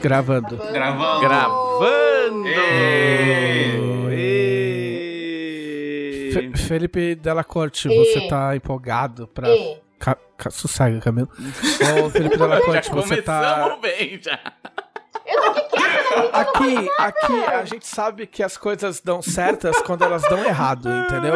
Gravando. Gravando. Gravando! Felipe Della Corte, E- você tá empolgado pra. Ca... Ca... Sossega, Camilo. Ô, Felipe Della Corte, você tá. começamos bem, já. eu tô aqui Aqui, a gente sabe que as coisas dão certas quando elas dão errado, entendeu?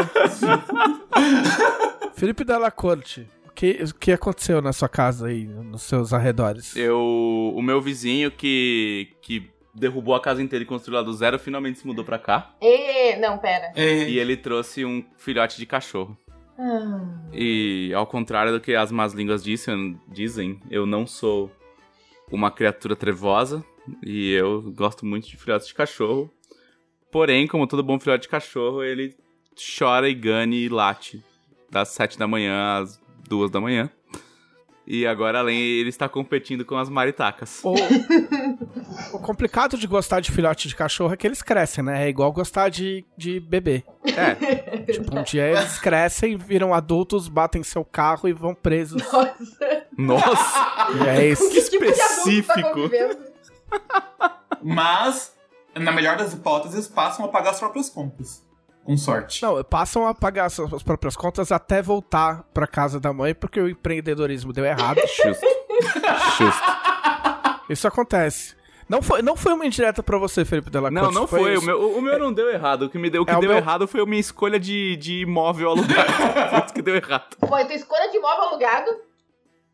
Felipe Della Corte, que, o que aconteceu na sua casa aí, nos seus arredores? Eu, o meu vizinho que, que derrubou a casa inteira e construiu lá do zero, finalmente se mudou pra cá. E, não, pera. Ê, E ele trouxe um filhote de cachorro. Hum. E ao contrário do que as más línguas dizem, dizem, eu não sou uma criatura trevosa. E eu gosto muito de filhotes de cachorro. Porém, como todo bom filhote de cachorro, ele chora e gane e late das sete da manhã às duas da manhã. E agora, além, ele está competindo com as maritacas. O, o complicado de gostar de filhote de cachorro é que eles crescem, né? É igual gostar de, de bebê. É, Tipo, um dia eles crescem, viram adultos, batem seu carro e vão presos. Nossa. nossa! E é isso. Que tipo tá específico! convivendo? Mas, na melhor das hipóteses, passam a pagar as próprias contas. Com sorte. Não, passam a pagar suas suas próprias contas até voltar pra casa da mãe porque o empreendedorismo deu errado. Justo. Justo. Isso acontece. Não foi, não foi uma indireta pra você, Felipe Della Não, não foi. O isso. meu, o meu não deu errado. O que, me deu, o que É o deu meu- errado foi a minha escolha de, de imóvel alugado. foi isso que deu errado. Foi tua escolha de imóvel alugado,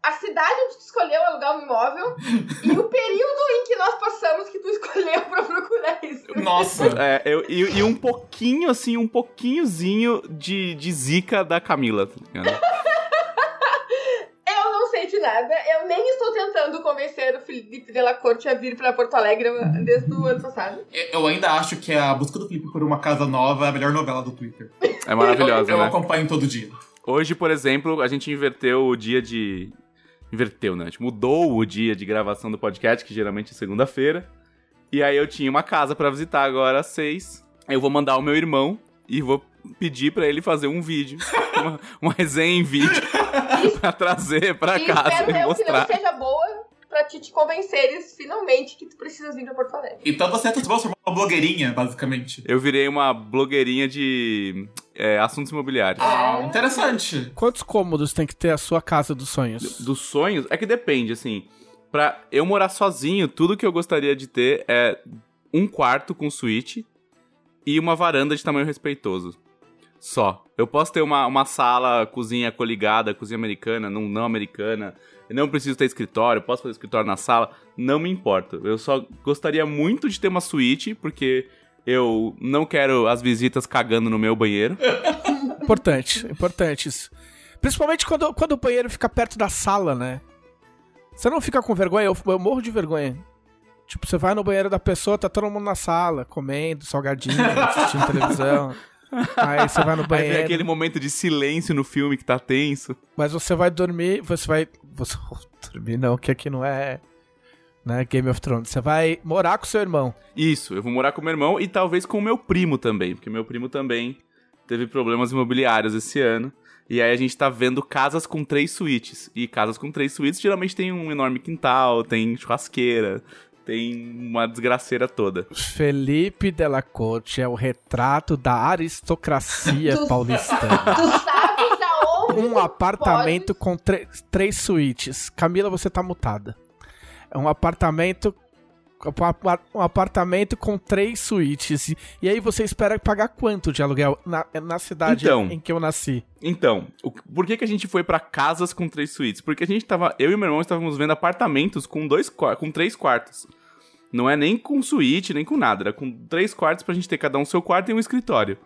a cidade onde tu escolheu alugar um imóvel e o período em que nós passamos que tu escolheu pra procurar isso. Nossa. É, eu, e, e um pouquinho, assim, um pouquinhozinho de, de zica da Camila, tá ligado? Eu não sei de nada, eu nem estou tentando convencer o Felipe Della Corte a vir pra Porto Alegre desde o ano passado. Eu ainda acho que a busca do Felipe por uma casa nova é a melhor novela do Twitter. É maravilhosa, eu, eu né? acompanho todo dia. Hoje, por exemplo, a gente inverteu o dia de. Inverteu, né? A gente mudou o dia de gravação do podcast, que geralmente é segunda-feira. E aí eu tinha uma casa pra visitar agora às seis. Eu vou mandar o meu irmão e vou pedir pra ele fazer um vídeo. Uma, uma resenha em vídeo. pra trazer pra e casa espero e eu que não mostrar. seja boa pra te, te convenceres finalmente que tu precisas vir pra Porto Alegre. Então você se transformou uma blogueirinha, basicamente. Eu virei uma blogueirinha de é, assuntos imobiliários. Ah, interessante. Quantos cômodos tem que ter a sua casa dos sonhos? Dos sonhos, é que depende, assim. Pra eu morar sozinho, tudo que eu gostaria de ter é um quarto com suíte e uma varanda de tamanho respeitoso. Só. Eu posso ter uma, uma sala, cozinha coligada, cozinha americana, não, não americana. Eu não preciso ter escritório, posso fazer escritório na sala, não me importa. Eu só gostaria muito de ter uma suíte, porque eu não quero as visitas cagando no meu banheiro. Importante, importante isso. Principalmente quando, quando o banheiro fica perto da sala, né? Você não fica com vergonha? Eu, eu morro de vergonha. Tipo, você vai no banheiro da pessoa, tá todo mundo na sala, comendo, salgadinho, assistindo televisão. Aí você vai no Aí vem banheiro, aquele momento de silêncio no filme que tá tenso. mas você vai dormir, você vai. Você, dormir não, que aqui não é. Né, Game of Thrones. Você vai morar com seu irmão. Isso, eu vou morar com meu irmão e talvez com o meu primo também, porque meu primo também teve problemas imobiliários esse ano. E aí a gente tá vendo casas com três suítes. E casas com três suítes geralmente tem um enorme quintal, tem churrasqueira, tem uma desgraceira toda. Felipe Della Corte é o retrato da aristocracia paulistana. Tu sabes aonde Um apartamento com tre- três suítes. Camila, você tá mutada. É um apartamento. Um apartamento com três suítes. E- aí você espera pagar quanto de aluguel na, na cidade Então. em que eu nasci? Então, o- por que, que a gente foi pra casas com três suítes? Porque a gente tava. Eu e meu irmão estávamos vendo apartamentos com dois com três quartos. Não é nem com suíte, nem com nada. Era com três quartos pra gente ter cada um seu quarto e um escritório.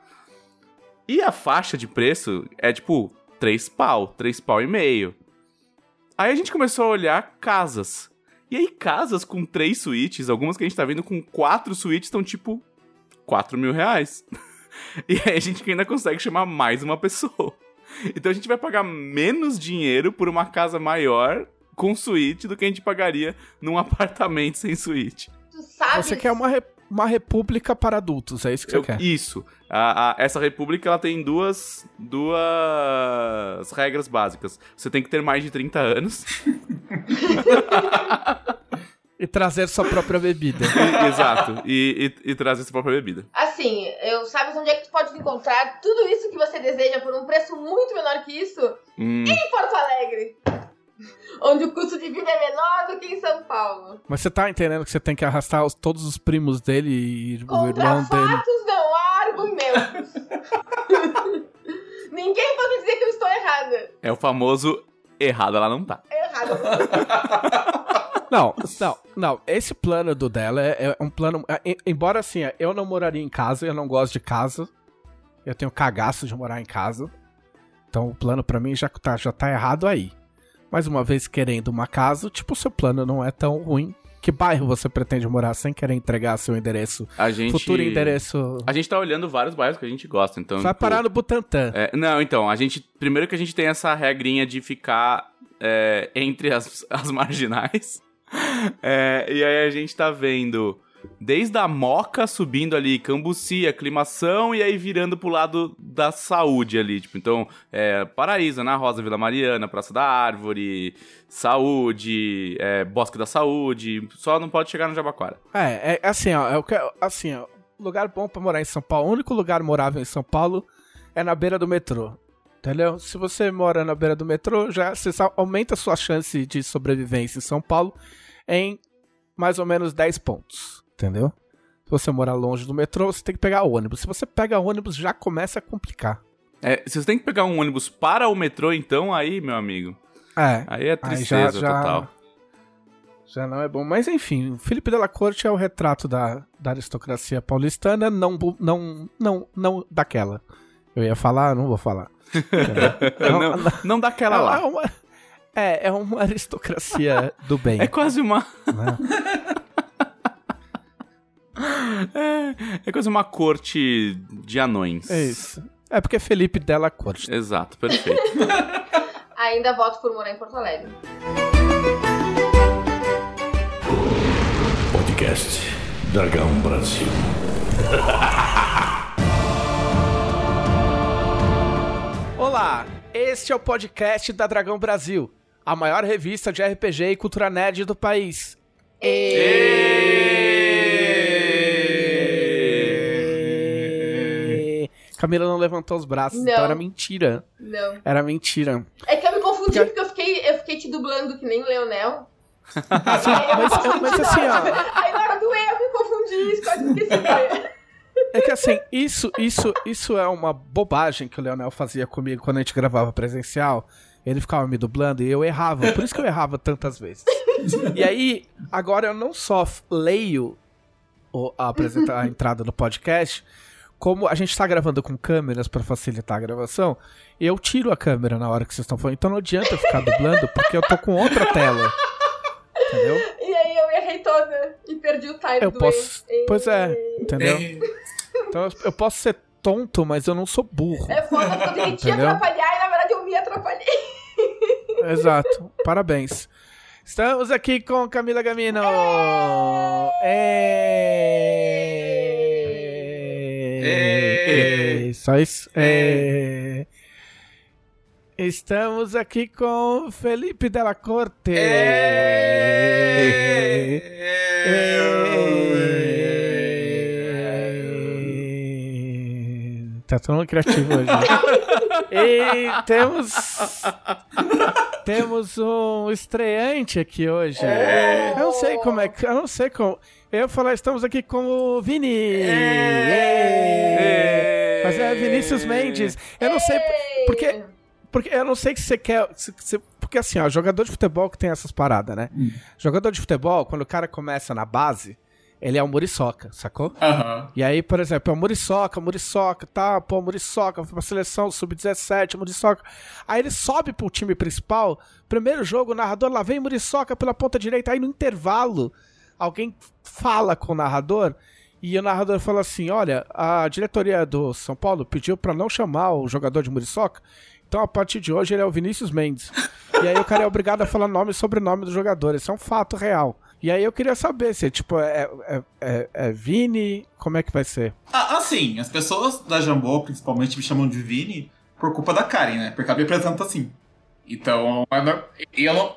E a faixa de preço é tipo três pau, três pau e meio. Aí a gente começou a olhar casas. E aí, casas com três suítes, algumas que a gente tá vendo com quatro suítes, estão tipo 4 mil reais. E aí a gente ainda consegue chamar mais uma pessoa. Então a gente vai pagar menos dinheiro por uma casa maior com suíte do que a gente pagaria num apartamento sem suíte. Tu sabes. Você quer uma, re- uma república para adultos, é isso que você Eu- quer. isso. A- a- essa república ela tem duas, duas regras básicas. Você tem que ter mais de 30 anos. E, trazer sua própria bebida. Exato. E, e, e trazer sua própria bebida. Assim, eu sabes onde é que tu pode encontrar tudo isso que você deseja por um preço muito menor que isso? Hum, Em Porto Alegre. Onde o custo de vida é menor do que em São Paulo. Mas você tá entendendo que você tem que arrastar os- todos os primos dele e o Contra irmão dele. fatos não há argumentos. Ninguém pode dizer que eu estou errada. é o famoso errado, ela não tá. Errado. Não, não, não. Esse plano do dela é, é um plano. é, em- embora assim, eu não moraria em casa, eu não gosto de casa. Eu tenho cagaço de morar em casa. Então o plano pra mim já tá, já tá errado aí. Mais uma vez, querendo uma casa, tipo, o seu plano não é tão ruim. Que bairro você pretende morar sem querer entregar seu endereço? A gente. Futuro endereço. A gente tá olhando vários bairros que a gente gosta, então. Vai tipo, parar no Butantã. é, não, então, a gente. Primeiro que a gente tem essa regrinha de ficar é, entre as, as marginais. É, e aí a gente tá vendo desde a Moca subindo ali, Cambuci, Aclimação, e aí virando pro lado da saúde ali. Tipo, então, é, Paraíso, Ana Rosa, Vila Mariana, Praça da Árvore, Saúde, é, Bosque da Saúde. Só não pode chegar no Jabaquara. É, é assim, ó, é o que, assim, ó, lugar bom pra morar em São Paulo. O único lugar morável em São Paulo é na beira do metrô. Entendeu? Se você mora na beira do metrô, já você aumenta a sua chance de sobrevivência em São Paulo em mais ou menos 10 pontos. Entendeu? Se você morar longe do metrô, você tem que pegar ônibus. Se você pega ônibus, já começa a complicar. É, se você tem que pegar um ônibus para o metrô, então, aí, meu amigo, É. aí é Aí tristeza total. Já não é bom. Mas enfim, Felipe Della Corte é o retrato da, da aristocracia paulistana, não, não, não, não daquela. Eu ia falar, não vou falar. Não, não dá aquela é, lá. é uma, é, é uma aristocracia do bem. É quase uma. né? É, é quase uma corte de anões. É isso. É porque é Felipe Della Corte. Exato, perfeito. Ainda voto por morar em Porto Alegre. Podcast Dragão Brasil. Olá, este é o podcast da Dragão Brasil, a maior revista de RPG e cultura nerd do país. E... Camila não levantou os braços, Não. então era mentira. Não. Era mentira. É que eu me confundi Porque- porque eu fiquei, eu fiquei te dublando que nem o Leonel. Assim, mas, mas assim, ó. Aí na hora do E eu me confundi, quase esqueci. É que assim, isso, isso, isso é uma bobagem que o Leonel fazia comigo quando a gente gravava presencial. Ele ficava me dublando e eu errava. Por isso que eu errava tantas vezes. E aí, agora eu não só leio a, apresenta- a entrada do podcast, como a gente tá gravando com câmeras pra facilitar a gravação, eu tiro a câmera na hora que vocês estão falando. Então não adianta eu ficar dublando, porque eu tô com outra tela. Entendeu? E aí eu errei toda e perdi o time Eu do posso. E. Pois é, entendeu? É, Então eu- posso ser tonto, mas eu não sou burro. É foda porque eu tentei te atrapalhar e na verdade eu me atrapalhei. Exato. Parabéns. Estamos aqui com Camila Gamino. É. É. Só isso. É. Estamos aqui com Felipe Della Corte. É. Tá todo mundo criativo hoje. e temos. Temos um estreante aqui hoje. Eu não sei como é que. Eu não sei como. Eu ia falar, estamos aqui com o Vini. É. Mas é Vinícius Mendes. Eu não sei. Porque, porque eu não sei se você quer. se- se- porque assim, ó, jogador de futebol que tem essas paradas, né? Jogador de futebol, quando o cara começa na base, ele é um muriçoca, sacou? Aham. E aí, por exemplo, é o Muriçoca, Muriçoca, tá, pô, Muriçoca, foi pra seleção, sub-17, Muriçoca. Aí ele sobe pro time principal, primeiro jogo, o narrador lá vem Muriçoca pela ponta direita, aí no intervalo, alguém fala com o narrador, e o narrador fala assim, olha, a diretoria do São Paulo pediu pra não chamar o jogador de Muriçoca, então a partir de hoje ele é o Vinícius Mendes. E aí o cara é obrigado a falar nome e sobrenome do jogador, isso é um fato real. E aí eu queria saber se, tipo, é, é, é, é Vini, como é que vai ser? Ah, assim, as pessoas da Jambô, principalmente, me chamam de Vini por culpa da Karen, né? Porque ela me apresenta assim. Então, eu não- eu.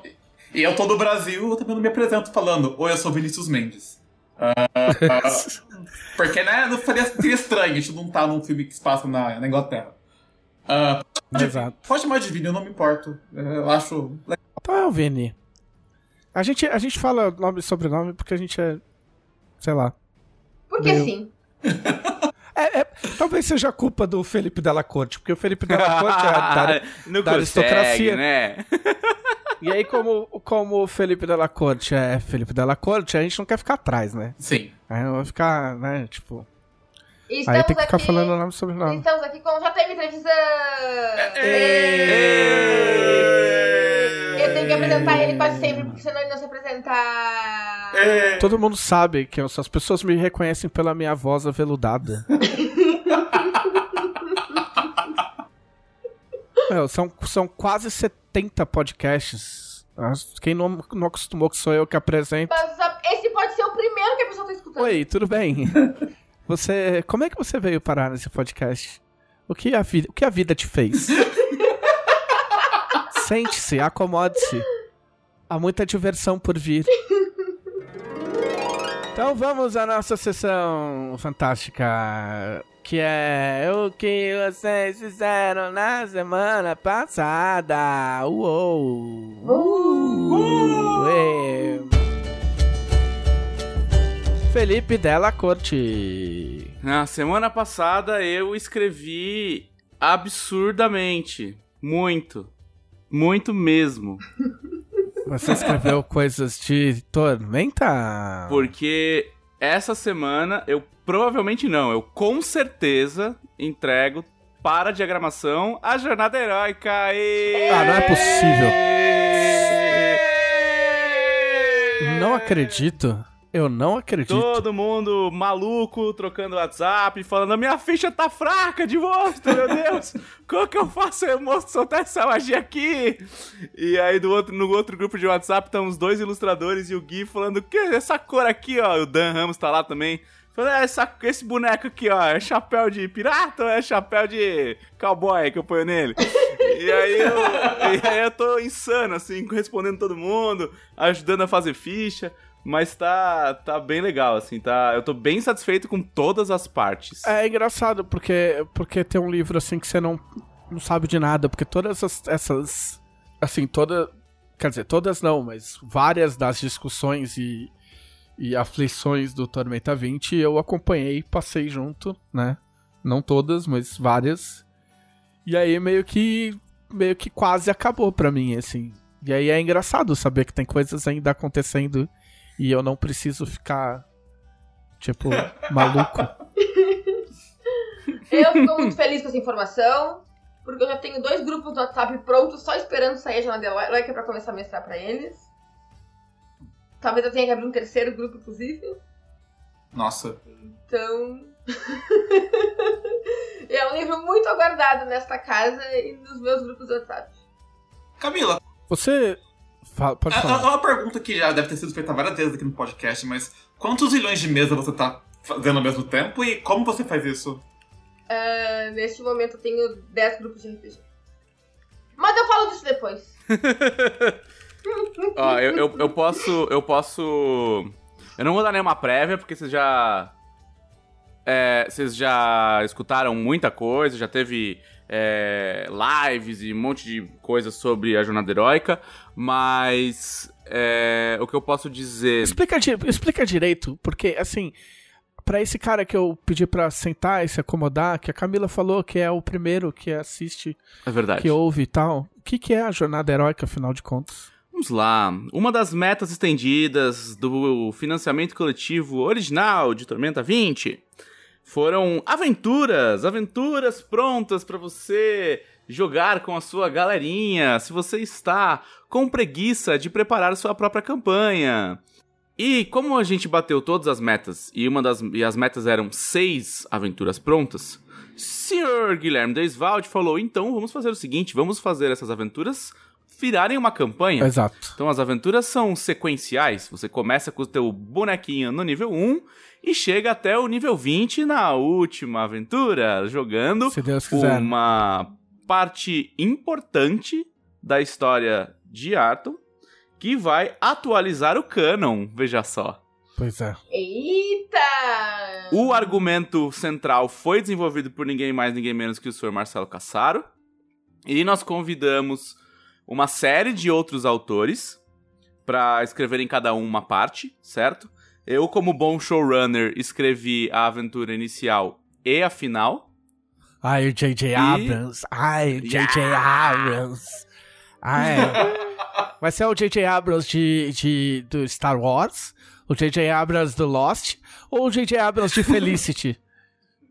E tô do Brasil, eu também não me apresento falando, oi, eu sou Vinícius Mendes. Ah, porque, né, não faria, seria estranho a gente não tá num filme que se passa na, na Inglaterra. Ah, pode, Exato. pode chamar de Vini, eu não me importo. Eu acho Então é o Vini. A gente, a gente fala nome e sobrenome porque a gente é. Sei lá. Porque Meu. sim. É, é- talvez seja culpa do Felipe Della Corte, porque o Felipe Della Corte é da, Não da aristocracia. né? E aí, como, como o Felipe Della Corte é Felipe Della Corte, a gente não quer ficar atrás, né? Sim. Aí vai ficar, né, tipo. E Aí estamos tem que ficar aqui, falando o nome e sobrenome. Estamos aqui com o JM Trevisan. Eu que apresentar ele quase sempre, porque senão ele não se apresentar. Todo mundo sabe que eu- as pessoas me reconhecem pela minha voz aveludada. Meu, são, são quase 70 podcasts. As- Quem não, não acostumou que sou eu que apresento. Mas esse pode ser o primeiro que a pessoa tá escutando. Oi, tudo bem? Você. Como é que você veio parar nesse podcast? O que a vida, o que a vida te fez? Sente-se, acomode-se. Há muita diversão por vir. Então vamos à nossa sessão fantástica. Que é o que vocês fizeram na semana passada. Uou! Ué. Felipe Della Corte. Na semana passada eu escrevi absurdamente. Muito. Muito mesmo. Você escreveu coisas de tormenta? Porque essa semana eu provavelmente não, eu com certeza entrego para a diagramação a jornada heróica. E... Ah, não é possível. Não acredito. Eu não acredito. Todo mundo maluco, trocando WhatsApp, falando: minha ficha tá fraca de monstro, meu Deus! Como que eu faço eu monstro soltar essa magia aqui? E aí do outro, no outro grupo de WhatsApp estão os dois ilustradores e o Gui falando: que essa cor aqui, ó? O Dan Ramos tá lá também. Falando, "É, essa, esse boneco aqui, ó, é chapéu de pirata ou é chapéu de cowboy que eu ponho nele? e, aí eu, e aí eu tô insano, assim, respondendo todo mundo, ajudando a fazer ficha. Mas tá, tá bem legal, assim, tá? Eu tô bem satisfeito com todas as partes. É engraçado, porque, porque tem um livro assim que você não, não sabe de nada, porque todas essas, essas. Assim, toda. Quer dizer, todas não, mas várias das discussões e, e aflições do Tormenta 20 eu acompanhei, passei junto, né? Não todas, mas várias. E aí meio que. meio que quase acabou pra mim, assim. E aí é engraçado saber que tem coisas ainda acontecendo e eu não preciso ficar. Tipo, maluco. Eu fico muito feliz com essa informação, porque eu já tenho dois grupos do WhatsApp prontos, só esperando sair a jornada heróica pra começar a mestrar pra eles. Talvez eu tenha que abrir um terceiro grupo, inclusive. Nossa. Então. é um livro muito aguardado nesta casa e nos meus grupos do WhatsApp. Camila, Você. Fala, pode é é falar. uma pergunta que já deve ter sido feita várias vezes aqui no podcast, mas quantos zilhões de mesa você tá fazendo ao mesmo tempo e como você faz isso? Ah, neste momento eu tenho 10 grupos de RPG. Mas eu falo disso depois. Ó, eu, eu, eu posso. Eu posso. Eu não vou dar nenhuma prévia, porque vocês já. é, vocês já escutaram muita coisa, já teve é, lives e um monte de coisas sobre a jornada heróica, mas é, o que eu posso dizer. Explica, explica direito, porque assim, pra esse cara que eu pedi pra sentar e se acomodar, que a Camila falou que é o primeiro que assiste, É verdade. que ouve e tal. O que, que é a jornada heróica, afinal de contas? Vamos lá. Uma das metas estendidas do financiamento coletivo original de Tormenta 20 foram aventuras, aventuras prontas para você jogar com a sua galerinha, se você está com preguiça de preparar sua própria campanha. E como a gente bateu todas as metas e uma das e as metas eram seis aventuras prontas, Sr. Guilherme Deiswald falou: "Então vamos fazer o seguinte, vamos fazer essas aventuras virarem uma campanha. Exato. Então as aventuras são sequenciais. Você começa com o teu bonequinho no nível 1 e chega até o nível 20 na última aventura, jogando Se Deus quiser. uma parte importante da história de Arton. que vai atualizar o canon, veja só. Pois é. Eita! O argumento central foi desenvolvido por ninguém mais, ninguém menos que o Sr. Marcelo Cassaro. E nós convidamos uma série de outros autores para escreverem cada um uma parte, certo? Eu, como bom showrunner, escrevi a aventura inicial e a final. Ai, o J.J. Abrams. Ai, o J.J. Abrams. Ai. Vai ser o J.J. Abrams de, de, do Star Wars? O J.J. Abrams do Lost? Ou o J.J. Abrams de Felicity?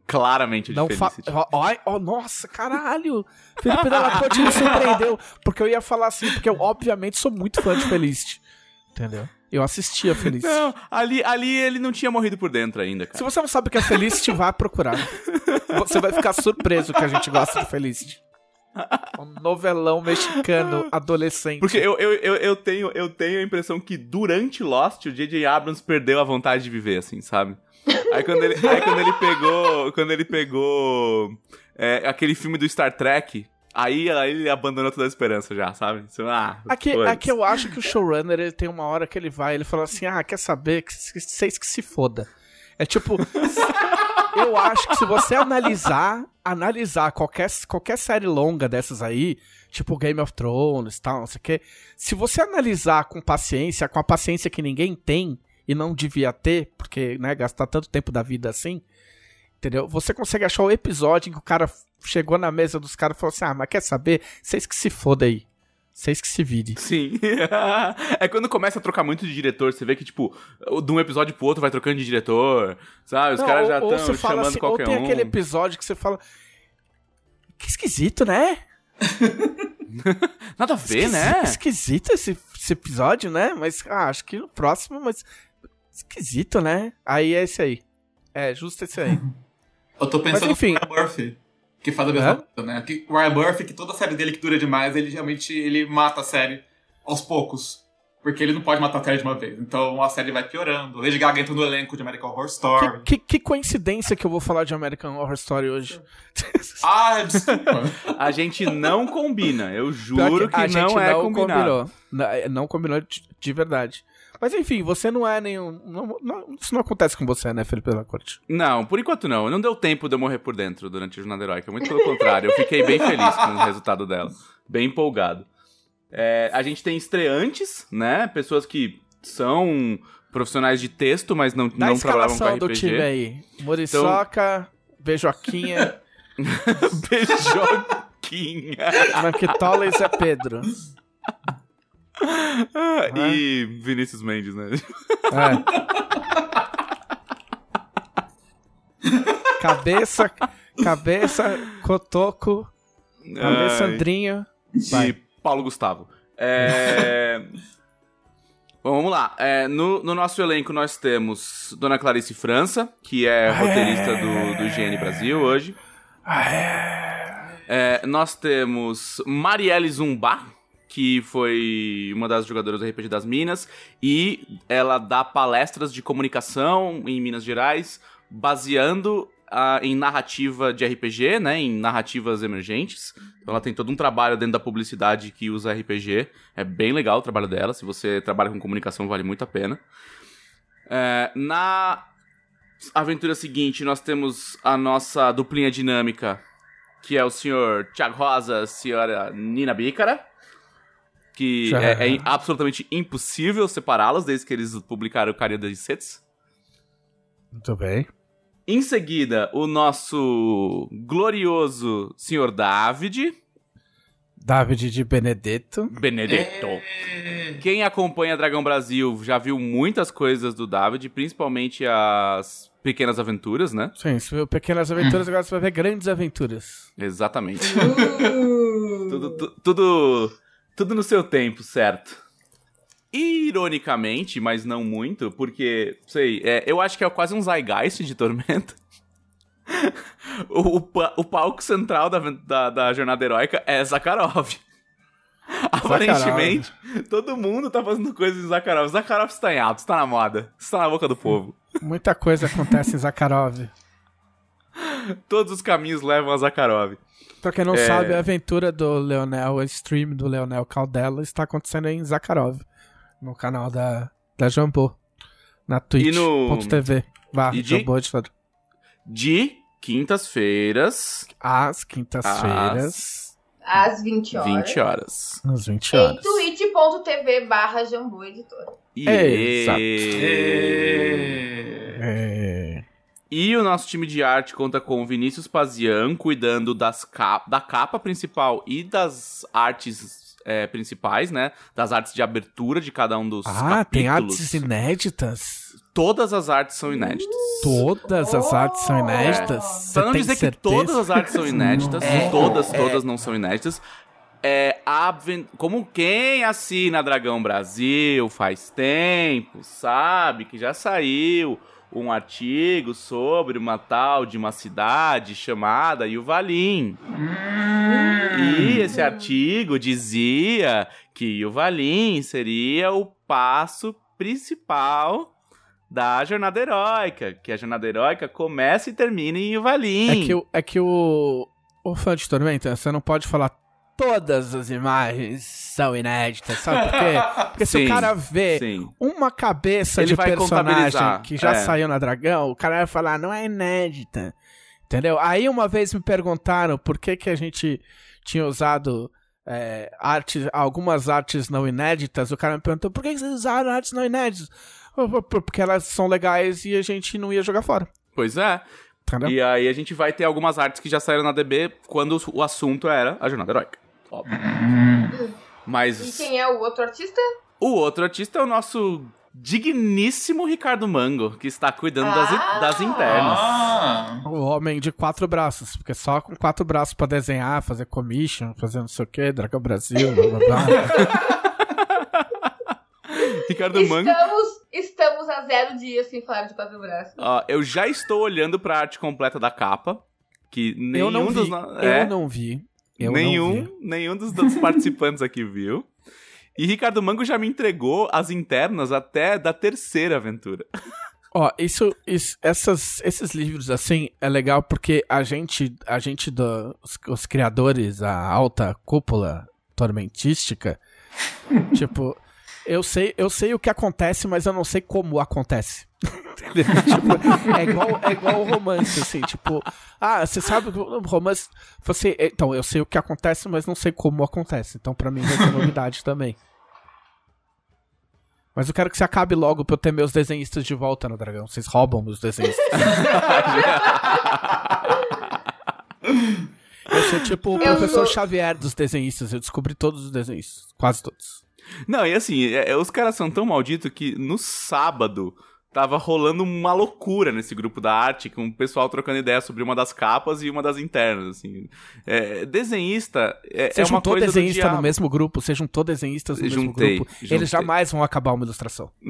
Claramente Não fa... Ó, ó, nossa, caralho! Felipe Della Corte me surpreendeu. Porque eu ia falar assim, porque eu, obviamente, sou muito fã de Felicity. Entendeu? Eu assistia Felicity. Não, ali, ali ele não tinha morrido por dentro ainda, Se cara. você não sabe o que é Felicity, vá procurar. Você vai ficar surpreso que a gente gosta de Felicity. Um novelão mexicano adolescente. Porque eu, eu, eu, eu, tenho, eu tenho a impressão que durante Lost, o J.J. Abrams perdeu a vontade de viver, assim, sabe? Aí quando ele, aí quando ele pegou. Quando ele pegou é, aquele filme do Star Trek, aí, aí ele abandonou toda a esperança já, sabe? Ah, Aqui, aqui eu acho que o showrunner ele tem uma hora que ele vai, ele fala assim: ah, quer saber? Que Vocês que se foda. É tipo. eu acho que se você analisar, analisar qualquer, qualquer série longa dessas aí, tipo Game of Thrones e tal, não sei o quê, se você analisar com paciência, com a paciência que ninguém tem e não devia ter, porque, né, gastar tanto tempo da vida assim, entendeu? Você consegue achar o episódio em que o cara chegou na mesa dos caras e falou assim: ah, mas quer saber? Vocês que se foda aí. Vocês que se virem. Sim. é quando começa a trocar muito de diretor, você vê que, tipo, de um episódio pro outro vai trocando de diretor, sabe? Os Não, caras já estão chamando assim, qualquer Ou tem um. aquele episódio que você fala. Que esquisito, né? Nada a ver, né? Esquisito esse, esse episódio, né? Mas ah, acho que no próximo, mas. Esquisito, né? Aí é esse aí. É, justo esse aí. Eu tô pensando enfim. no Ryan Murphy, que faz a mesma coisa, né? Que o Ryan Murphy, que toda a série dele que dura demais, ele realmente ele mata a série aos poucos. Porque ele não pode matar a série de uma vez. Então a série vai piorando. Lady Gaga entra no elenco de American Horror Story. Que, que, que coincidência que eu vou falar de American Horror Story hoje. Ah, desculpa. A gente não combina. Eu juro que, a não gente é não combinado. combinou. Não, é, não combinou de, de verdade. Mas enfim, você não é nenhum. não- não- isso não acontece com você, né, Felipe Della Corte? Não, por enquanto não. Não deu tempo de eu morrer por dentro durante a Jornada Heróica. Muito pelo contrário. Eu fiquei bem feliz com o resultado dela. Bem empolgado. É, a gente tem estreantes, né? Pessoas que são profissionais de texto, mas não, Dá não trabalhavam com escalação do RPG. time aí. Muriçoca, Beijoquinha, Beijoquinha. Manquitola e Zé Pedro. Ah, e Vinícius Mendes, né? É. cabeça, cabeça, Cotoco, Alessandrinho. E Paulo Gustavo. É... Bom, vamos lá. É, no, no nosso elenco nós temos Dona Clarice França, que é roteirista do, do GN Brasil hoje. É, nós temos Marielle Zumba, que foi uma das jogadoras do RPG das Minas, e ela dá palestras de comunicação em Minas Gerais, baseando ah, em narrativa de RPG, né, em narrativas emergentes. Então ela tem todo um trabalho dentro da publicidade que usa RPG. É bem legal o trabalho dela. Se você trabalha com comunicação, vale muito a pena. É, na aventura seguinte, nós temos a nossa duplinha dinâmica, que é o senhor Thiago Rosa, a senhora Nina Bícara. Que é, é absolutamente impossível separá-las desde que eles publicaram o Carinha das Sets. Muito bem. Em seguida, o nosso glorioso senhor David David de Benedetto. Benedetto. Quem acompanha Dragão Brasil já viu muitas coisas do David, principalmente as pequenas aventuras, né? Sim, você viu Pequenas Aventuras, agora você vai ver Grandes Aventuras. Exatamente. Uh. tudo, tu- tudo, tudo no seu tempo, certo? Ironicamente, mas não muito, porque, sei, é, eu acho que é quase um Zeitgeist de Tormenta. o, o, o palco central da, da, da jornada heróica é Zakharov. Aparentemente, todo mundo tá fazendo coisas em Zakharov. Zakharov está em alto, está na moda, está na boca do povo. Muita coisa acontece em Zakharov. Todos os caminhos levam a Zakharov. Pra quem não É. sabe, a aventura do Leonel, o stream do Leonel Caldela, está acontecendo em Zakharov. no canal da, da Jambô. Na no- twitch.tv. Vá, E de- Jambô Editor. De quintas-feiras, Às quintas-feiras, Às 20 horas. 20 horas. às 20 Em horas. twitch.tv barra Jambu Editora. E... Exato. E... É... E o nosso time de arte conta com o Vinícius Pazian cuidando das cap da capa principal e das artes é, principais, né? Das artes de abertura de cada um dos Ah, tem capítulos. artes inéditas? Todas as artes são inéditas. Todas as artes são inéditas? É. Pra não tem dizer certeza? que todas as artes são inéditas, É. todas, todas não são inéditas. É, como quem assina Dragão Brasil faz tempo, sabe que já saiu um artigo sobre uma tal de uma cidade chamada Yuvalim. E esse artigo dizia que Yuvalim seria o passo principal da jornada heróica, que a jornada heróica começa e termina em Yuvalim. É que, o- é que o, o fã de Tormenta, você não pode falar todas as imagens são inéditas, sabe por quê? Porque se Sim, o cara vê Sim. uma cabeça Ele de personagem que já é. saiu na Dragão, o cara vai falar, não é inédita. Entendeu? Aí uma vez me perguntaram por que, que a gente tinha usado é, artes, algumas artes não inéditas. O cara me perguntou por que que vocês usaram artes não inéditas? Porque elas são legais e a gente não ia jogar fora. Pois é. Entendeu? E aí a gente vai ter algumas artes que já saíram na DB quando o assunto era a jornada heróica. Óbvio. E Mas quem é o outro artista? o outro artista é o nosso digníssimo Ricardo Mango, que está cuidando das, Ah! das internas. Ah, O homem de quatro braços, porque só com quatro braços pra desenhar, fazer commission, fazer não sei o que, Dragão Brasil, blá blá blá. Ricardo Mango. Estamos, estamos a zero dias sem falar de quatro braços. Ó, eu já estou olhando pra arte completa da capa. Que nenhum eu não dos. vi, no- eu é, não vi. Eu nenhum, nenhum dos, dos participantes aqui viu. E Ricardo Mango já me entregou as internas até da terceira aventura. Ó, isso, isso- essas, esses livros, assim, é legal porque a gente, a gente do, os, os criadores, a alta cúpula tormentística, tipo, eu sei, eu sei o que acontece, mas eu não sei como acontece. Tipo, é igual, é igual o romance, assim, tipo, ah, você sabe o romance, você, então, eu sei o que acontece, mas não sei como acontece, então pra mim vai ser novidade também. Mas eu quero que você acabe logo pra eu ter meus desenhistas de volta no Dragão. Vocês roubam meus desenhistas. eu sou tipo o Eu professor sou- Xavier dos desenhistas. Eu descobri todos os desenhistas. Quase todos. Não, e assim, é- é, os caras são tão malditos que no sábado tava rolando uma loucura nesse grupo da arte, com o pessoal trocando ideia sobre uma das capas e uma das internas, assim. É, desenhista é, Você é uma coisa desenhista no mesmo grupo? Você juntou desenhistas no mesmo Juntei, grupo? juntei. Eles jamais vão acabar uma ilustração.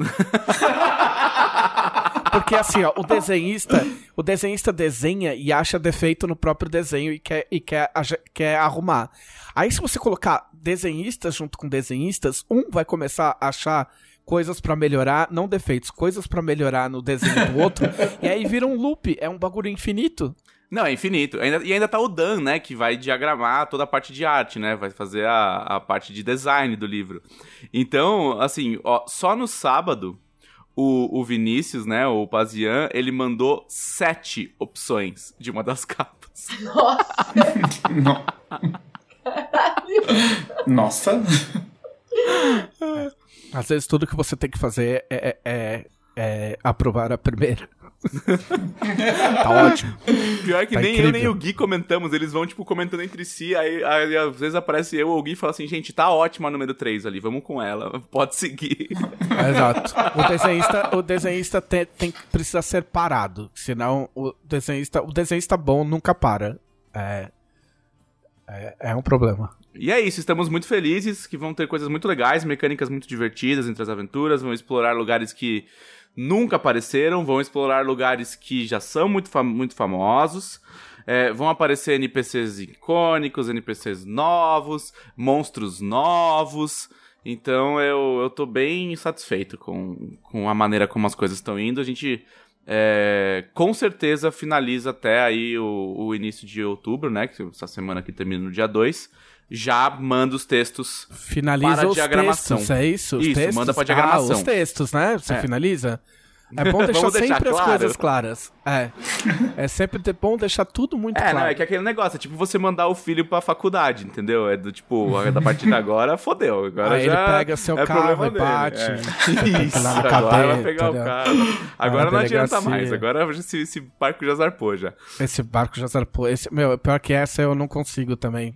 Porque assim, ó, o desenhista, o desenhista desenha e acha defeito no próprio desenho e quer, e quer, quer arrumar. Aí se você colocar desenhistas junto com desenhistas, um vai começar a achar coisas pra melhorar, não defeitos, coisas pra melhorar no desenho do outro, e aí vira um loop, é um bagulho infinito. Não, é infinito. Ainda- e ainda tá o Dan, né? Que vai diagramar toda a parte de arte, né? Vai fazer a, a parte de design do livro. Então, assim, ó, só no sábado, o, o Vinícius, né? O Pazian, ele mandou sete opções de uma das capas. Nossa, no- Nossa. Às vezes tudo que você tem que fazer é, é- é- é aprovar a primeira. tá ótimo. Pior que Tá nem eu incrível. nem o Gui comentamos, eles vão, tipo, comentando entre si, aí, aí às vezes aparece eu ou o Gui e fala assim, gente, tá ótima a número 3 ali, vamos com ela, pode seguir. Exato. O desenhista, o desenhista tem, tem precisa ser parado, senão o desenhista, o desenhista bom nunca para. É, é, é um problema. E é isso, estamos muito felizes que vão ter coisas muito legais, mecânicas muito divertidas entre as aventuras, vão explorar lugares que nunca apareceram, vão explorar lugares que já são muito, fam- muito famosos. é, vão aparecer NPCs icônicos, NPCs novos, monstros novos. Então eu, eu tô bem satisfeito com, com a maneira como as coisas estão indo. A gente é, com certeza finaliza até aí o, o início de outubro, né? Que essa semana aqui termina no dia 2. Já manda os textos. Finaliza Para a os diagramação. textos, é isso? Os Isso, textos? manda pra diagramação. Ah, os textos, né? Você É. finaliza? É bom deixar sempre as claro. coisas claras. É. É sempre bom deixar tudo muito É, claro. não, é que aquele negócio, é tipo você mandar o filho pra faculdade, entendeu? É do tipo, a- da partir de agora, fodeu. Agora Aí ele já pega seu é carro e bate. é. Isso, na Agora cadeia, vai pegar o entendeu? carro. Agora não adianta mais. Agora esse, esse barco já zarpou já. Esse barco já zarpou. Esse, meu, pior que essa eu não consigo também.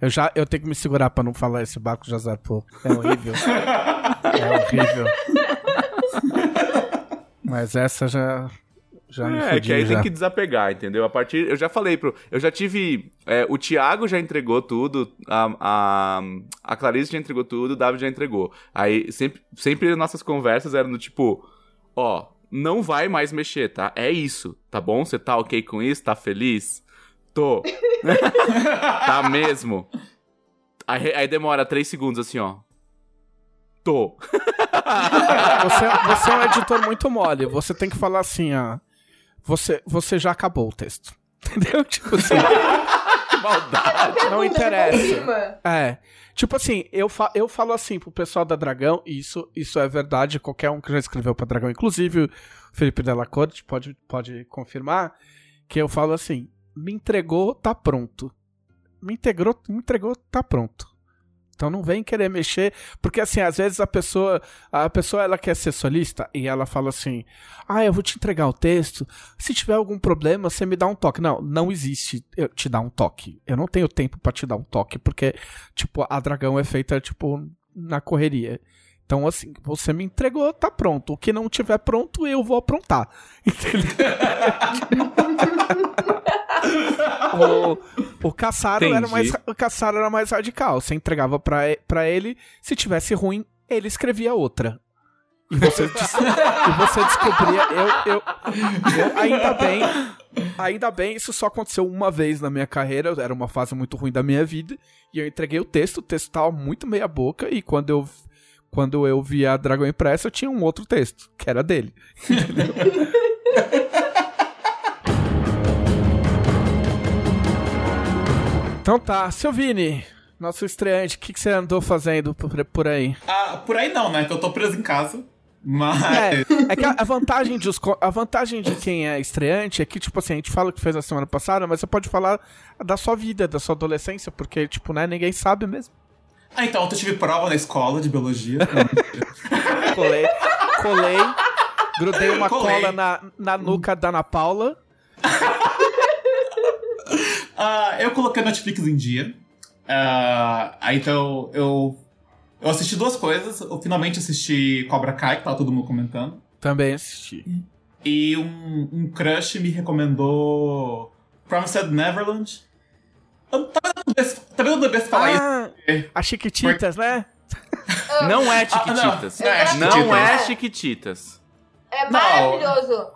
Eu já eu tenho que me segurar pra não falar esse barco já zarpou. É horrível. é horrível. Mas essa já já me É, fudi que aí já. tem que desapegar, entendeu? A partir. Eu já falei pro. Eu já tive. é, o Thiago já entregou tudo, a, a, a Clarice já entregou tudo, o David já entregou. Aí sempre, sempre nossas conversas eram do tipo: Ó, não vai mais mexer, tá? É isso, tá bom? Você tá ok com isso? Tá feliz? Tô. tá mesmo? Aí, aí demora três segundos assim, ó. Tô. Você, você é um editor muito mole. Você tem que falar assim, ó. Você, você já acabou o texto. Entendeu? Tipo assim. Que maldade. Não interessa. É. Tipo assim, eu, fa eu falo assim pro pessoal da Dragão, e isso, isso é verdade, qualquer um que já escreveu pra Dragão, inclusive o Felipe Della Corte pode, pode confirmar, que eu falo assim, me entregou, tá pronto. Me integrou, me entregou, tá pronto. Então não vem querer mexer, porque assim, às vezes a pessoa, a pessoa ela quer ser solista e ela fala assim: "Ah, eu vou te entregar o texto, se tiver algum problema, você me dá um toque". Não, não existe eu te dar um toque. Eu não tenho tempo pra te dar um toque, porque tipo, a Dragão é feita tipo na correria. Então, assim, você me entregou, tá pronto. O que não tiver pronto, eu vou aprontar. Entendeu? o, o Caçaro era mais o Caçaro era mais radical. Você entregava pra, pra ele, se tivesse ruim, ele escrevia outra. E você, des- e você descobria. Eu, eu, eu- ainda bem. Ainda bem, isso só aconteceu uma vez na minha carreira. Era uma fase muito ruim da minha vida. E eu entreguei o texto, o texto tava muito meia boca. E quando eu, quando eu vi a Dragão Impressa, eu tinha um outro texto, que era dele. Então tá, seu Vini, nosso estreante, o que, que você andou fazendo por, por aí? Ah, por aí não, né? Que eu tô preso em casa. Mas. É, é que a, a vantagem de os a vantagem de quem é estreante é que, tipo assim, a gente fala o que fez na semana passada, mas você pode falar da sua vida, da sua adolescência, porque, tipo, né, ninguém sabe mesmo. Ah, então, eu tive prova na escola de biologia. Colei, colei, grudei uma Colei. cola na, na nuca da Ana Paula. Ah, eu coloquei a Netflix em dia. Ah, aí então eu. Eu assisti duas coisas. Eu finalmente assisti Cobra Kai, que tava todo mundo comentando. Também assisti. E um, um crush me recomendou Promised Neverland. Eu tava dando besta- falar isso. Ah, as Chiquititas, né? Não é Ah, Chiquititas. não, não é Não Chiquititas. é Chiquititas. É Não. maravilhoso.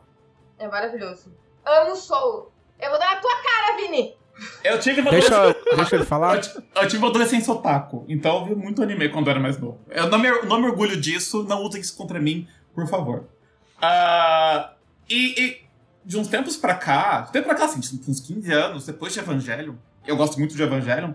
É maravilhoso. Amo o Soul. Eu vou dar na tua cara, Vini. Eu tive uma Deixa, adolescência- deixa ele falar. Eu, eu tive uma adolescência otaku, então eu vi muito anime quando eu era mais novo. Eu não me, não me orgulho disso, não usem isso contra mim, por favor. Ah, e, e de uns tempos pra cá, de tempo pra cá, assim, uns 15 anos, depois de Evangelion, eu gosto muito de Evangelion,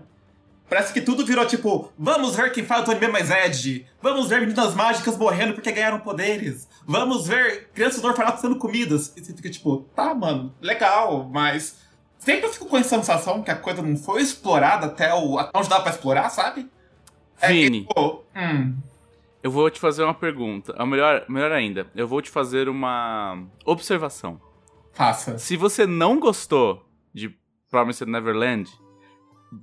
parece que tudo virou tipo, vamos ver quem faz o anime mais edgy, vamos ver meninas mágicas morrendo porque ganharam poderes, vamos ver crianças no orfanato sendo comidas. E você fica tipo, tá, mano, legal, mas sempre eu fico com a sensação que a coisa não foi explorada até, o, até onde dá pra explorar, sabe? É que, Vini, tipo, hum, eu vou te fazer uma pergunta. Ou melhor, melhor ainda, eu vou te fazer uma observação. faça. Se você não gostou de Promised Neverland,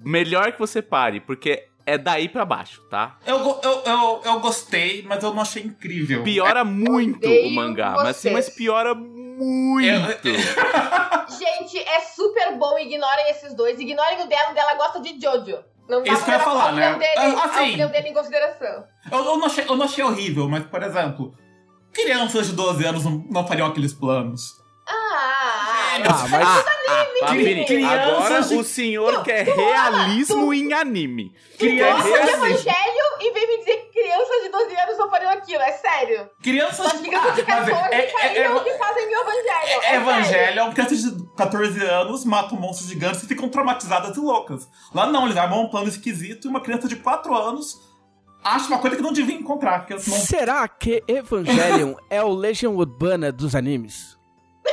melhor que você pare, porque é daí pra baixo, tá? Eu, eu, eu, eu gostei, mas eu não achei incrível. Piora muito odeio o mangá, mas sim, mas piora muito. Gente, é super bom. Ignorem esses dois. Ignorem o dela. O dela gosta de Jojo. Não dá Isso que eu ia falar, né? Dele, Ah, a assim. opinião dele em consideração. Eu, eu, não achei, eu não achei horrível, mas, por exemplo, crianças de 12 anos não, não fariam aqueles planos. Ah, ah, Ah, mas Ah, Vini, Crianças agora de- o senhor quer realismo em anime. Crianças Gosta de evangelho e vem me dizer que crianças de 12 anos não fariam aquilo, é sério. Crianças. As crianças de Ah, mas 14 é- é- fariam é- o que fazem no evangelho. É, É. Evangelho é uma criança de 14 anos, mata um monstro gigante e ficam traumatizadas e loucas. Lá não, eles armam um plano esquisito e uma criança de 4 anos acha uma coisa que não devia encontrar. Que não... será que Evangelion é o Legion Urbana dos animes?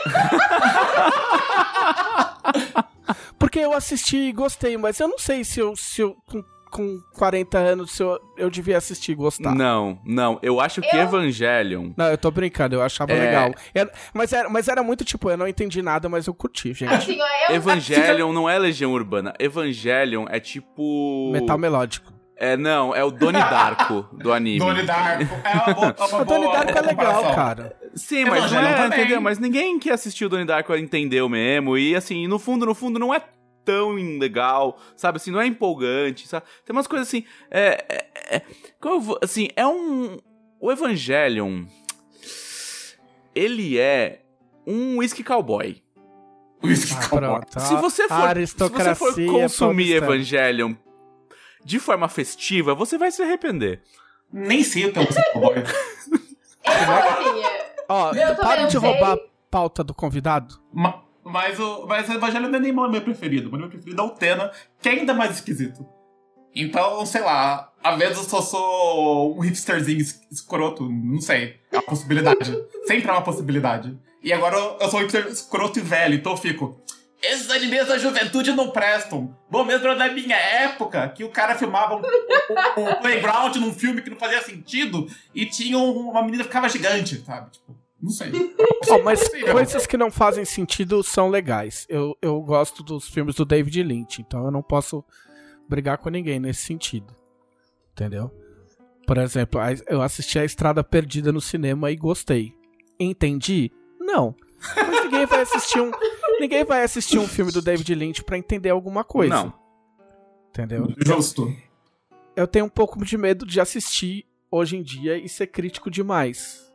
Porque eu assisti e gostei, mas eu não sei se eu, se eu com, com 40 anos, se eu, eu devia assistir e gostar. Não, não. Eu acho que Eu- Evangelion. Não, eu tô brincando, eu achava É. legal. Era- mas, era, mas era muito tipo, eu não entendi nada, mas eu curti, gente. Assim, eu, Evangelion não é Legião Urbana. Evangelion é tipo. Metal melódico. É, não, é o Donnie Darko do anime. Donnie Darko. É uma boa. É uma O Donnie boa Darko é legal, cara. Sim, mas não é, também. entendeu? Mas ninguém que assistiu o Donnie Darko entendeu mesmo. E assim, no fundo, no fundo, não é tão legal, sabe? Assim, não é empolgante, sabe? Tem umas coisas assim. É. é, é como eu vou- assim, é um. O Evangelion. Ele é um whisky cowboy. Whisky Ah, Cowboy. pronto. Se você for, se você for consumir. Evangelion de forma festiva, você vai se arrepender. Nem sei o que é um Cowboy. eu, é, Ó, para de roubar a pauta do convidado. Ma- Mas o, mas o Evangelho não é nem o meu preferido. O meu preferido é o Tena, que é ainda mais esquisito. Então, sei lá, às vezes eu só sou um hipsterzinho es- escroto, não sei. É uma possibilidade. Sempre é uma possibilidade. E agora eu, eu sou um hipster escroto e velho, então eu fico. Esses animes da juventude não prestam. Bom mesmo da minha época, que o cara filmava um, um- um playground num filme que não fazia sentido e tinha um- uma menina que ficava gigante, sabe? Tipo, não sei. Ó, mas coisas que não fazem sentido são legais. Eu, eu gosto dos filmes do David Lynch, então eu não posso brigar com ninguém nesse sentido. Entendeu? Por exemplo, eu assisti a Estrada Perdida no cinema e gostei. Entendi? Não. Mas ninguém vai assistir um, ninguém vai assistir um filme do David Lynch pra entender alguma coisa. Não. Entendeu? Justo. eu tenho um pouco de medo de assistir hoje em dia e ser crítico demais.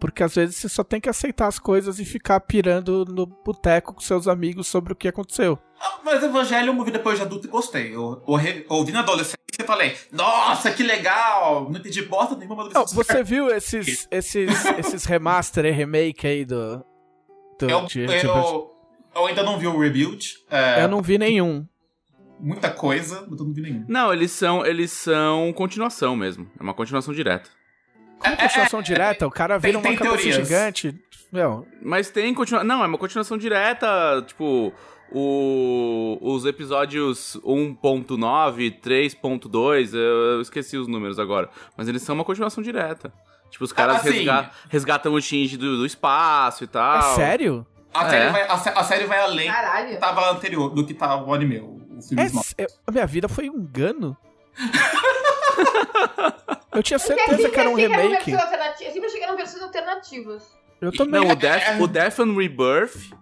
Porque às vezes você só tem que aceitar as coisas e ficar pirando no boteco com seus amigos sobre o que aconteceu. Ah, Mas Evangelho eu vi depois de adulto e gostei. Eu, eu, ouvi na adolescência e falei, nossa, que legal! Não entendi bosta nenhuma do Não, você viu esses, esses, esses remaster e remake aí do. Eu, eu, eu ainda não vi o Rebuild. É, eu não vi nenhum. Muita coisa, mas eu não vi nenhum. Não, eles são, eles são continuação mesmo. É uma continuação direta. Como continuação direta, o cara tem- vira uma tem cabeça gigante. Meu, Mas tem continuação. Não, é uma continuação direta, tipo. O, os episódios 1.9, 3.2, eu, eu esqueci os números agora. Mas eles são uma continuação direta. Tipo, os caras assim- resga- resgatam o Shinji do, do espaço e tal. é sério? A, É. série, vai, a, a série vai além do caralho. que tava anterior, do que tava o anime, o, o filme É, a minha vida foi um engano? eu tinha certeza que era um remake. Eu sempre achei que eram versões alternativas. Eu também. Não, o Death, o Death and Rebirth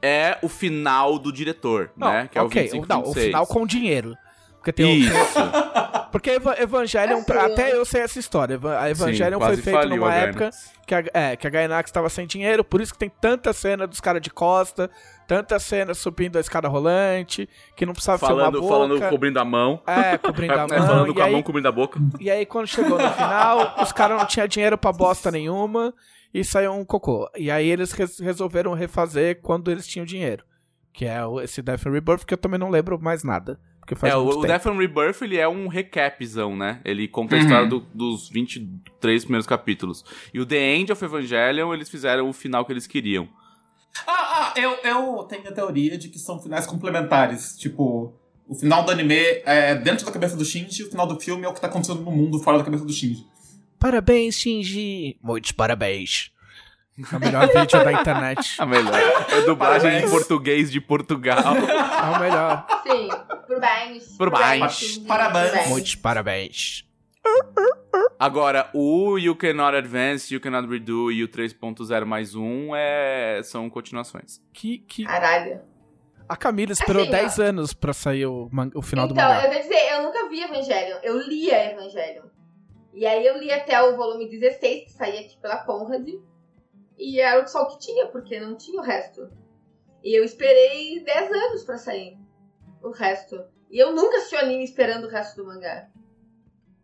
é o final do diretor, Não, né? Que é o ok, 25 não, o 26. final com dinheiro. Porque tem o- Isso. Porque Eva- Evangelion, pra- eu- até eu sei essa história. A Evangelion Sim, foi faliu numa a época que a, é, que a Gainax estava sem dinheiro, por isso que tem tanta cena dos caras de costa, tanta cena subindo a escada rolante, que não precisava Falando, filmar a falando boca. cobrindo a mão. É, cobrindo a É, mão. falando e, com a aí, mão, cobrindo a boca. e aí, quando chegou no final, os caras não tinham dinheiro pra bosta nenhuma e saiu um cocô. E aí eles res- resolveram refazer quando eles tinham dinheiro. Que é o- esse Death and Rebirth, que eu também não lembro mais nada. Porque faz É, o, muito o tempo. Death and Rebirth, ele é um recapzão, né? Ele conta a Uhum. história do- dos 23 primeiros capítulos. E o The End of Evangelion, eles fizeram o final que eles queriam. Ah, ah, eu, eu tenho a teoria de que são finais complementares. Tipo, o final do anime é dentro da cabeça do Shinji e o final do filme é o que tá acontecendo no mundo fora da cabeça do Shinji. Parabéns, Shinji! Muitos parabéns. É o melhor vídeo da internet. A melhor. É dublagem em Parabéns. português de Portugal. É o melhor. Sim, por bens. Por bens. sim, Parabéns. por bens. Muitos parabéns. Agora, o You Cannot Advance, You Cannot Redo e o 3.0 mais 1 é... são continuações. Que, que... Caralho. A Camila esperou Assim, 10 anos pra sair o, man- o final do então, mangá. eu vou dizer, eu nunca vi Evangelion. Eu lia Evangelion. E aí eu li até o volume 16, que saía aqui pela Conrad. E era só o que tinha, porque não tinha o resto. E eu esperei 10 anos pra sair o resto. E eu nunca assisti o anime esperando o resto do mangá.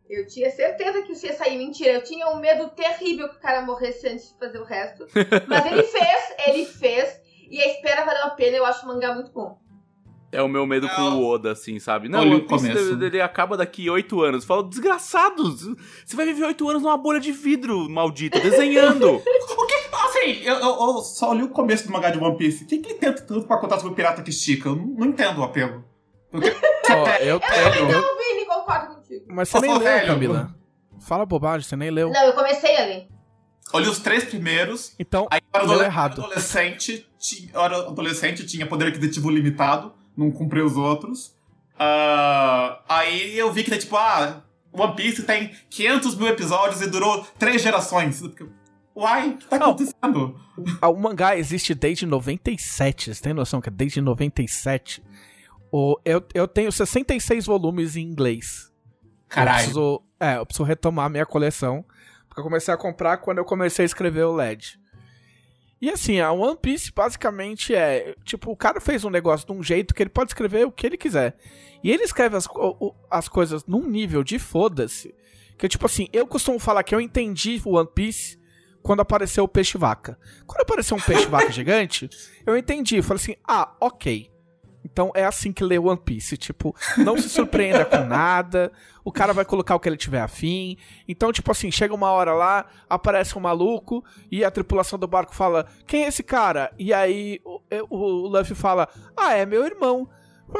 Eu tinha certeza que isso ia sair mentira. Eu tinha um medo terrível que o cara morresse antes de fazer o resto. Mas ele fez, ele fez. E a espera valeu a pena. Eu acho o mangá muito bom. É o meu medo com Não. o Oda, assim, sabe? Não, Olha o começo. ele, ele acaba daqui oito anos. Fala, desgraçado, você vai viver oito anos numa bolha de vidro, maldito, desenhando. O que. Assim, eu, eu- eu só li o começo do mangá de One Piece. O que, que ele tenta tanto pra contar sobre o pirata que estica? Eu não, não entendo o apelo. Porque, eu, eu, eu- Não, Vini, concordo contigo. mas você Ô, nem leu, velho. Camila. Fala bobagem, você nem leu. Não, eu comecei ali. eu li os três primeiros. Então, Aí eu era errado. adolescente, ti- eu era adolescente, tinha poder aquisitivo limitado, não cumpri os outros. Ah, aí eu vi que, tipo, ah, One Piece tem 500 mil episódios e durou três gerações. Eu Uai, o que tá acontecendo? Ah, O mangá existe desde 97, você tem noção que é desde 97? O, eu, eu tenho 66 volumes em inglês. Eu Caralho. preciso, é, eu preciso retomar a minha coleção. Porque eu comecei a comprar quando eu comecei a escrever o LED. E assim, a One Piece basicamente é. Tipo, o cara fez um negócio de um jeito que ele pode escrever o que ele quiser. E ele escreve as, o- as coisas num nível de foda-se. Que tipo assim, eu costumo falar que eu entendi o One Piece quando apareceu o peixe-vaca. Quando apareceu um peixe-vaca gigante, eu entendi. Falei assim, ah, ok. Então é assim que lê One Piece. Tipo, não se surpreenda com nada. O cara vai colocar o que ele tiver afim. Então, tipo assim, chega uma hora lá, aparece um maluco e a tripulação do barco fala: Quem é esse cara? E aí o, o Luffy fala: Ah, é meu irmão.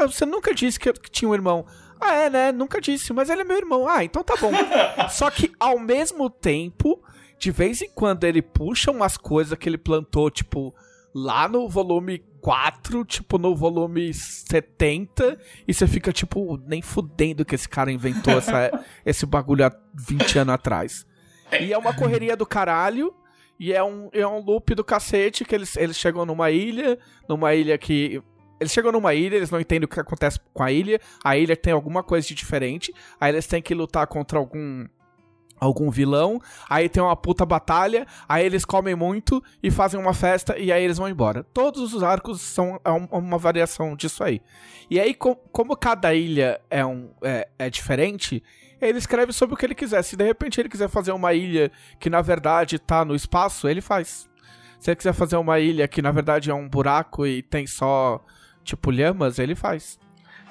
Você nunca disse que, que tinha um irmão. Ah, é, né? Nunca disse, mas ele é meu irmão. Ah, então tá bom. Só que ao mesmo tempo, de vez em quando ele puxa umas coisas que ele plantou, tipo, lá no volume 4, tipo, no volume 70, e você fica, tipo, nem fudendo que esse cara inventou essa, esse bagulho há 20 anos atrás. E é uma correria do caralho. E é um, é um loop do cacete que eles, eles chegam numa ilha, numa ilha que. Eles chegam numa ilha, eles não entendem o que acontece com a ilha. A ilha tem alguma coisa de diferente. Aí eles têm que lutar contra algum. Algum vilão, aí tem uma puta batalha, aí eles comem muito e fazem uma festa e aí eles vão embora. Todos os arcos são é um- uma variação disso aí. E aí, com- como cada ilha é, um, é, é diferente, ele escreve sobre o que ele quiser. Se de repente ele quiser fazer uma ilha que na verdade tá no espaço, ele faz. Se ele quiser fazer uma ilha que na verdade é um buraco e tem só, tipo, lhamas, ele faz.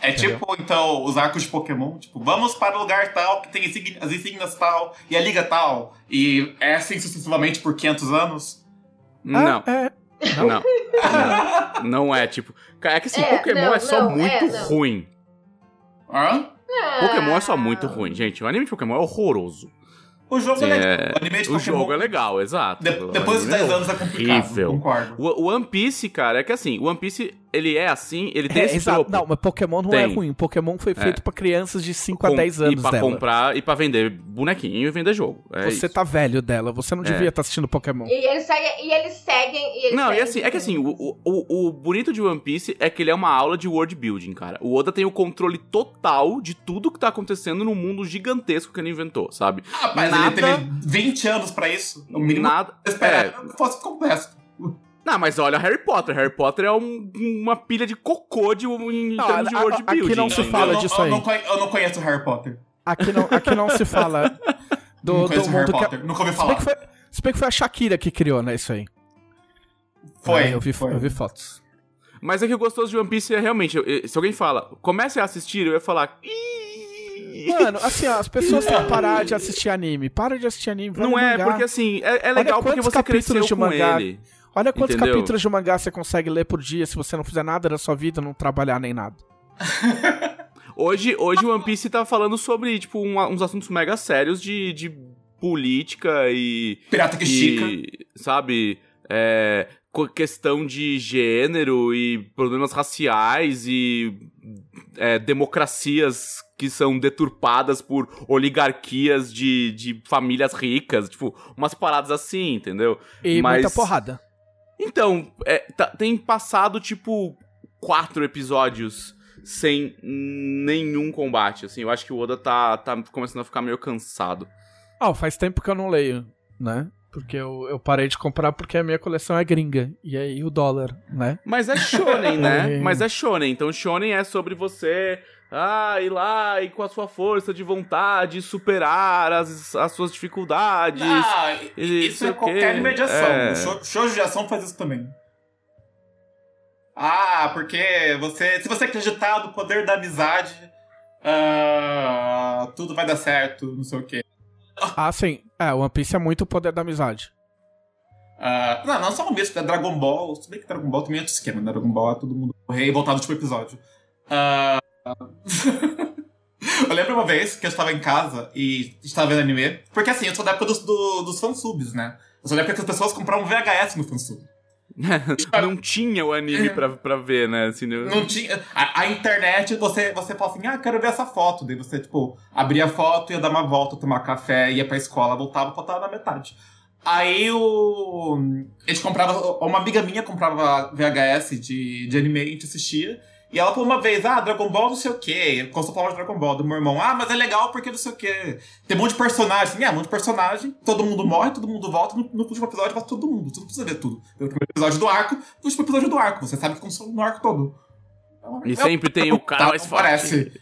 É Entendeu? tipo, então, os arcos de Pokémon, tipo, vamos para o lugar tal, que tem as insígnias tal, e a liga tal, e é assim sucessivamente por 500 anos. Não, Ah, é. não, não. Não é, tipo... É que assim, É, Pokémon não, é só não, muito é, ruim. Hã? Pokémon é só muito ruim, gente. O anime de Pokémon é horroroso. O jogo Sim, é legal. é- O anime de O jogo é legal, exato. de- depois dos anime 10 é anos é complicado, horrível. concordo. O o One Piece, cara, é que assim, o One Piece, ele é assim, ele tem É, esse exato. tropo. Não, mas Pokémon não é Tem. ruim. Pokémon foi feito É. pra crianças de 5 a Com- 10 anos E pra dela. comprar, e pra vender bonequinho e vender jogo. É Você isso. tá velho dela, você não É. devia estar assistindo Pokémon. E eles seguem. E eles seguem. E eles Não, e seguem assim, é que assim, o, o, o bonito de One Piece é que ele é uma aula de world building, cara. O Oda tem o controle total de tudo que tá acontecendo no mundo gigantesco que ele inventou, sabe? Ah, mas Nada- ele teve 20 anos pra isso. No mínimo, Nada. eu esperava É. que fosse complexo. Não, mas olha Harry Potter. Harry Potter é um- uma pilha de cocô de, em Não, termos de a- world a- aqui building. não se fala eu, não- disso eu aí. Não, conhe- eu não conheço Harry Potter. Aqui não, aqui não se fala do, não do conheço Harry mundo que. Potter. Nunca ouvi Se bem, falar. que foi, se bem que foi a Shakira que criou, né? Isso aí. Foi. É, eu, vi, foi. eu vi fotos. Mas é que o gostoso de One Piece é realmente, eu- se alguém fala, comece a assistir, eu ia falar. Mano, assim, ó, as pessoas têm que parar de assistir anime. Para de assistir anime. vai Não é, mangá. porque assim, é, é legal porque você cresceu de com mangá. ele. Olha quantos entendeu? capítulos de mangá você consegue ler por dia se você não fizer nada da sua vida, não trabalhar nem nada. Hoje, hoje o One Piece tá falando sobre, tipo, um- uns assuntos mega sérios de, de política e. Pirata que estica. e sabe? É, questão de gênero e problemas raciais e é, democracias que são deturpadas por oligarquias de, de famílias ricas, tipo, umas paradas assim, entendeu? E Mas- muita porrada. Então, é, tá- tem passado, tipo, quatro episódios sem nenhum combate, assim. Eu acho que o Oda tá, tá começando a ficar meio cansado. Ó, faz tempo que eu não leio, né? Porque eu, eu parei de comprar porque a minha coleção é gringa. E aí o dólar, né? Mas é shonen, né? É. Mas é shonen. Então shonen é sobre você ah, ir lá e com a sua força de vontade superar as, as suas dificuldades. Ah, e isso é qualquer mediação. É. O show, shoujo de ação faz isso também. Ah, porque você, se você acreditar no poder da amizade, ah, tudo vai dar certo, não sei o quê. Ah, sim. É, One Piece é muito o poder da amizade. Ah, não, não só o mesmo, é Dragon Ball. Se bem que Dragon Ball também é outro esquema, né? Dragon Ball é todo mundo morrer e voltar no último episódio. Ah, eu lembro uma vez que eu estava em casa e estava vendo anime. Porque assim, eu sou da época dos, do, dos fansubs, né? Eu sou da época que as pessoas compravam VHS no fansub. não tinha o anime pra, pra ver, né? Assim, eu- Não tinha. A, a internet, você, você fala assim, ah, quero ver essa foto. Daí você, tipo, abria a foto, ia dar uma volta, tomar café, ia pra escola, voltava, faltava na metade. Aí o. A gente comprava. Uma amiga minha comprava VHS de, de anime e a gente assistia. E ela falou uma vez, ah, Dragon Ball não sei o quê. Começou a falar de Dragon Ball do meu irmão. Ah, mas é legal porque não sei o quê. Tem um monte de personagem. É, um monte de personagem. Todo mundo morre, todo mundo volta. No, no último episódio vai todo mundo. Você não precisa ver tudo. No primeiro episódio do arco, no último episódio do arco. Você sabe que aconteceu no arco todo. E sempre tem o cara mais não forte. parece.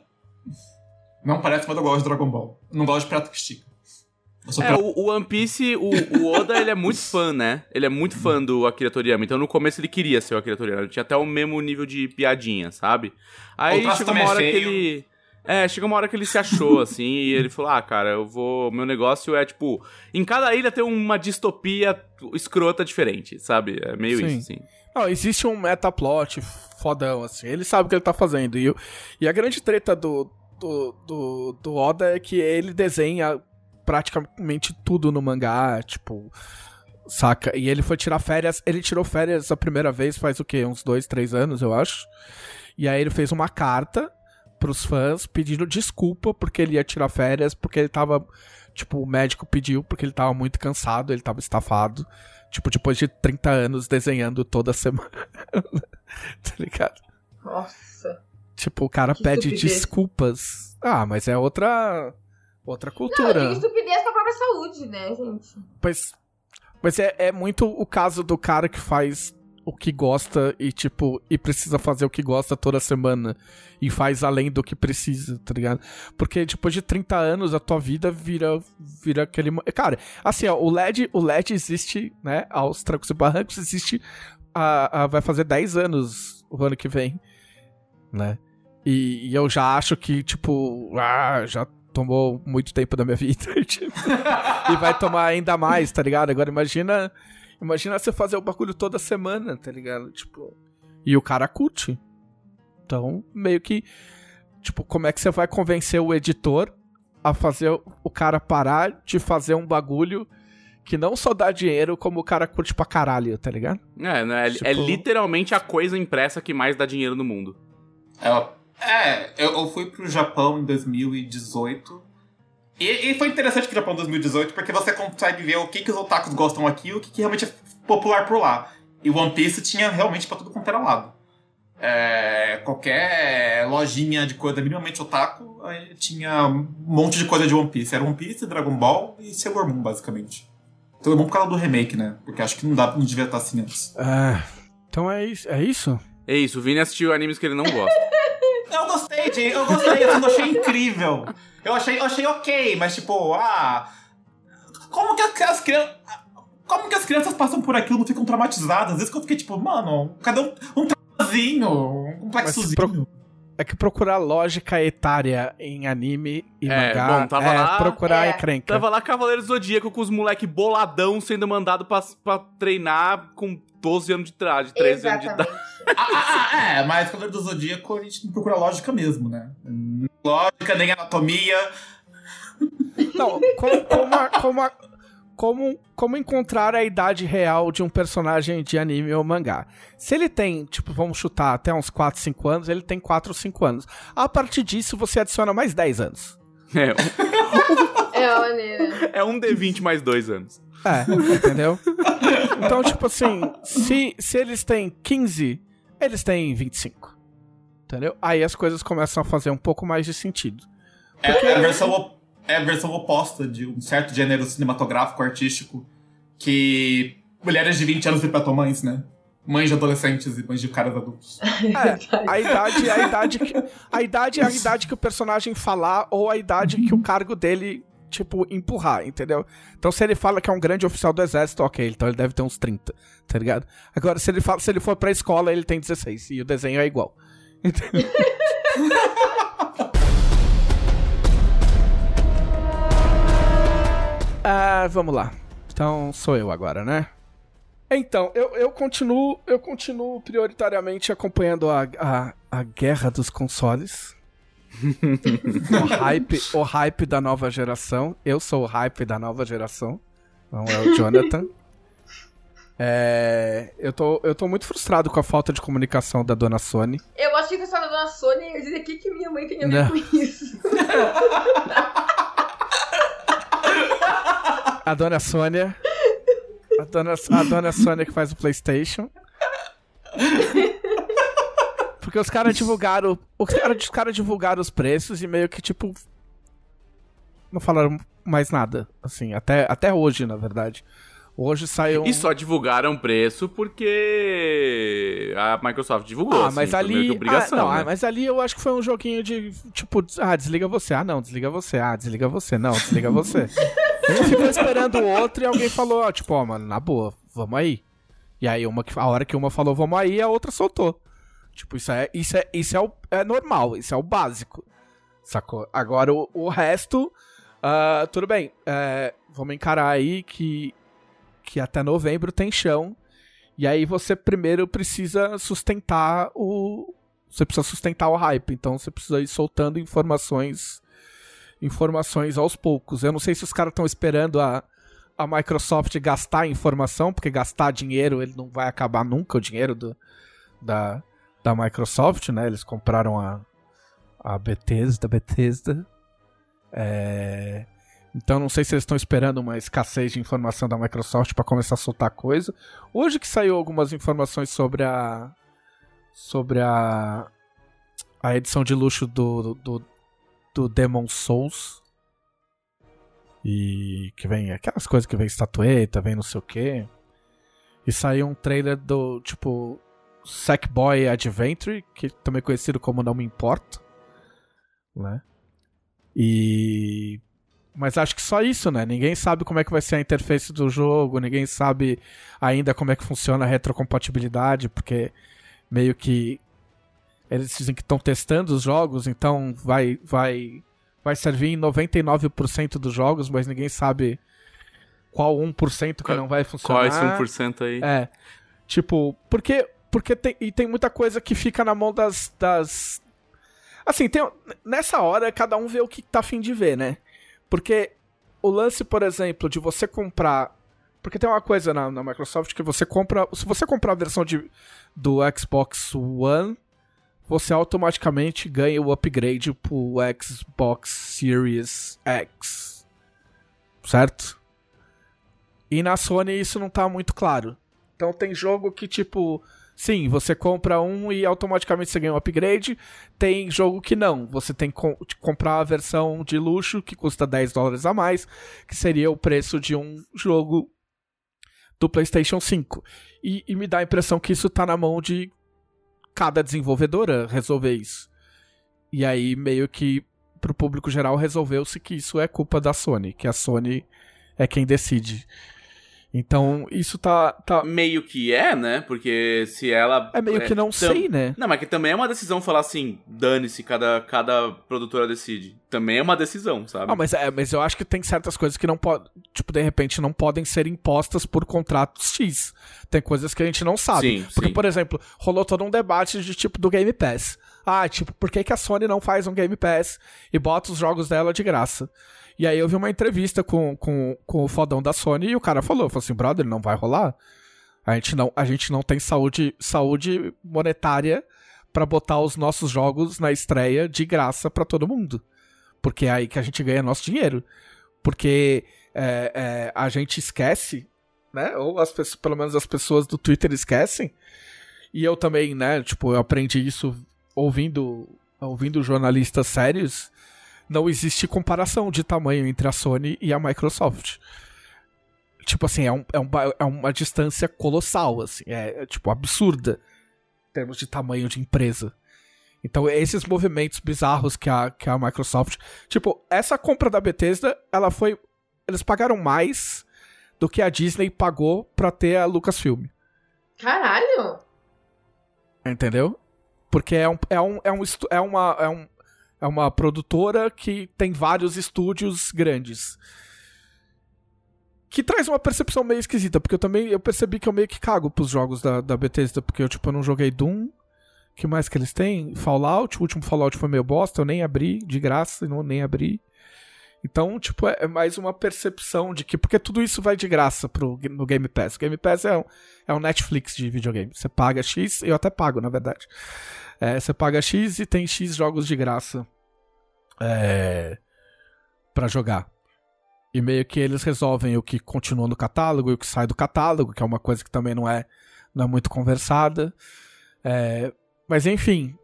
não parece, mas eu gosto de Dragon Ball. Não gosto de Pirata que Estica. É, o, o One Piece, o, o Oda, ele é muito fã, né? Ele é muito fã do Akira Toriyama. Então no começo ele queria ser o Akira Toriyama. Ele tinha até o mesmo nível de piadinha, sabe? Aí chegou uma também é hora que ele. É, chegou uma hora que ele se achou, assim, e ele falou: Ah, cara, eu vou. Meu negócio é, tipo, em cada ilha tem uma distopia escrota diferente, sabe? É meio Sim. isso, assim. Não, existe um metaplot fodão, assim. Ele sabe o que ele tá fazendo. E, e a grande treta do, do, do, do Oda é que ele desenha praticamente tudo no mangá, tipo. Saca? E ele foi tirar férias. Ele tirou férias a primeira vez faz o quê? Uns dois, três anos, eu acho. E aí ele fez uma carta pros fãs pedindo desculpa porque ele ia tirar férias, porque ele tava. Tipo, o médico pediu porque ele tava muito cansado, ele tava estafado. Tipo, depois de 30 anos desenhando toda semana. tá ligado? Nossa. Tipo, o cara Que pede estupidez. desculpas. Ah, mas é outra. Outra Não, cultura. digo estupidez pra própria saúde, né, gente? Mas, mas é, é muito o caso do cara que faz o que gosta e, tipo, e precisa fazer o que gosta toda semana. E faz além do que precisa, tá ligado? Porque depois de 30 anos, a tua vida vira, vira aquele. Cara, assim, ó, o LED, o LED existe, né? Aos trancos e barrancos, existe. A, a- vai fazer 10 anos o ano que vem, né? E, e eu já acho que, tipo, ah, já tomou muito tempo da minha vida. tipo, e vai tomar ainda mais, tá ligado? Agora imagina, imagina você fazer o bagulho toda semana, tá ligado? Tipo, e o cara curte. Então, meio que tipo, como é que você vai convencer o editor a fazer o cara parar de fazer um bagulho que não só dá dinheiro, como o cara curte pra caralho, tá ligado? É, né? É- Tipo- é literalmente a coisa impressa que mais dá dinheiro no mundo. É, é, eu, eu fui pro Japão em 2018. E, e foi interessante pro Japão em 2018 porque você consegue ver o que, que os otakus gostam aqui e o que, que realmente é popular por lá. E One Piece tinha realmente pra tudo quanto era lado. É, qualquer lojinha de coisa minimamente otaku tinha um monte de coisa de One Piece. Era One Piece, Dragon Ball e Sailor Moon, basicamente. Sailor Moon por causa do remake, né? Porque acho que não, dá, não devia estar assim antes. É, então é isso. É isso? É isso, o Vini assistiu animes que ele não gosta. Eu gostei, de, eu gostei, eu achei incrível. Eu achei, eu achei ok, mas tipo, ah. Como que as crianças. Como que as crianças passam por aquilo e não ficam traumatizadas? Às vezes que eu fiquei tipo, mano, cadê um, um traumazinho? Um complexozinho. pro- É que procurar lógica etária em anime e É, mangá bom, tava é lá- procurar É. encrenca. Tava lá Cavaleiro do Zodíaco com os moleque boladão sendo mandado pra, pra treinar com 12 anos de idade, 13 anos de idade. Ah, ah, ah, é, mas Cavaleiro do Zodíaco a gente não procura lógica mesmo, né? Lógica, nem anatomia. Não, como, como, a- como, a- como, como encontrar a idade real de um personagem de anime ou mangá? Se ele tem, tipo, vamos chutar até uns 4, 5 anos, ele tem 4 ou 5 anos. A partir disso, você adiciona mais 10 anos. É, um- É é um D20 mais dois anos. É, entendeu? Então, tipo assim, se, se eles têm 15, eles têm 25. Entendeu? Aí as coisas começam a fazer um pouco mais de sentido. É, é a versão, é a versão oposta de um certo gênero cinematográfico, artístico, que mulheres de 20 anos tua mães, né? Mães de adolescentes e mães de caras adultos. É, a idade é a idade que, a idade é a idade que o personagem falar ou a idade que o cargo dele, tipo, empurrar, entendeu? Então se ele fala que é um grande oficial do exército, ok, então ele deve ter uns 30, tá ligado? Agora, se ele, fala, se ele for pra escola, ele tem 16 e o desenho é igual. Entendeu? Ah, vamos lá. Então sou eu agora, né? Então, eu, eu continuo eu continuo prioritariamente acompanhando a, a, a guerra dos consoles. O, hype, o hype da nova geração. Eu sou o hype da nova geração. Não é o Jonathan. É, eu, tô, eu tô muito frustrado com a falta de comunicação da dona Sony. Eu achei que a história da dona Sônia ia dizer o que, que minha mãe tem a ver com isso. A dona Sônia. A dona, a dona Sônia que faz o PlayStation. Porque os caras divulgaram. Os caras cara divulgaram os preços e meio que tipo. Não falaram mais nada. Assim, até, até hoje, na verdade. Hoje saiu. um- E só divulgaram preço porque a Microsoft divulgou. Ah, assim, mas ali. que obrigação, ah, não, né? ah, mas ali eu acho que foi um joguinho de tipo, ah, desliga você. Ah, não, desliga você. Ah, desliga você. Não, desliga você. um ficou esperando o outro e alguém falou, ó, tipo, ó, mano, na boa, vamos aí. E aí, uma, a hora que uma falou vamos aí, a outra soltou. Tipo, isso é, isso é, isso é, o, é normal, isso é o básico. Sacou? Agora o, o resto, ah, tudo bem. é, vamos encarar aí que, que até novembro tem chão. E aí você primeiro precisa sustentar o. Você precisa sustentar o hype. Então você precisa ir soltando informações. Informações aos poucos. Eu não sei se os caras estão esperando a, a Microsoft gastar informação, porque gastar dinheiro ele não vai acabar nunca, o dinheiro do, da, da Microsoft, né? Eles compraram a, a Bethesda, Bethesda. É, então não sei se eles estão esperando uma escassez de informação da Microsoft para começar a soltar coisa. Hoje que saiu algumas informações sobre a sobre a a edição de luxo do do, do Demon Souls e que vem aquelas coisas que vem estatueta, vem não sei o que. E saiu um trailer do tipo Sackboy Adventure, que também é conhecido como Não Me Importo, né? E mas acho que só isso, né? Ninguém sabe como é que vai ser a interface do jogo, ninguém sabe ainda como é que funciona a retrocompatibilidade, porque meio que eles dizem que estão testando os jogos, então vai vai vai servir em 99% dos jogos, mas ninguém sabe qual 1% que Qual- não vai Qual funcionar. é esse 1% aí? É. Tipo, porque. Porque tem, e tem muita coisa que fica na mão das. das... Assim, tem, nessa hora cada um vê o que tá afim de ver, né? Porque o lance, por exemplo, de você comprar. Porque tem uma coisa na, na Microsoft que você compra. Se você comprar a versão de, do Xbox One, você automaticamente ganha o upgrade pro Xbox Series X. Certo? E na Sony isso não tá muito claro. Então tem jogo que, tipo, sim, você compra um e automaticamente você ganha um upgrade. Tem jogo que não. Você tem que com- comprar a versão de luxo que custa 10 dólares a mais, que seria o preço de um jogo do PlayStation 5. E, e me dá a impressão que isso tá na mão de cada desenvolvedora resolver isso. E aí, meio que pro público geral, resolveu-se que isso é culpa da Sony, que a Sony é quem decide. Então, isso tá. tá Meio que é, né? Porque se ela. é meio que não tam- sei, né? Não, mas que também é uma decisão falar assim, dane-se, cada, cada produtora decide. Também é uma decisão, sabe? Ah, mas, é, mas eu acho que tem certas coisas que não podem. Tipo, de repente, não podem ser impostas por contratos X. Tem coisas que a gente não sabe. Sim, Porque, sim. por exemplo, rolou todo um debate de tipo do Game Pass. Ah, tipo, por que, que a Sony não faz um Game Pass e bota os jogos dela de graça? E aí eu vi uma entrevista com, com, com o fodão da Sony e o cara falou, falou assim, brother, não vai rolar. A gente não, a gente não tem saúde, saúde monetária pra botar os nossos jogos na estreia de graça pra todo mundo. Porque é aí que a gente ganha nosso dinheiro. Porque é, é, a gente esquece, né? Ou as pessoas, pelo menos as pessoas do Twitter esquecem. E eu também, né? Tipo, eu aprendi isso ouvindo, ouvindo jornalistas sérios. Não existe comparação de tamanho entre a Sony e a Microsoft. Tipo assim, é, um, é, um, é uma distância colossal, assim, é, é, tipo absurda em termos de tamanho de empresa. Então, esses movimentos bizarros que a, que a Microsoft. Tipo, essa compra da Bethesda, ela foi. Eles pagaram mais do que a Disney pagou pra ter a Lucasfilm. Caralho! Entendeu? Porque é, um, é, um, é, um, é, uma, é, um, é uma produtora que tem vários estúdios grandes. Que traz uma percepção meio esquisita, porque eu também eu percebi que eu meio que cago pros jogos da, da Bethesda, porque eu, tipo, eu não joguei Doom. que mais que eles têm? Fallout, o último Fallout foi meio bosta, eu nem abri, de graça, não, nem abri. Então, tipo, é, é mais uma percepção de que. Porque tudo isso vai de graça pro, no Game Pass. O Game Pass é um, é um Netflix de videogame. Você paga X, eu até pago, na verdade. É, você paga X e tem X jogos de graça é, para jogar. E meio que eles resolvem o que continua no catálogo e o que sai do catálogo, que é uma coisa que também não é, não é muito conversada. É, mas enfim.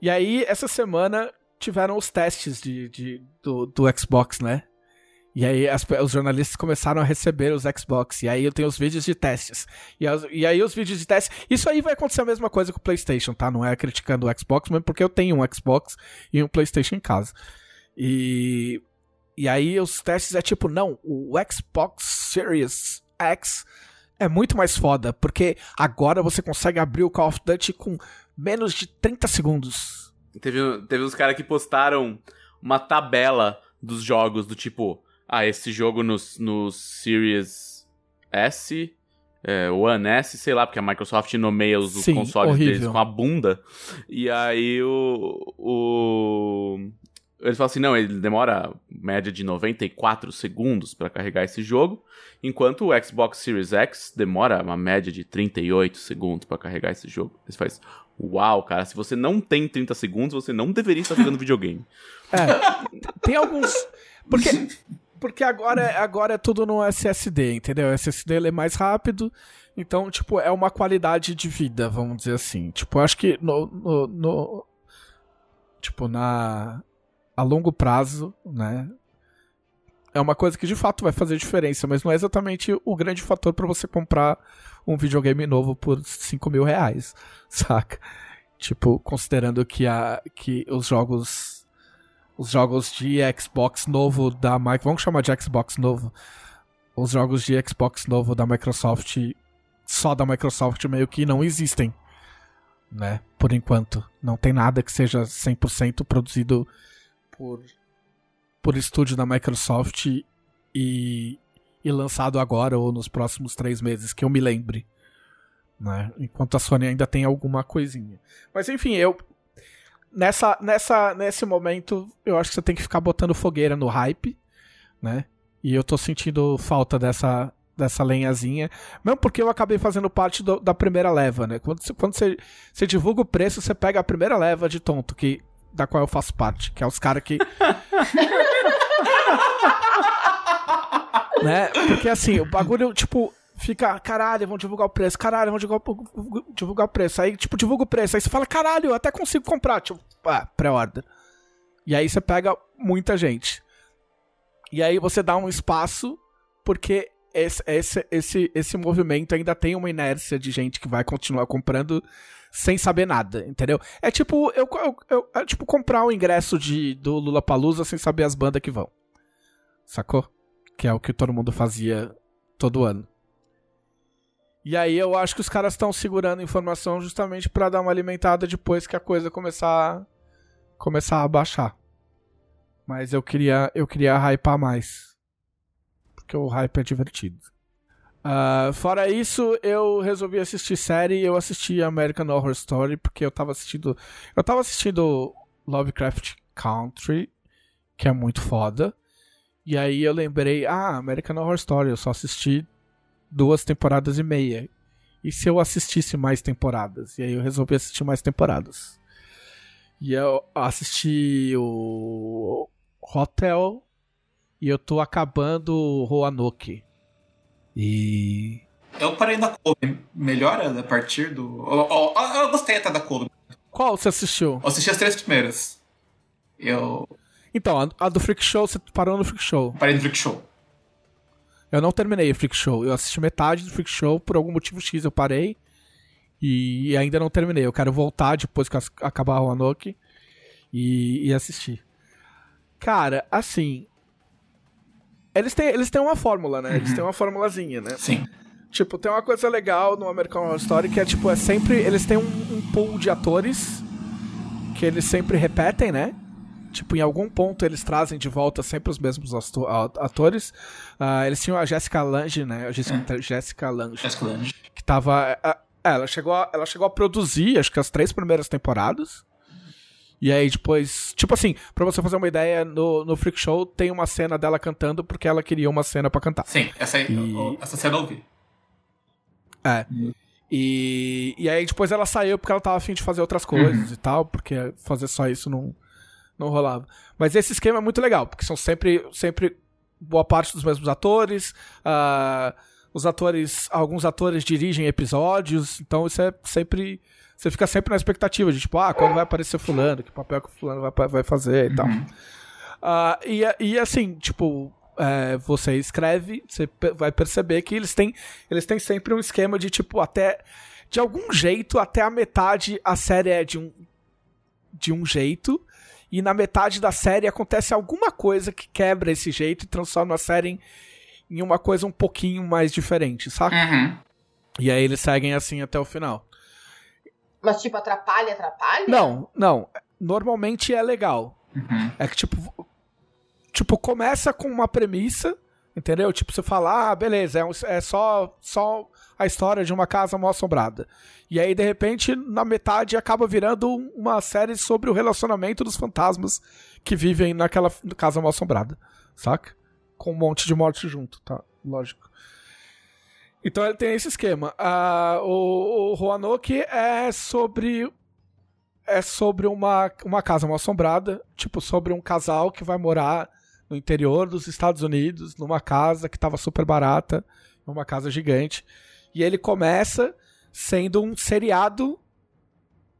E aí, essa semana tiveram os testes de, de do, do Xbox, né? E aí as, os jornalistas começaram a receber os Xbox. E aí eu tenho os vídeos de testes. E, as, e aí os vídeos de testes. Isso aí vai acontecer a mesma coisa com o PlayStation, tá? Não é criticando o Xbox, mas porque eu tenho um Xbox e um PlayStation em casa. E. E aí os testes é tipo, não, o Xbox Series X é muito mais foda, porque agora você consegue abrir o Call of Duty com menos de 30 segundos. Teve, teve uns caras que postaram uma tabela dos jogos, do tipo, ah, esse jogo no, no Series S, é, One S, sei lá, porque a Microsoft nomeia os, Sim, consoles horrível. deles com a bunda. E aí o. o eles falam assim: não, ele demora média de 94 segundos para carregar esse jogo, enquanto o Xbox Series X demora uma média de 38 segundos para carregar esse jogo. Eles fazem, uau, cara, se você não tem 30 segundos, você não deveria estar jogando videogame. É, tem alguns. Porque, porque agora, agora é tudo no SSD, entendeu? O SSD é mais rápido, então, tipo, é uma qualidade de vida, vamos dizer assim. Tipo, acho que no. no, no tipo, na. A longo prazo, né? É uma coisa que de fato vai fazer diferença, mas não é exatamente o grande fator para você comprar um videogame novo por 5 mil reais, saca? Tipo, considerando que, a, que os jogos. Os jogos de Xbox novo da Microsoft. Vamos chamar de Xbox novo. Os jogos de Xbox novo da Microsoft. Só da Microsoft meio que não existem. Né? Por enquanto. Não tem nada que seja 100% produzido por. Por estúdio da Microsoft e, e lançado agora ou nos próximos três meses, que eu me lembre. Né? Enquanto a Sony ainda tem alguma coisinha. Mas enfim, eu. Nessa, nessa, nesse momento, eu acho que você tem que ficar botando fogueira no hype, né? E eu tô sentindo falta dessa, dessa lenhazinha. Mesmo porque eu acabei fazendo parte do- da primeira leva, né? Quando, você, quando você, você divulga o preço, você pega a primeira leva de tonto, que, da qual eu faço parte, que é os caras que. né? Porque assim, o bagulho, tipo, fica, caralho, vão divulgar o preço, caralho, vão divulgar, divulgar o preço. Aí, tipo, divulga o preço. Aí você fala, caralho, eu até consigo comprar. Tipo, ah, pré-order. E aí você pega muita gente. E aí você dá um espaço, porque esse, esse, esse, esse movimento ainda tem uma inércia de gente que vai continuar comprando sem saber nada, entendeu? É tipo, eu, eu, eu- é tipo comprar o ingresso de, do Lula Palusa sem saber as bandas que vão. Sacou? Que é o que todo mundo fazia todo ano. E aí eu acho que os caras estão segurando informação justamente pra dar uma alimentada depois que a coisa começar começar a baixar. Mas eu queria eu queria hypar mais. Porque o hype é divertido. Ah, fora isso, eu resolvi assistir série. Eu assisti American Horror Story porque eu tava assistindo. Eu tava assistindo Lovecraft Country, que é muito foda. E aí eu lembrei, ah, American Horror Story, eu só assisti duas temporadas e meia. E se eu assistisse mais temporadas? E aí eu resolvi assistir mais temporadas. E eu assisti o Hotel e eu tô acabando o Roanoke. E Eu parei na Kobe. Melhora a partir do. Eu, eu- eu gostei até da Kobe. qual você assistiu? Eu assisti as três primeiras. Eu. Então, a, a do Freak Show, você parou no Freak Show. Parei no Freak Show. Eu não terminei o Freak Show. Eu assisti metade do Freak Show, por algum motivo X eu parei. E, ainda não terminei. Eu quero voltar depois que acabar o Anoki e, e assistir. Cara, assim. Eles têm, eles têm uma fórmula, né? Eles têm uma formulazinha, né? Sim. Tipo, tem uma coisa legal no American Horror Story que é, tipo, é sempre. Eles têm um, um pool de atores que eles sempre repetem, né? Tipo, em algum ponto eles trazem de volta sempre os mesmos atores. Ah, eles tinham a Jessica Lange, né? A Jessica, Jessica Lange, Jessica Lange. que tava. ah, ela, chegou a, ela chegou a produzir, acho que as três primeiras temporadas. E aí depois. Tipo assim, pra você fazer uma ideia, no, no Freak Show tem uma cena dela cantando porque ela queria uma cena pra cantar. Sim, essa, aí, E- essa cena eu ouvi. É. E, e aí depois ela saiu porque ela tava afim de fazer outras coisas e tal, porque fazer só isso não, não rolava. Mas esse esquema é muito legal, porque são sempre, sempre boa parte dos mesmos atores. ah, os atores, alguns atores dirigem episódios, então isso é sempre. Você fica sempre na expectativa de tipo, ah, quando vai aparecer fulano, que papel que o fulano vai, vai fazer e tal. Ah, e, e assim, tipo, é, você escreve, você vai perceber que eles têm, eles têm sempre um esquema de tipo, até. De algum jeito, até a metade a série é de um, de um jeito. E na metade da série acontece alguma coisa que quebra esse jeito e transforma a série em, em uma coisa um pouquinho mais diferente, saca? Uhum. E aí eles seguem assim até o final. Mas, tipo, atrapalha, atrapalha? Não, não. Normalmente é legal. Uhum. É que, tipo, tipo, começa com uma premissa, entendeu? Tipo, você fala, ah, beleza, é, um- é só, só a história de uma casa mal assombrada. E aí, de repente, na metade, acaba virando uma série sobre o relacionamento dos fantasmas que vivem naquela casa mal assombrada, saca? Com um monte de morte junto, tá? Lógico. Então ele tem esse esquema. Ah, o, Roanoke é sobre é sobre uma, uma casa mal assombrada, tipo, sobre um casal que vai morar no interior dos Estados Unidos, numa casa que tava super barata, uma casa gigante. E ele começa sendo um seriado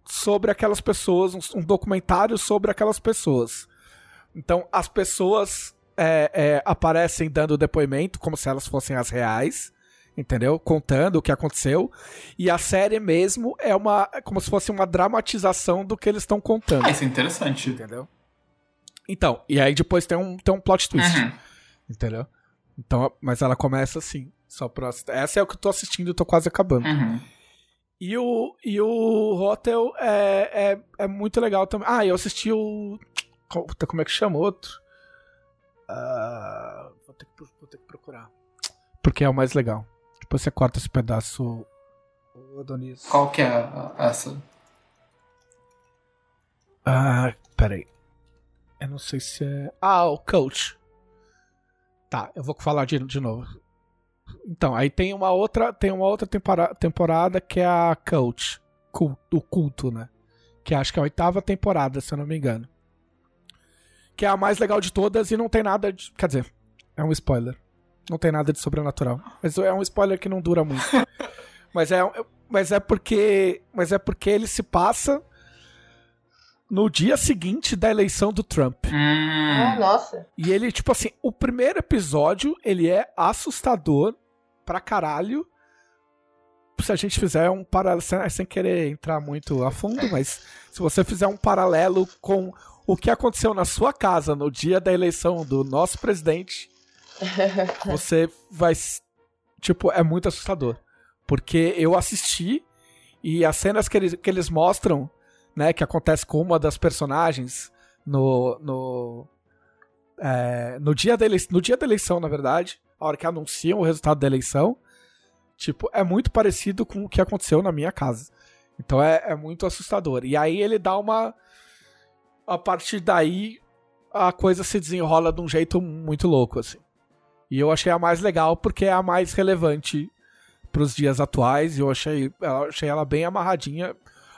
sobre aquelas pessoas, um, um documentário sobre aquelas pessoas. Então, as pessoas é, é, aparecem dando depoimento como se elas fossem as reais, entendeu? Contando o que aconteceu. E a série mesmo é uma como se fosse uma dramatização do que eles estão contando, Ah, isso é interessante. entendeu? Então, e aí depois tem um, tem um plot twist, Uhum. entendeu? Então, mas ela começa assim, só pra... Essa é o que eu tô assistindo e tô quase acabando. Uhum. E o, e o Hotel é, é, é muito legal também. Ah, eu assisti o. Como é que chama o outro? Ah, vou, ter que, vou ter que procurar. Porque é o mais legal. Depois você corta esse pedaço, o Adonis. Qual que é essa? Ah, peraí. Eu não sei se é. Ah, o Coach. Tá, eu vou falar de, de novo. Então, aí tem uma outra, tem uma outra tempora- temporada que é a Coach. Cul- O culto, né? Que acho que é a oitava temporada, se eu não me engano. Que é a mais legal de todas e não tem nada de. Quer dizer, é um spoiler. Não tem nada de sobrenatural. Mas é um spoiler que não dura muito. mas é, mas é porque. Mas é porque ele se passa no dia seguinte da eleição do Trump. Ah, Hum. nossa. E ele, tipo assim, o primeiro episódio, ele é assustador pra caralho. Se a gente fizer um paralelo, sem, sem querer entrar muito a fundo, mas se você fizer um paralelo com o que aconteceu na sua casa no dia da eleição do nosso presidente, você vai. Tipo, é muito assustador. Porque eu assisti e as cenas que eles, que eles mostram, né, que acontece com uma das personagens no. no é, no, dia da eleição, no dia da eleição, na verdade, a hora que anunciam o resultado da eleição, tipo, é muito parecido com o que aconteceu na minha casa. Então é, é muito assustador. E aí ele dá uma. A partir daí, a coisa se desenrola de um jeito muito louco, assim. E eu achei a mais legal porque é a mais relevante pros dias atuais. E eu achei, eu achei ela bem amarradinha.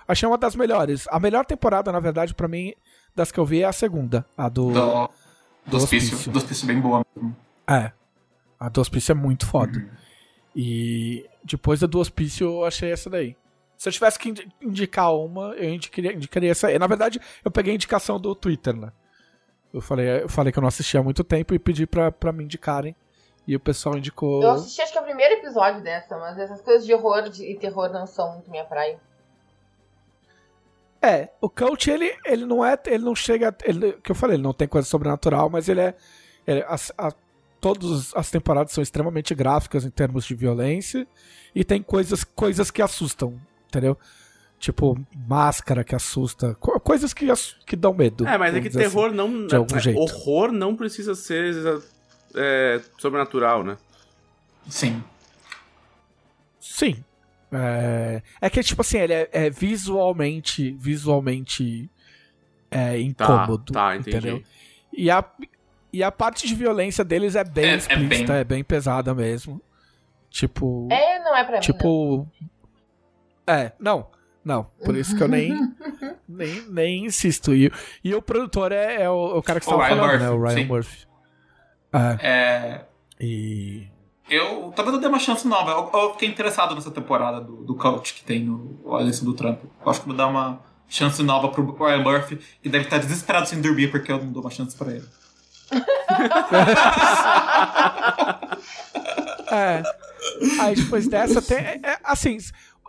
Achei uma das melhores. A melhor temporada, na verdade, pra mim, das que eu vi é a segunda. A do. Do, do do hospício. hospício. Do hospício bem boa. mesmo. É. A do hospício é muito foda. E depois da do hospício eu achei essa daí. Se eu tivesse que indi- indicar uma, eu indicaria, indicaria essa aí. Na verdade, eu peguei a indicação do Twitter, né? Eu falei, eu falei que eu não assistia há muito tempo e pedi pra, pra me indicarem. E o pessoal indicou. Eu assisti acho que é o primeiro episódio dessa, mas essas coisas de horror e terror não são muito minha praia. É, o Coach, ele, ele não é. Ele não chega. Ele, que eu falei, ele não tem coisa sobrenatural, mas ele é. ele- as, a- todas as temporadas são extremamente gráficas em termos de violência. E tem coisas, coisas que assustam, entendeu? Tipo, máscara que assusta. co- coisas que, que dão medo. É, mas é que terror não. de algum é, jeito. Horror não precisa ser é, sobrenatural, né? Sim. Sim. É, é que, tipo assim, ele é, é visualmente. Visualmente. É incômodo. tá, entendi. entendeu? E a, e a parte de violência deles é bem É- é explícita, bem- é bem pesada mesmo. Tipo. É, não é pra mim. não. tipo. É, não. Não. Por isso que eu nem. nem, nem insisto. E, e o produtor é, é o, o cara que O você tava Ryan falando, né? Murphy, O Ryan sim. Murphy. É, É, e. eu talvez eu dê uma chance nova. Eu, eu fiquei interessado nessa temporada do, do Coach que tem no a eleição do Trump. Eu acho que vou dar uma chance nova pro Ryan Murphy e deve estar desesperado sem dormir porque eu não dou uma chance pra ele. É. Aí depois dessa tem. é, é, assim,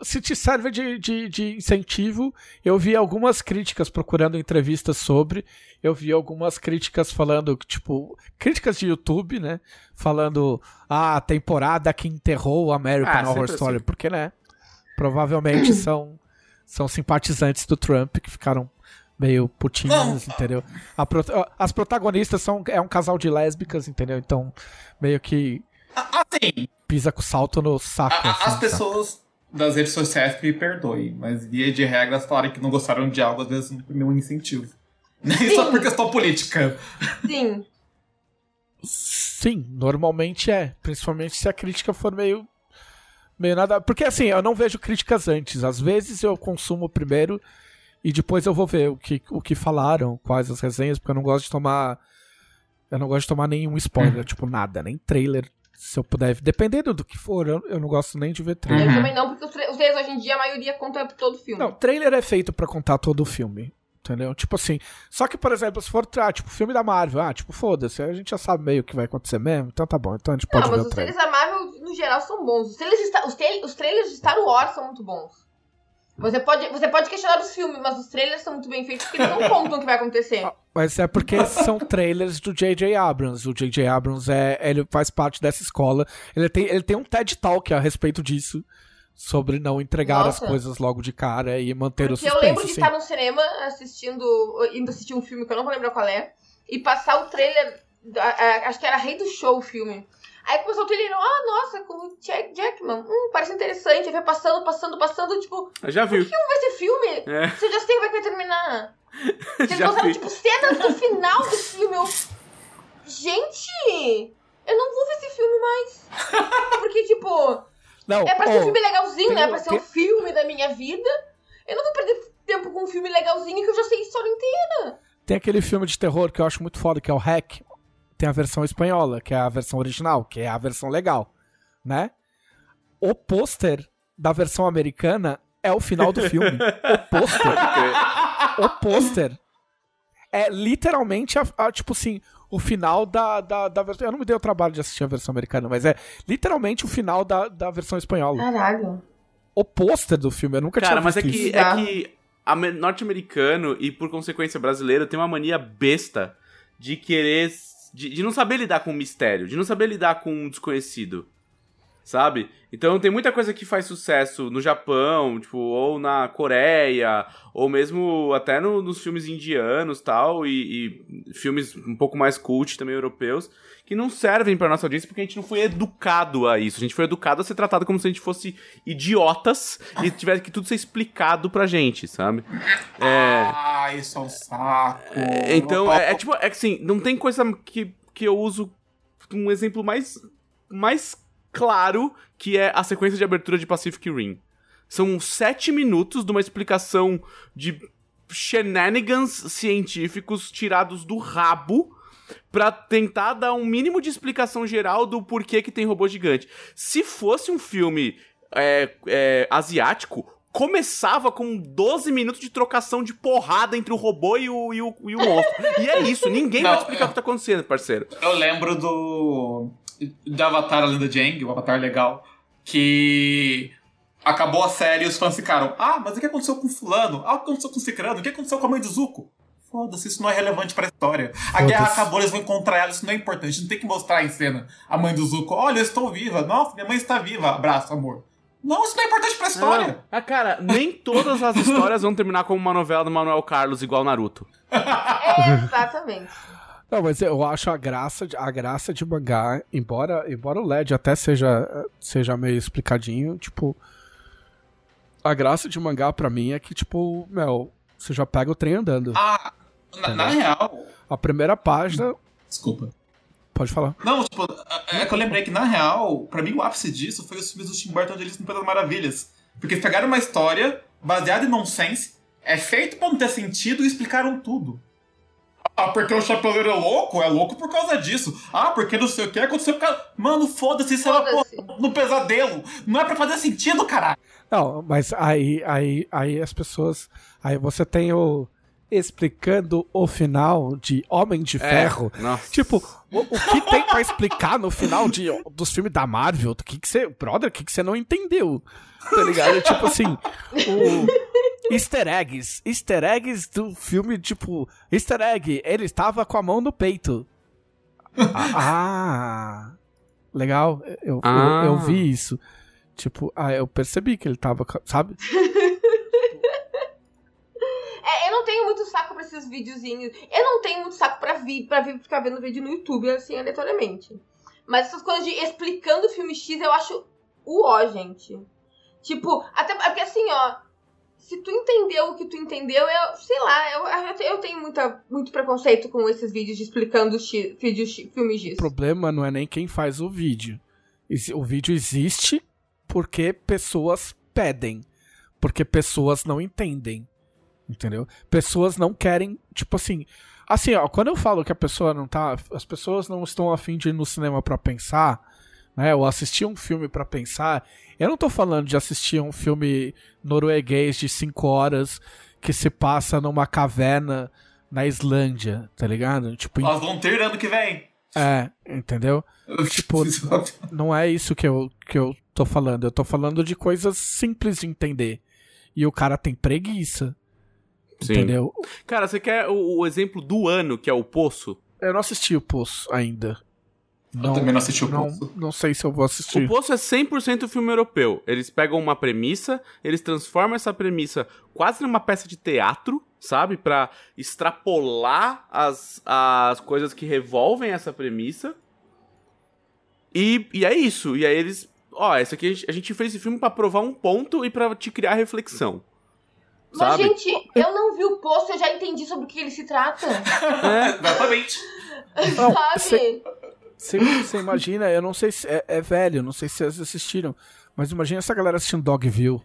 se te serve de, de, de incentivo, eu vi algumas críticas procurando entrevistas sobre. Eu vi algumas críticas falando, tipo, críticas de YouTube, né? Falando, ah, a temporada que enterrou o American Ah, Horror sempre Story. assim. Porque, né? Provavelmente são, são simpatizantes do Trump que ficaram meio putinhos, entendeu? A pro- as protagonistas são é um casal de lésbicas, entendeu? Então, meio que Assim, pisa com salto no saco. a- a- assim, as pessoas das redes sociais me perdoem, mas via de regra, falarem que não gostaram de algo, às vezes não é um incentivo. Nem só por questão política. Sim. Sim, normalmente é. Principalmente se a crítica for meio. meio nada. Porque assim, eu não vejo críticas antes. Às vezes eu consumo primeiro e depois eu vou ver o que, o que falaram, quais as resenhas, porque eu não gosto de tomar. Eu não gosto de tomar nenhum spoiler, tipo, nada, nem trailer. Se eu puder. Dependendo do que for, eu, eu não gosto nem de ver trailer. Eu Uhum. também não, porque os, tra os trailers hoje em dia, a maioria conta todo filme. Não, trailer é feito pra contar todo o filme. Entendeu? Tipo assim. Só que, por exemplo, se for, ah, tipo, filme da Marvel, ah, tipo, foda-se, a gente já sabe meio o que vai acontecer mesmo, então tá bom, então a gente pode Não, mas o os trailer. trailers da Marvel, no geral, são bons. Os trailers, tra- os trailers de Star Wars são muito bons. Você pode, você pode questionar os filmes, mas os trailers são muito bem feitos porque eles não contam o que vai acontecer. Mas é porque são trailers do J.J. Abrams. O J.J. Abrams é, ele faz parte dessa escola. Ele tem, ele tem um TED Talk a respeito disso. Sobre não entregar Nossa. as coisas logo de cara e manter o Porque eu suspense. lembro de sim. estar no cinema assistindo, indo assistir um filme que eu não vou lembrar qual é, e passar o trailer, acho que era Rei do Show o filme. Aí começou o trailer, ah, nossa, com o Jack Jackman, hum, parece interessante. Aí vai passando, passando, passando, tipo, Eu já viu. como vai ser filme? É, Se eu já sei como é que vai terminar. Vocês já mostraram, vi. tipo, cenas do final do filme. Eu... Gente, eu não vou ver esse filme mais. Porque, tipo, Não, é pra ser um oh, filme legalzinho, tem né? um- Pra ser tem- o filme da minha vida. Eu não vou perder tempo com um filme legalzinho que eu já sei a história inteira. Tem aquele filme de terror que eu acho muito foda, que é o Hack. Tem a versão espanhola, que é a versão original, que é a versão legal, né? O pôster da versão americana é o final do filme. o pôster. o pôster é literalmente, a, a, tipo assim, o final da, da, da versão. Eu não me dei o trabalho de assistir a versão americana, mas é literalmente o final da, da versão espanhola. Caralho. O pôster do filme, eu nunca Cara, tinha mas é visto que, isso. é que ame- norte-americano e, por consequência, brasileiro tem uma mania besta de querer. De, de não saber lidar com o mistério, de não saber lidar com o desconhecido. Sabe? Então tem muita coisa que faz sucesso no Japão, tipo, ou na Coreia, ou mesmo até no- nos filmes indianos tal, e, e filmes um pouco mais cult também europeus, que não servem pra nossa audiência porque a gente não foi educado a isso. A gente foi educado a ser tratado como se a gente fosse idiotas e tivesse que tudo ser explicado pra gente, sabe? É. Ah, isso é um saco. Então, é, é tipo, é que assim, não tem coisa que, que eu uso um exemplo mais, mais claro que é a sequência de abertura de Pacific Rim. São sete minutos de uma explicação de shenanigans científicos tirados do rabo pra tentar dar um mínimo de explicação geral do porquê que tem robô gigante. Se fosse um filme é, é, asiático, começava com 12 minutos de trocação de porrada entre o robô e o, e o, e o monstro. e é isso, ninguém Não, vai explicar é. o que tá acontecendo, parceiro. Eu lembro do. Do Avatar Além do Jang, o Avatar legal, que. Acabou a série e os fãs ficaram. Ah, mas o que aconteceu com Fulano? Ah, o que aconteceu com Cicrano? O que aconteceu com a mãe do Zuko? Foda-se, isso não é relevante pra história. A guerra acabou, eles vão encontrar ela, isso não é importante. Não tem que mostrar em cena a mãe do Zuko. Olha, eu estou viva. Nossa, minha mãe está viva. Abraço, amor. Não, isso não é importante pra história. Ah, cara, nem todas as histórias vão terminar como uma novela do Manuel Carlos, igual Naruto. Exatamente. Não, mas eu acho a graça, de- a graça de mangá, embora, embora o LED até seja, seja meio explicadinho, tipo. A graça de mangá pra mim é que, tipo, meu, você já pega o trem andando. Ah, na, na real. A primeira página. Desculpa. Pode falar. Não, tipo, é que eu lembrei que, na real, pra mim o ápice disso foi os filmes do Tim Burton onde eles das Maravilhas. Porque pegaram uma história baseada em nonsense, é feito pra não ter sentido e explicaram tudo. Ah, porque o Chapeleiro é louco? É louco por causa disso. Ah, porque não sei o que aconteceu por causa... Mano, foda-se, isso era Foda-se. porra, no pesadelo. Não é pra fazer sentido, caralho. Não, mas aí, aí, aí as pessoas. Aí você tem o. Explicando o final de Homem de Ferro. Nossa. Tipo, o, o que tem pra explicar no final de, dos filmes da Marvel? O que que você. Brother, o que que você não entendeu? Tá ligado? Tipo assim. O. Easter eggs. Easter eggs do filme, tipo. Easter egg, ele estava com a mão no peito. Ah. ah, legal. Eu, eu- Ah. eu, vi isso. Tipo, ah, eu percebi que ele tava. com- Sabe? É, eu não tenho muito saco pra esses videozinhos. Eu não tenho muito saco pra vir, pra vir ficar vendo vídeo no YouTube, assim, aleatoriamente. Mas essas coisas de explicando o filme X, eu acho o ó, gente. Tipo, até porque assim, ó. Se tu entendeu o que tu entendeu, eu, sei lá, eu, eu, tenho muita, muito preconceito com esses vídeos de explicando X, vídeo X, filme X. O problema não é nem quem faz o vídeo. O vídeo existe porque pessoas pedem. Porque pessoas não entendem. Entendeu? Pessoas não querem, tipo assim. Assim, ó, quando eu falo que a pessoa não tá. As pessoas não estão afim de ir no cinema pra pensar, né? Ou assistir um filme pra pensar. Eu não tô falando de assistir um filme norueguês de 5 horas que se passa numa caverna na Islândia, tá ligado? Tipo, Nós vamos ter ano que vem. é, entendeu? Tipo, não é isso que eu, que eu tô falando. Eu tô falando de coisas simples de entender. E o cara tem preguiça. Sim. Entendeu? Cara, você quer o, o exemplo do ano, que é o Poço? Eu não assisti o Poço ainda. Eu também não assisti o não, Poço. não sei se eu vou assistir. O Poço é 100% filme europeu. Eles pegam uma premissa, eles transformam essa premissa quase numa peça de teatro, sabe? Pra extrapolar as, as coisas que revolvem essa premissa. E, e é isso. E aí eles. Ó, esse aqui a gente, a gente fez esse filme pra provar um ponto e pra te criar reflexão. Mas, Sabe? gente, eu não vi o post, eu já entendi sobre o que ele se trata. Exatamente. Não, sabe? Você você imagina, eu não sei se. É, é velho, não sei se vocês assistiram. Mas imagina essa galera assistindo Dogville.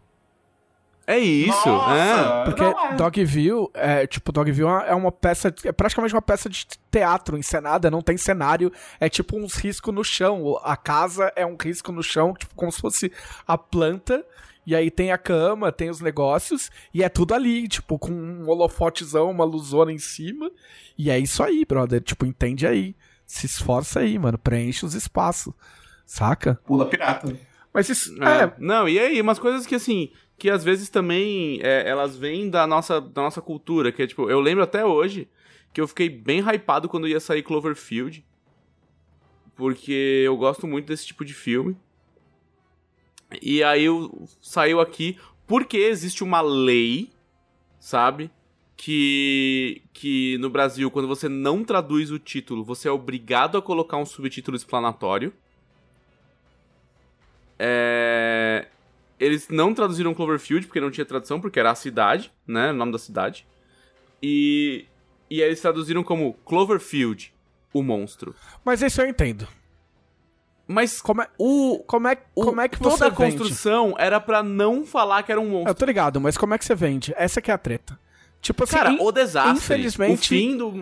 É isso. Nossa, é. Porque é. Dogville, é, tipo, Dogville é uma- é uma peça, é praticamente uma peça de teatro encenada, não tem cenário, é tipo uns riscos no chão. A casa é um risco no chão, tipo, como se fosse a planta, e aí tem a cama, tem os negócios, e é tudo ali, tipo, com um holofotezão, uma luzona em cima, e é isso aí, brother, tipo, entende aí. Se esforça aí, mano, preenche os espaços, saca? Pula pirata. Mas isso, É, é, Não, e aí, umas coisas que assim, que às vezes também é, elas vêm da nossa, da nossa cultura, que é tipo, eu lembro até hoje que eu fiquei bem hypado quando ia sair Cloverfield, porque eu gosto muito desse tipo de filme. E aí eu, saiu aqui porque existe uma lei, sabe? Que, que no Brasil, quando você não traduz o título, você é obrigado a colocar um subtítulo explanatório. É, Eles não traduziram Cloverfield porque não tinha tradução, porque era a cidade, né? O nome da cidade. E, e aí eles traduziram como Cloverfield, o monstro. mas isso eu entendo. Mas Como é, o, como é, o- como é que toda você a vende? construção era pra não falar que era um Eu monstro. tô ligado, mas como é que você vende? Essa que é a treta. Tipo assim, Cara, in- o desastre. infelizmente- O fim do.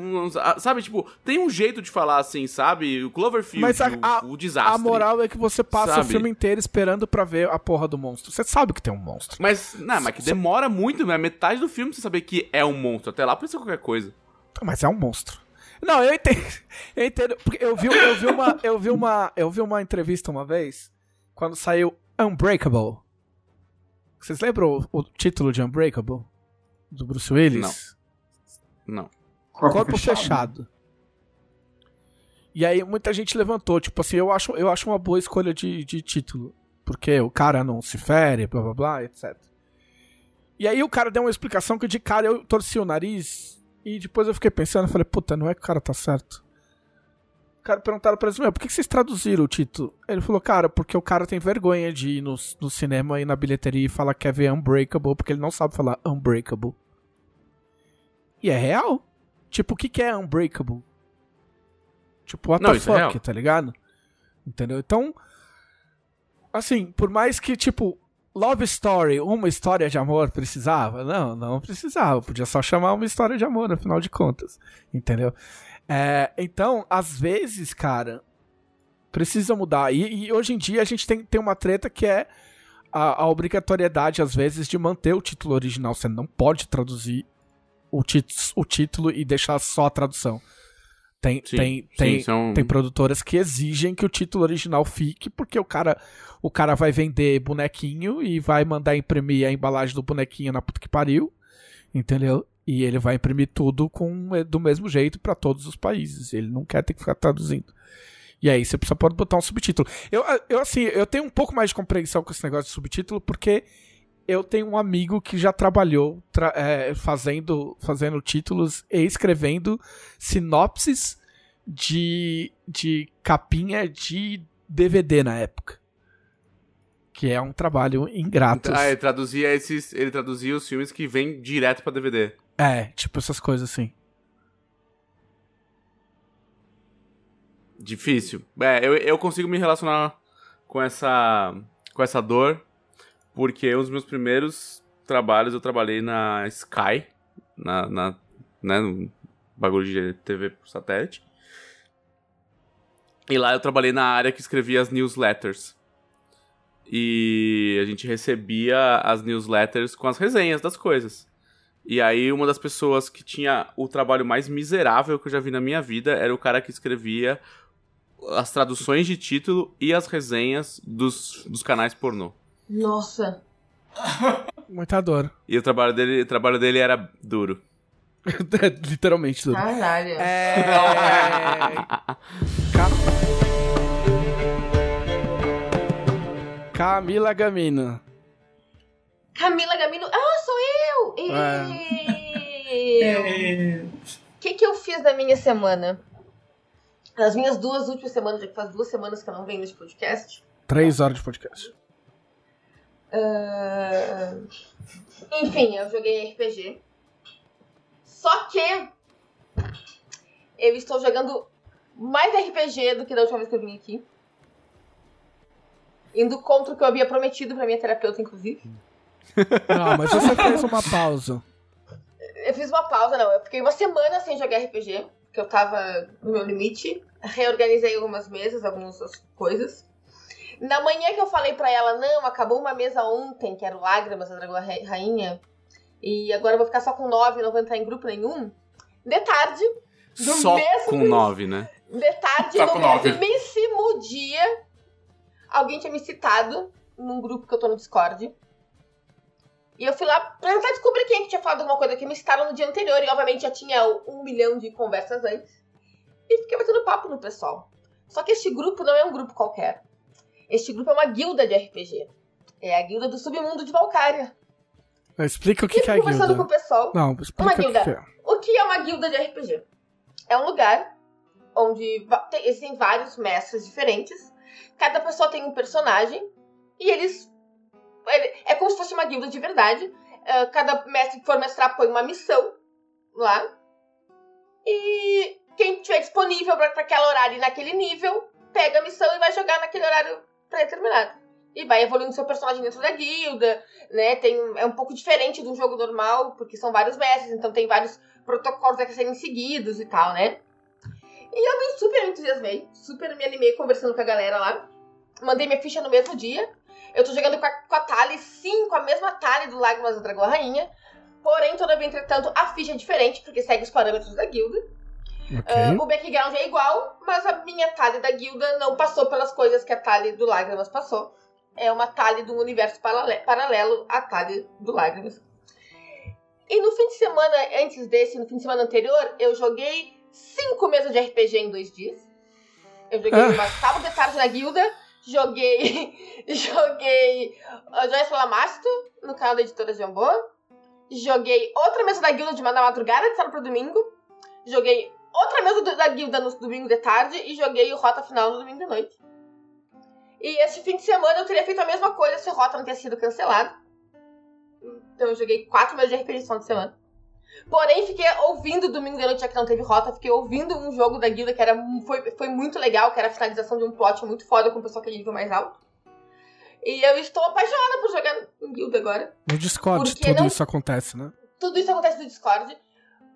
Sabe, tipo, tem um jeito de falar assim, sabe? O Cloverfield, Mas a- o, a- o desastre. a moral é que você passa Sabe? o filme inteiro esperando pra ver a porra do monstro. Você sabe que tem um monstro. Mas, não, mas que demora muito, né? Metade do filme você saber que é um monstro. Até lá pode ser qualquer coisa. Mas é um monstro. Não, eu entendo. Eu entendo. Porque eu vi, eu vi uma. Eu vi uma. Eu vi uma entrevista uma vez quando saiu Unbreakable. Vocês lembram o, o título de Unbreakable? Do Bruce Willis? Não. Corpo fechado. E aí muita gente levantou, tipo assim, eu acho, eu acho uma boa escolha de, de título. Porque o cara não se fere, blá blá blá, etc. E aí o cara deu uma explicação que de cara eu torci o nariz e depois eu fiquei pensando, falei, puta, não é que o cara tá certo. O cara perguntaram pra eles, meu, por que vocês traduziram o título? Ele falou, cara, porque o cara tem vergonha de ir no, no cinema e na bilheteria e falar que quer ver Unbreakable, porque ele não sabe falar Unbreakable. E é real. Tipo, o que, que é Unbreakable? Tipo, what Não, the é fuck, tá ligado? Entendeu? Então, assim, por mais que, tipo, Love Story, uma história de amor precisava? Não, não precisava. Podia só chamar uma história de amor, afinal de contas. Entendeu? É, então, às vezes, cara, precisa mudar. E, e hoje em dia a gente tem, tem uma treta que é a, a obrigatoriedade, às vezes, de manter o título original. Você não pode traduzir o, tit o título e deixar só a tradução. Tem, Sim, tem, sim, tem, isso é tem produtoras que exigem que o título original fique, porque o cara, o cara vai vender bonequinho e vai mandar imprimir a embalagem do bonequinho na puta que pariu, entendeu? E ele vai imprimir tudo com do mesmo jeito pra todos os países. Ele não quer ter que ficar traduzindo. E aí você precisa pode botar um subtítulo. Eu, eu assim, eu tenho um pouco mais de compreensão com esse negócio de subtítulo, porque eu tenho um amigo que já trabalhou tra- é, fazendo, fazendo títulos e escrevendo sinopses de, de capinha de DVD na época. Que é um trabalho ingrato. Ah, ele traduzia esses. Ele traduzia os filmes que vêm direto pra DVD. É, tipo essas coisas assim. Difícil. É, eu, eu consigo me relacionar com essa. com essa dor. Porque um dos meus primeiros trabalhos eu trabalhei na Sky. Na. na né, no bagulho de TV por satélite. E lá eu trabalhei na área que escrevia as newsletters. E a gente recebia as newsletters com as resenhas das coisas. E aí, uma das pessoas que tinha o trabalho mais miserável que eu já vi na minha vida era o cara que escrevia as traduções de título e as resenhas dos, dos canais pornô. Nossa. Muita dor. E o trabalho dele, o trabalho dele era duro. Literalmente tudo. Caralho. É. Ca- Camila Gamino. Camila Gamino. Ah, eu! É. O que, que eu fiz na minha semana? Nas minhas duas últimas semanas, já que faz duas semanas que eu não venho nesse podcast. Três horas de podcast. Ah, Enfim, eu joguei RPG. Só que eu estou jogando mais RPG do que da última vez que eu vim aqui. Indo contra o que eu havia prometido pra minha terapeuta, inclusive. Não, mas você fez uma pausa. Eu fiz uma pausa, não. Eu fiquei uma semana sem jogar RPG, porque eu tava no meu limite. Reorganizei algumas mesas, algumas coisas. Na manhã que eu falei pra ela, não, acabou uma mesa ontem, que era o Lágrimas, a Dragão Ra- Rainha. E agora eu vou ficar só com nove, não vou entrar em grupo nenhum. De tarde, Do Só mesmo- com nove, né? de tarde, Só no mesmíssimo dia, alguém tinha me citado num grupo que eu tô no Discord. E eu fui lá pra tentar descobrir quem é que tinha falado alguma coisa que me citaram no dia anterior. E obviamente já tinha um milhão de conversas antes. E fiquei batendo papo no pessoal. Só que este grupo não é um grupo qualquer. Este grupo é uma guilda de RPG. É a guilda do submundo de Valkyria. Explica o que, que é a conversando com guilda. o pessoal. Não, Uma explica o que, guilda. é. O que é uma guilda de RPG? É um lugar onde existem vários mestres diferentes. Cada pessoa tem um personagem e eles. É como se fosse uma guilda de verdade. Eh, Cada mestre que for mestrar põe uma missão lá. E quem tiver disponível para aquele horário e naquele nível, pega a missão e vai jogar naquele horário pré-determinado. e vai evoluindo seu personagem dentro da guilda, né? Tem, é um pouco diferente de um jogo normal, porque são vários mestres, então tem vários protocolos a serem seguidos e tal, né? E eu me super entusiasmei, super me animei conversando com a galera lá. Mandei minha ficha no mesmo dia. Eu tô jogando com a, com a Tali, sim, com a mesma Tali do Lágrimas da Dragão Rainha. Porém, todavia, entretanto, a ficha é diferente, porque segue os parâmetros da guilda. Ok. Uh, o background é igual, mas a minha Tali da guilda não passou pelas coisas que a Tali do Lágrimas passou. É uma Tali de um universo parale- paralelo à Tali do Lágrimas. E no fim de semana, antes desse, no fim de semana anterior, eu joguei cinco mesas de RPG em dois dias. Eu joguei Ah. uma sábado de tarde na guilda, joguei. joguei Joyce Lamasto no canal da editora Jambô. Joguei outra mesa da guilda de na madrugada, de sábado pro domingo. Joguei outra mesa do- da guilda no domingo de tarde e joguei o Rota Final no domingo de noite. E esse fim de semana eu teria feito a mesma coisa se o Rota não tivesse sido cancelado. Então eu joguei quatro meses de final de semana. Porém, fiquei ouvindo domingo de noite, já que não teve rota, fiquei ouvindo um jogo da guilda que era, foi, foi muito legal, que era a finalização de um plot muito foda com o pessoal que é nível mais alto. E eu estou apaixonada por jogar em guilda agora. No Discord tudo não- isso acontece, né? Tudo isso acontece no Discord.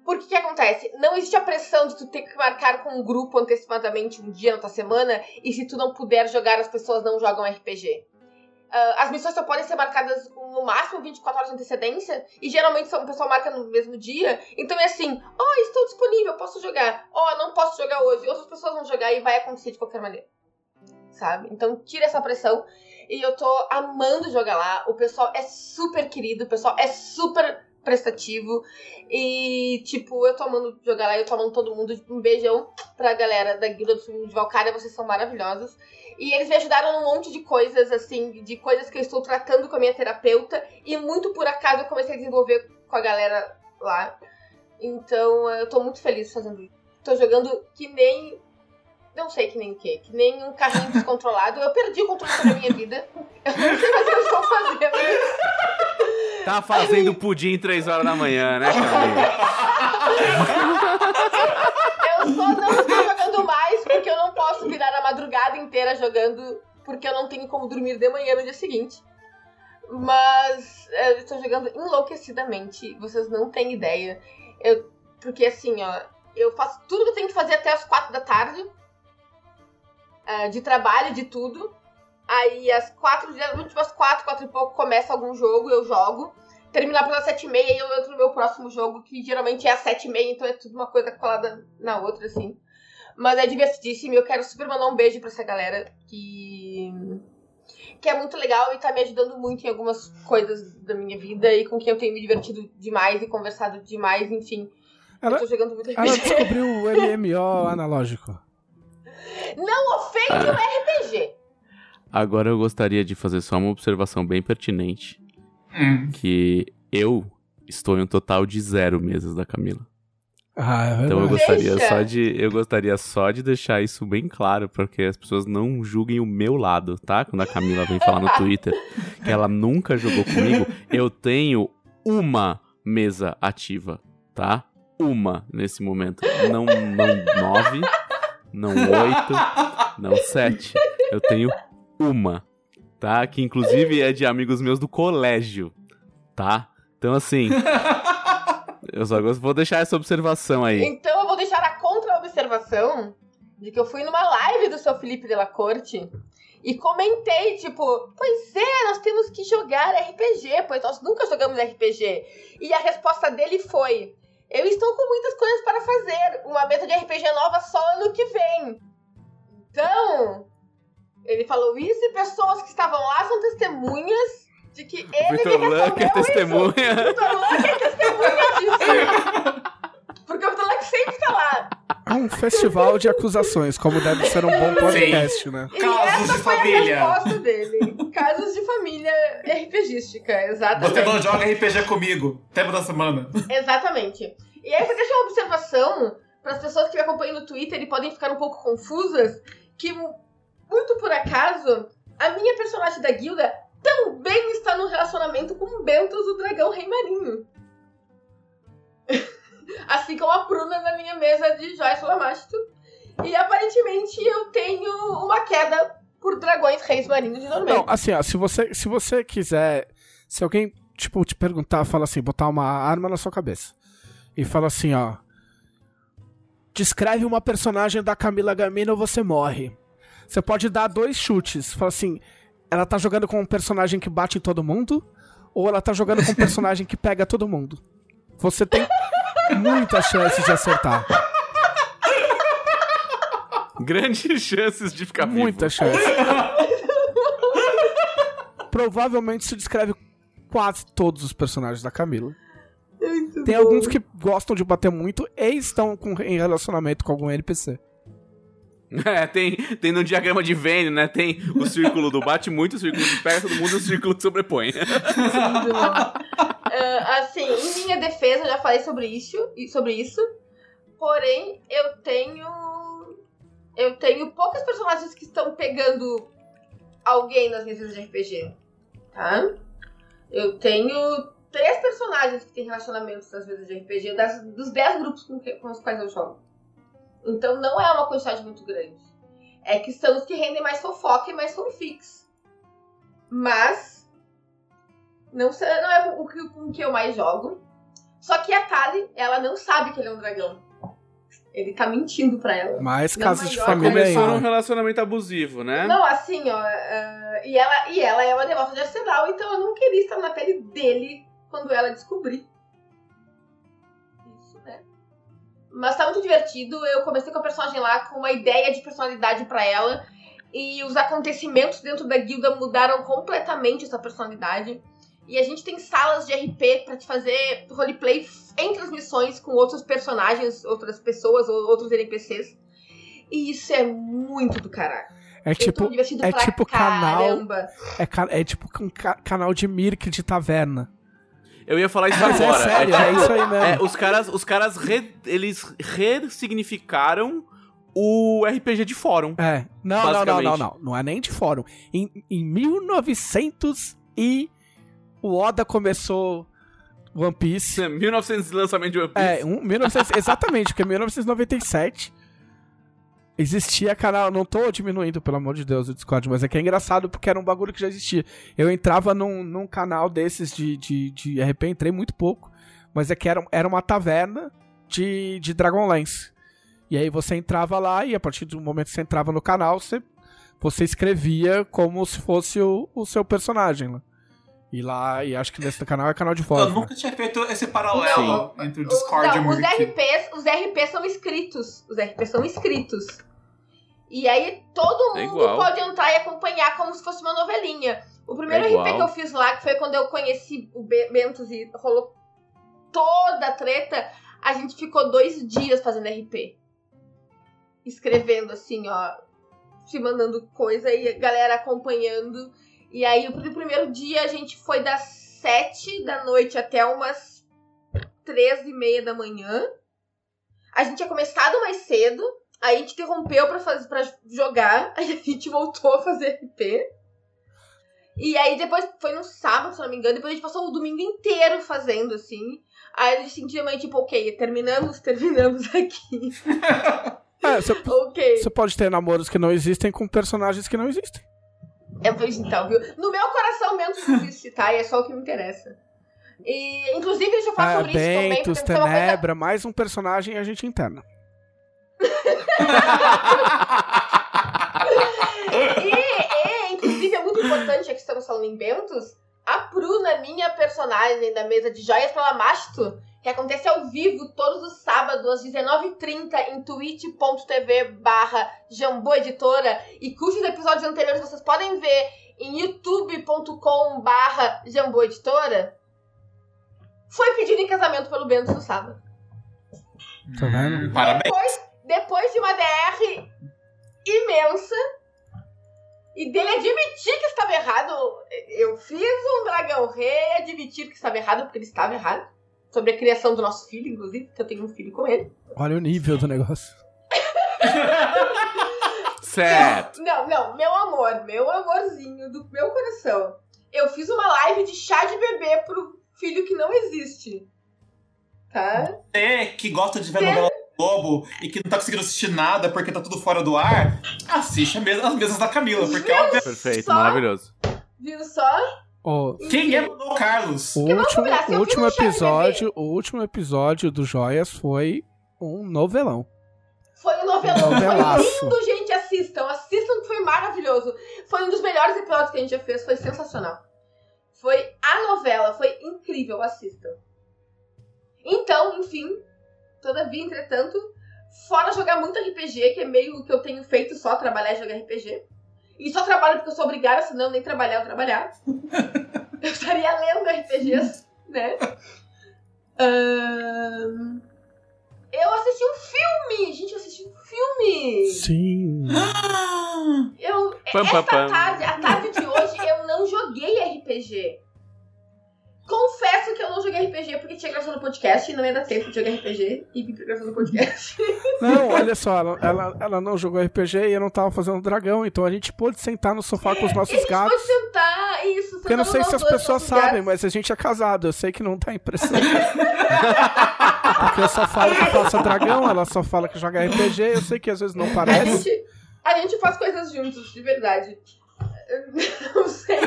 Porque que acontece? Não existe a pressão de tu ter que marcar com um grupo antecipadamente um dia na tua semana e se tu não puder jogar, as pessoas não jogam RPG. Ah, as missões só podem ser marcadas com, no máximo 24 horas de antecedência e geralmente o pessoal marca no mesmo dia. Então é assim: ó, estou disponível, posso jogar. Ó, não posso jogar hoje. Outras pessoas vão jogar e vai acontecer de qualquer maneira. Sabe? Então tira essa pressão. E eu tô amando jogar lá. O pessoal é super querido, o pessoal é super prestativo. E, tipo, eu tô amando jogar lá, eu tô amando todo mundo. Um beijão pra galera da Guilda do Sul de Valkyria, vocês são maravilhosos. E eles me ajudaram num monte de coisas, assim, de coisas que eu estou tratando com a minha terapeuta. E muito por acaso eu comecei a desenvolver com a galera lá. Então eu tô muito feliz fazendo isso. Tô jogando que nem. Não sei que nem o quê. Que nem um carrinho descontrolado. Eu perdi o controle sobre a minha vida. Eu não sei mais o que eu estou fazendo. Tá fazendo pudim 3 horas da manhã, né, Camila? Eu só não estou jogando mais porque eu não posso virar a madrugada inteira jogando, porque eu não tenho como dormir de manhã no dia seguinte. Mas eu estou jogando enlouquecidamente, vocês não têm ideia. Eu, porque assim, ó, eu faço tudo que eu tenho que fazer até as quatro da tarde. é, de trabalho, de tudo. Aí às quatro, tipo, às quatro, quatro e pouco começa algum jogo, eu jogo. Terminar pelas sete e meia e eu entro no meu próximo jogo, que geralmente é às sete e meia, então é tudo uma coisa colada na outra, assim. Mas é divertidíssimo e eu quero super mandar um beijo pra essa galera que. que é muito legal e tá me ajudando muito em algumas coisas da minha vida e com quem eu tenho me divertido demais e conversado demais, enfim. Ela- eu tô jogando muito Ela RPG. descobriu o MMO analógico. Não ofende o RPG! Agora eu gostaria de fazer só uma observação bem pertinente. Hum. Que eu estou em um total de zero mesas da Camila. Ah, é Então eu gostaria Deixa. só de eu gostaria só de deixar isso bem claro para que as pessoas não julguem o meu lado, tá? Quando a Camila vem falar no Twitter que ela nunca jogou comigo, eu tenho uma mesa ativa, tá? Uma nesse momento, não não nove, não oito, não sete. Eu tenho uma, tá? Que inclusive é de amigos meus do colégio, tá? Então assim, eu só vou deixar essa observação aí. Então eu vou deixar a contra-observação de que eu fui numa live do seu Felipe de la Corte e comentei, tipo, pois é, nós temos que jogar RPG, pois nós nunca jogamos RPG. E a resposta dele foi: Eu estou com muitas coisas para fazer, uma mesa de RPG nova só ano que vem. Então, ele falou isso e pessoas que estavam lá são testemunhas de que ele Vitor me Luck é isso. testemunha. Vitor Luck é testemunha disso. Porque o Vitor Luck sempre tá lá. É um festival de acusações, como deve ser um bom podcast, né? E Casos essa de foi família. a resposta dele. Casos de família RPGística, exatamente. Você não joga RPG comigo. Tema da semana. Exatamente. E aí, só deixa uma observação para as pessoas que me acompanham no Twitter e podem ficar um pouco confusas, que muito por acaso, a minha personagem da guilda também está no relacionamento com Bentos, o dragão rei marinho. assim como a Pruna na minha mesa de Joyce Lamasto. E aparentemente eu tenho uma queda por dragões reis marinhos de Dormir. Não, assim, ó, se você, se você quiser. Se alguém, tipo, te perguntar, fala assim, botar uma arma na sua cabeça. E fala assim, ó. Descreve uma personagem da Camila Gamino, você morre. Você pode dar dois chutes. Fala assim, ela tá jogando com um personagem que bate em todo mundo, ou ela tá jogando com um personagem que pega todo mundo. Você tem muitas chances de acertar. Grandes chances de ficar vivo. Muitas chances. Provavelmente se descreve quase todos os personagens da Camila. Tem alguns que gostam de bater muito e estão com, em relacionamento com algum NPC. É, tem, tem no diagrama de Venn, né? Tem o círculo do bate muito, o círculo de pega todo mundo e o círculo que sobrepõe. Ah, assim, em minha defesa, eu já falei sobre isso, sobre isso. Porém, eu tenho. Eu tenho poucas personagens que estão pegando alguém nas mesas de RPG. Tá? Eu tenho três personagens que têm relacionamentos nas mesas de RPG das, dos dez grupos com, que- com os quais eu jogo. Então não é uma quantidade muito grande. É que são os que rendem mais fofoca e mais fanfics. Mas não, não é o que, com o que eu mais jogo. Só que a Kali, ela não sabe que ele é um dragão. Ele tá mentindo pra ela. Mais casos de maior família Começou num ainda. relacionamento abusivo, né? Não, assim, ó. ah, e, ela, e ela é uma devota de arsenal, então eu não queria estar na pele dele quando ela descobrir. Mas tá muito divertido. Eu comecei com a personagem lá com uma ideia de personalidade pra ela. E os acontecimentos dentro da guilda mudaram completamente essa personalidade. E a gente tem salas de RP pra te fazer roleplay entre as missões com outros personagens, outras pessoas ou outros NPCs. E isso é muito do caralho. É tipo, é tipo canal- é, é tipo um ca- canal de Mirk de taverna. Eu ia falar isso é agora. sério, é isso aí mesmo. É, os caras, os caras re- eles ressignificaram o RPG de fórum. É. Não, não, não, não, não. Não é nem de fórum. Em, em 1900 e o Oda começou One Piece. 1900 de lançamento de One Piece. É, um, 1900, exatamente, porque em 1997 existia canal. Não tô diminuindo, pelo amor de Deus, o Discord, mas é que é engraçado porque era um bagulho que já existia. Eu entrava num, num canal desses de, de, de RP, entrei muito pouco, mas é que era, era uma taverna de, de Dragonlance. E aí você entrava lá e a partir do momento que você entrava no canal, você, você escrevia como se fosse o, o seu personagem lá. E lá, e acho que nesse canal é canal de voz. Eu né? nunca tinha feito esse paralelo entre o Discord não, e o os. RPs, os RPs são escritos. Os RPs são escritos. E aí todo É mundo igual. pode entrar e acompanhar como se fosse uma novelinha. O primeiro É RP que eu fiz lá, que foi quando eu conheci o Be- Bentos e rolou toda a treta, a gente ficou dois dias fazendo RP. Escrevendo assim, ó. Se mandando coisa e a galera acompanhando. E aí, o pr- primeiro dia a gente foi das sete da noite até umas três e meia da manhã. A gente tinha começado mais cedo. Aí a gente interrompeu pra, fazer, pra jogar. Aí a gente voltou a fazer RP. E aí depois foi no sábado, se não me engano. Depois a gente passou o domingo inteiro fazendo, assim. Aí a gente sentia meio tipo, ok, terminamos, terminamos aqui. É, você, ok. você pode ter namoros que não existem com personagens que não existem. É, pois então, viu? No meu coração menos existe, tá? E é só o que me interessa. E, inclusive, deixa eu falar Ah, sobre isso também. Bentos, porque uma coisa Tenebra, mais um personagem e a gente interna. E, e, inclusive, é muito importante, já que estamos falando em Bentos, a Pruna, minha personagem da mesa de joias pela Masto, que acontece ao vivo todos os sábados às 19h30 em twitch.tv barra Jambô Editora e cujos episódios anteriores vocês podem ver em youtube.com barra Jambô Editora, foi pedido em casamento pelo Bentos no sábado. Tá vendo? Hum, Parabéns. Depois, depois de uma DR imensa e dele admitir que estava errado, eu fiz um dragão rei admitir que estava errado, porque ele estava errado. Sobre a criação do nosso filho, inclusive, que eu tenho um filho com ele. Olha o nível do negócio. Certo. Não, não, meu amor, meu amorzinho do meu coração. Eu fiz uma live de chá de bebê pro filho que não existe. Tá? Você que gosta de ver Ter- novela Globo e que não tá conseguindo assistir nada porque tá tudo fora do ar, assiste as mesas da Camila, porque óbvio, Perfeito, Só- maravilhoso. Viu só? Ó, quem é Manuel Carlos? o último, o último episódio, o último episódio do Joias foi um novelão. Foi um novelão. Novelaço. Foi lindo, gente. Assistam. Assistam que foi maravilhoso. Foi um dos melhores episódios que a gente já fez. Foi sensacional. Foi a novela. Foi incrível. Assistam. Então, enfim. Todavia, entretanto, fora jogar muito RPG, que é meio o que eu tenho feito só, trabalhar e jogar RPG. E só trabalho porque eu sou obrigada, senão nem trabalhar eu trabalhar. eu estaria lendo RPGs, né? Ahn, Eu assisti um filme! Gente, eu assisti um filme! Sim. Eu, Pam, esta pam, pam. tarde, a tarde de hoje, eu não joguei RPG. Confesso que eu não joguei RPG porque tinha gravação no podcast e não ia dar tempo de jogar RPG e vir pra gravação no podcast. Não, olha só, ela, ela, ela não jogou RPG e eu não tava fazendo dragão, então a gente pôde sentar no sofá com os a nossos gente gatos. pode sentar, isso. Porque eu não sei se as pessoas sabem, gatos. mas a gente é casado, eu sei que não dá impressão. Porque eu só falo que faço dragão, ela só fala que joga RPG, eu sei que às vezes não A parece. gente, a gente faz coisas juntos, de verdade. Eu Não sei.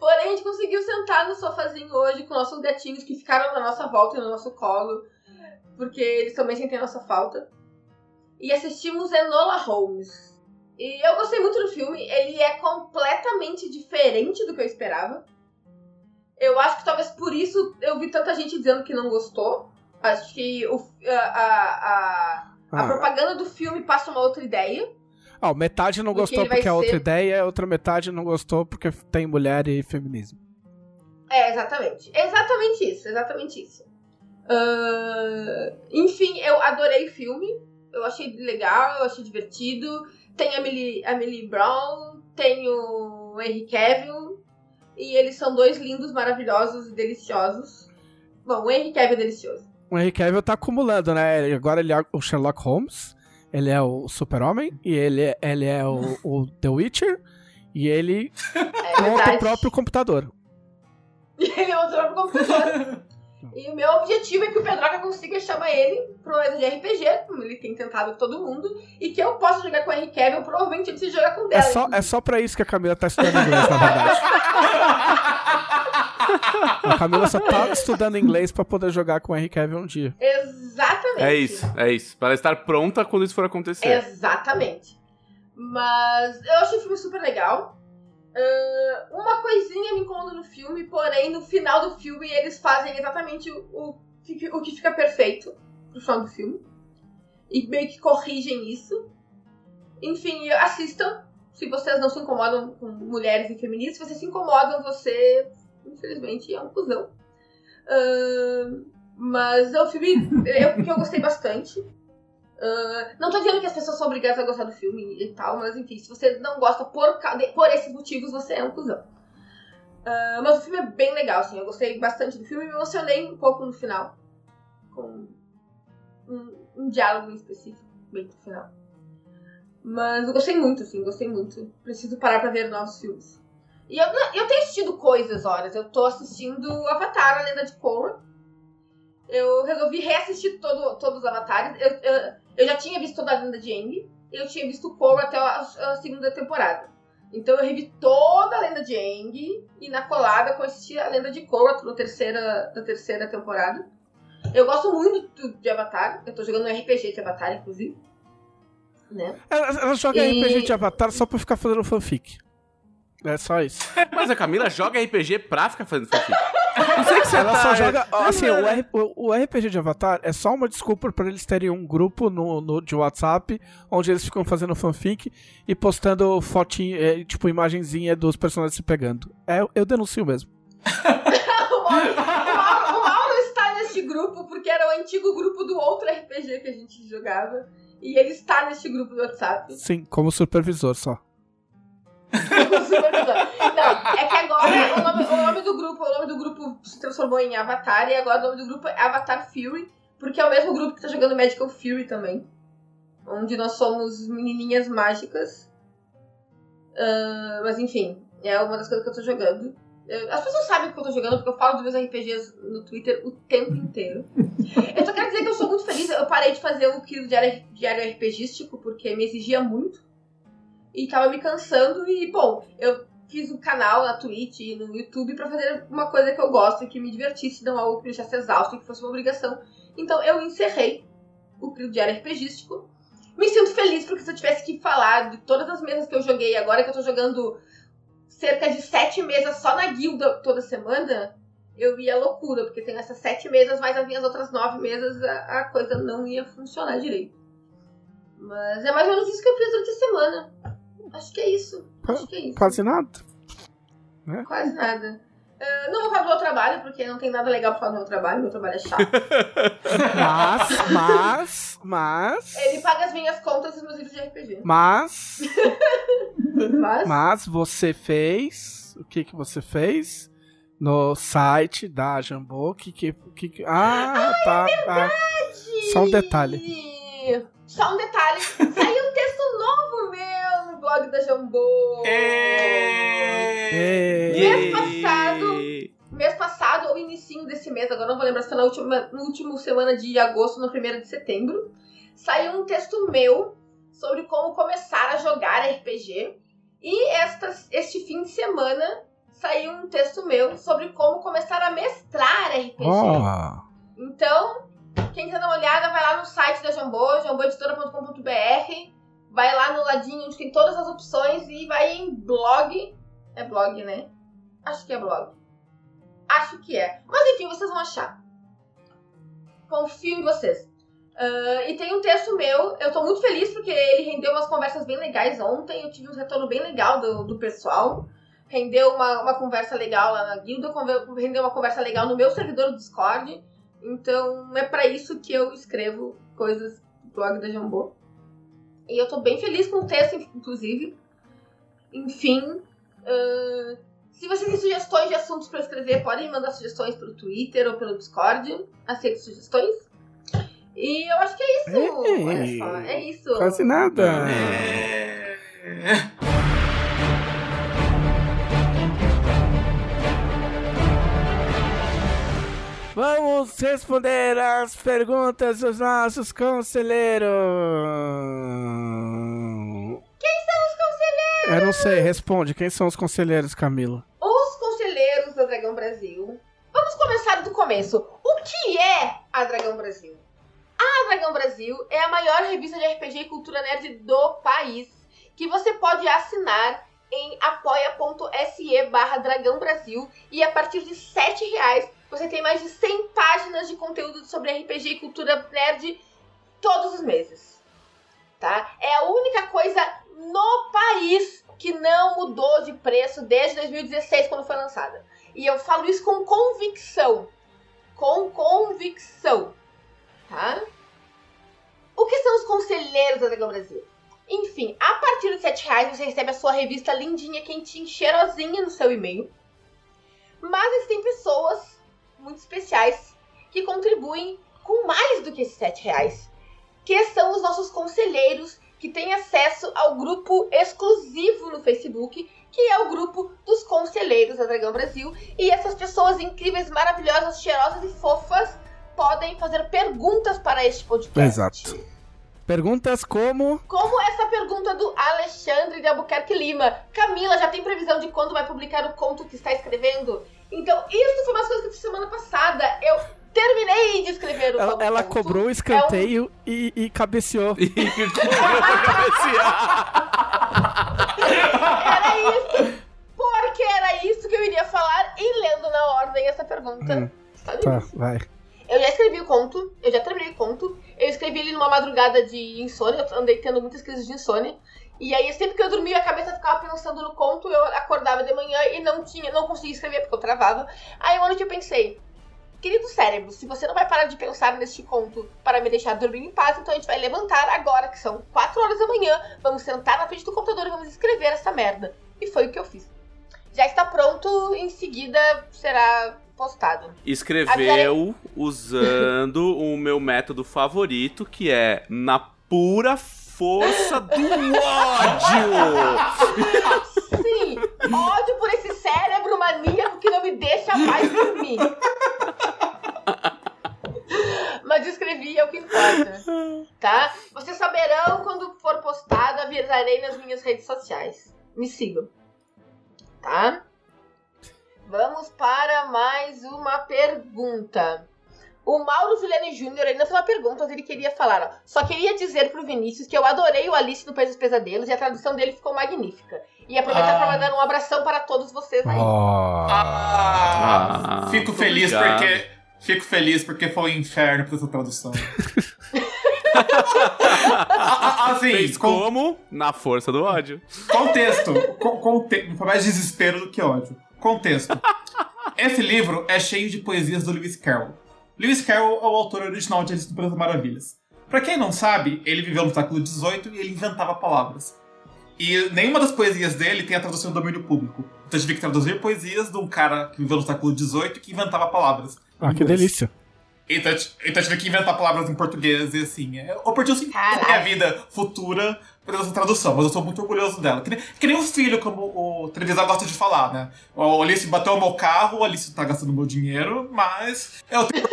Porém, a gente conseguiu sentar no sofazinho hoje com nossos gatinhos que ficaram na nossa volta e no nosso colo, porque eles também sentem a nossa falta. E assistimos Enola Holmes. E eu gostei muito do filme, ele é completamente diferente do que eu esperava. Eu acho que talvez por isso eu vi tanta gente dizendo que não gostou. Acho que o, a, a, a, a Ah, propaganda do filme passa uma outra ideia. Ah, metade não gostou porque é outra ser. ideia, outra metade não gostou porque tem mulher e feminismo. É, exatamente. Exatamente isso, exatamente isso. Ah, enfim, eu adorei o filme. Eu achei legal, eu achei divertido. Tem a Millie, a Millie Brown, tem o Henry Cavill. E eles são dois lindos, maravilhosos e deliciosos. Bom, o Henry Cavill é delicioso. O Henry Cavill tá acumulando, né? Agora ele é o Sherlock Holmes, ele é o Super-Homem, e ele, é- ele é o, o The Witcher, e ele É monta o próprio computador. Ele é o próprio computador. E o meu objetivo é que o Pedroca consiga chamar ele pro mesa de RPG, como ele tem tentado com todo mundo, e que eu possa jogar com o Henry Cavill, provavelmente ele se jogar com É dela. só, é só pra isso que a Camila tá estudando inglês, na verdade. A Camila só tá estudando inglês pra poder jogar com o Henry Cavill um dia. É isso, é isso. Para estar pronta quando isso for acontecer. Exatamente. Mas eu achei o filme super legal. Ah, uma coisinha me incomoda no filme, porém no final do filme eles fazem exatamente o, o, que- o que fica perfeito pro final do filme. E meio que corrigem isso. Enfim, assistam. Se vocês não se incomodam com mulheres e feministas, se vocês se incomodam, você, infelizmente, é um cuzão. Ah, mas é um filme eu, que eu gostei bastante. Ah, não tô dizendo que as pessoas são obrigadas a gostar do filme e tal, mas enfim, se você não gosta por, por esses motivos, você é um cuzão. Ah, mas o filme é bem legal, assim, eu gostei bastante do filme e me emocionei um pouco no final. Com um, um diálogo em específico, bem no final. Mas eu gostei muito, assim, gostei muito. Preciso parar pra ver novos filmes. E eu, eu tenho assistido coisas, horas. Eu tô assistindo Avatar, a Lenda de Korra. Eu resolvi reassistir todo, todos os Avatares. Eu, eu, eu já tinha visto toda a Lenda de Aang. Eu tinha visto Korra até a, a segunda temporada. Então eu revi toda a Lenda de Aang. E na colada eu assisti a Lenda de Korra na terceira, da terceira temporada. Eu gosto muito de Avatar. Eu tô jogando um RPG de Avatar, inclusive. Né? Ela, ela joga E- RPG de Avatar só pra ficar fazendo fanfic. É só isso. Mas a Camila joga RPG pra ficar fazendo fanfic. Não sei que você Ela tá... só joga. Assim, o? R- o- RPG de Avatar é só uma desculpa pra eles terem um grupo no, no- de WhatsApp onde eles ficam fazendo fanfic e postando fotinho, é, tipo, imagenzinha dos personagens se pegando. É, eu denuncio mesmo. neste grupo porque era o antigo grupo do outro RPG que a gente jogava. E ele está neste grupo do WhatsApp. Sim, como supervisor só. Não, é que agora o nome, o nome do grupo, o nome do grupo se transformou em Avatar e agora o nome do grupo é Avatar Fury, porque é o mesmo grupo que tá jogando Magical Fury também. Onde nós somos menininhas mágicas. Ah, mas enfim, é uma das coisas que eu tô jogando. Eu- As pessoas sabem que eu tô jogando porque eu falo dos meus RPGs no Twitter o tempo inteiro. Eu só quero dizer que eu sou muito feliz. Eu parei de fazer o quilo diário, diário RPGístico porque me exigia muito. E tava me cansando. E, bom, eu fiz um canal na Twitch e no YouTube pra fazer uma coisa que eu gosto e que me divertisse, não algo que me deixasse exausto e que fosse uma obrigação. Então eu encerrei o quilo diário RPGístico. Me sinto feliz porque se eu tivesse que falar de todas as mesas que eu joguei agora, que eu tô jogando cerca de sete mesas só na guilda toda semana, eu ia loucura, porque tem essas sete mesas, mais as minhas outras nove mesas, a, a coisa não ia funcionar direito. Mas é mais ou menos isso que eu fiz durante a semana. Acho que é isso. Acho que é isso. Quase nada. Quase nada. Ah, não vou falar do meu trabalho, porque não tem nada legal pra falar do meu trabalho. Meu trabalho é chato. Mas, mas, mas. Ele paga as minhas contas e os meus livros de RPG. Mas, Mas, mas você fez. O que que você fez? No site da Jambô, que que. que, que- ah, tá, tá. Só um detalhe. Só um detalhe. Saiu um texto novo blog da Jambô. Mês passado- Mês passado, ou início desse mês, agora não vou lembrar se foi na última, no último semana de agosto, na primeira de setembro, saiu um texto meu sobre como começar a jogar RPG. E estas, este fim de semana saiu um texto meu sobre como começar a mestrar RPG. Ó. Então, quem quiser dar uma olhada, vai lá no site da Jambô, jamboeditora.com.br, vai lá no ladinho onde tem todas as opções e vai em blog. É blog, né? Acho que é blog. Acho que é. Mas enfim, vocês vão achar. Confio em vocês. Ah, e tem um texto meu, eu tô muito feliz porque ele rendeu umas conversas bem legais ontem. Eu tive um retorno bem legal do, do pessoal. Rendeu uma, uma conversa legal lá na guilda, rendeu uma conversa legal no meu servidor do Discord. Então é pra isso que eu escrevo coisas do blog da Jambô. E eu tô bem feliz com o texto, inclusive. Enfim. ahn, se vocês têm sugestões de assuntos pra eu escrever, podem mandar sugestões pelo Twitter ou pelo Discord. Aceito sugestões. E eu acho que é isso. Ei, Olha só, é isso. Quase nada. Vamos responder as perguntas dos nossos conselheiros. Quem são os conselheiros? Eu não sei, responde. Quem são os conselheiros, Camila? Os conselheiros da Dragão Brasil. Vamos começar do começo. O que é a Dragão Brasil? A Dragão Brasil é a maior revista de RPG e cultura nerd do país, que você pode assinar em apoia.se barra Dragão Brasil e a partir de 7 reais você tem mais de 100 páginas de conteúdo sobre RPG e cultura nerd todos os meses. Tá? É a única coisa no país que não mudou de preço desde 2016, quando foi lançada. E eu falo isso com convicção. Com convicção. Tá? O que são os conselheiros da Dragão Brasil? Enfim, a partir de 7 reais você recebe a sua revista lindinha, quentinha, cheirosinha no seu e-mail. Mas existem pessoas muito especiais que contribuem com mais do que esses 7 reais. Que são os nossos conselheiros que têm acesso ao grupo exclusivo no Facebook, que é o grupo dos conselheiros da Dragão Brasil. E essas pessoas incríveis, maravilhosas, cheirosas e fofas podem fazer perguntas para este podcast. Exato. Perguntas como. Como essa pergunta do Alexandre de Albuquerque Lima. Camila, já tem previsão de quando vai publicar o conto que está escrevendo? Então, isso foi umas coisas que eu fiz semana passada. Eu terminei de escrever o Ela, conto. ela cobrou o escanteio e, e cabeceou. E correu pra cabecear. Era isso. Porque era isso que eu iria falar e lendo na ordem essa pergunta. Hum, Tá, lindo. vai. Eu já escrevi o conto, eu já terminei o conto. Eu escrevi ele numa madrugada de insônia, eu andei tendo muitas crises de insônia. E aí, sempre que eu dormia, a cabeça ficava pensando no conto, eu acordava de manhã e não tinha, não conseguia escrever porque eu travava. Aí uma noite eu pensei, querido cérebro, se você não vai parar de pensar neste conto para me deixar dormir em paz, então a gente vai levantar agora, que são 4 horas da manhã, vamos sentar na frente do computador e vamos escrever essa merda. E foi o que eu fiz. Já está pronto, em seguida será postado. Escreveu usando o meu método favorito, que é na pura força do ódio! Sim, ódio por esse cérebro maníaco que não me deixa mais dormir. Mas escrevi é o que importa, tá? Vocês saberão quando for postado, avisarei nas minhas redes sociais. Me sigam, tá? Vamos para mais uma pergunta. O Mauro Juliane Júnior ainda fez uma pergunta, mas ele queria falar. Ó. Só queria dizer pro Vinícius que eu adorei o Alice no País dos Pesadelos e a tradução dele ficou magnífica. E aproveitar Ah. para mandar um abração para todos vocês aí. Oh. Ah, Ah, fico feliz obrigado. porque. Fico feliz porque foi um inferno pra essa tradução. Ah, ah, assim, Fez com- como? Na força do ódio. Contexto. Com, conte- Foi mais desespero do que ódio. Contexto. Esse livro é cheio de poesias do Lewis Carroll. Lewis Carroll é o autor original de Alice no País das Maravilhas. Pra quem não sabe, ele viveu no século XVIII e ele inventava palavras. E nenhuma das poesias dele tem a tradução do domínio público. Então eu tive que traduzir poesias de um cara que viveu no século XVIII que inventava palavras. Ah, que delícia. Então, então eu tive que inventar palavras em português e assim. Eu perdi assim, Caralho. minha vida futura essa tradução, mas eu sou muito orgulhoso dela. Que nem, que nem o filho, como o televisor gosta de falar, né? O Alice bateu o meu carro, o Alice tá gastando meu dinheiro, mas eu tenho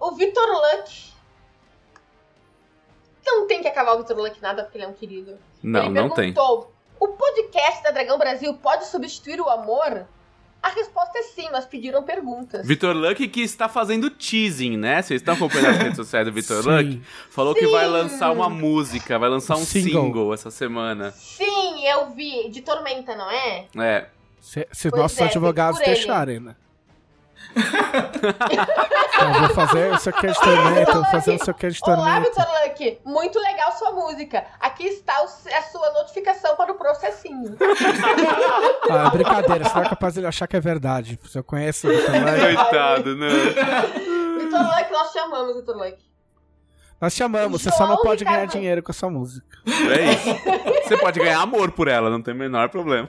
O Vitor Luck. Não tem que acabar o Vitor Luck nada, porque ele é um querido. Não, ele não tem. perguntou: O podcast da Dragão Brasil pode substituir o amor? A resposta é sim, mas pediram perguntas. Vitor Luck que está fazendo teasing, né? Vocês estão acompanhando as redes sociais do Vitor Sim. Luck? Falou que vai Sim. lançar uma música, vai lançar um Single. single, essa semana. Sim, eu vi. De Tormenta, não é? É. Se, se nossos é, advogados deixarem, né? Então, eu vou fazer o seu que de tormenta, vou fazer o seu que de Olá. Vitor Luck. Muito legal sua música. Aqui está o- a sua notificação para o processinho. Ah, brincadeira, você não é capaz de ele achar que é verdade. Eu conheço o Vitor Luck, Coitado, né? Vitor Luck, nós chamamos Vitor Luck. Nós chamamos, você só não pode ganhar dinheiro com essa música. É isso. Você pode ganhar amor por ela, não tem o menor problema.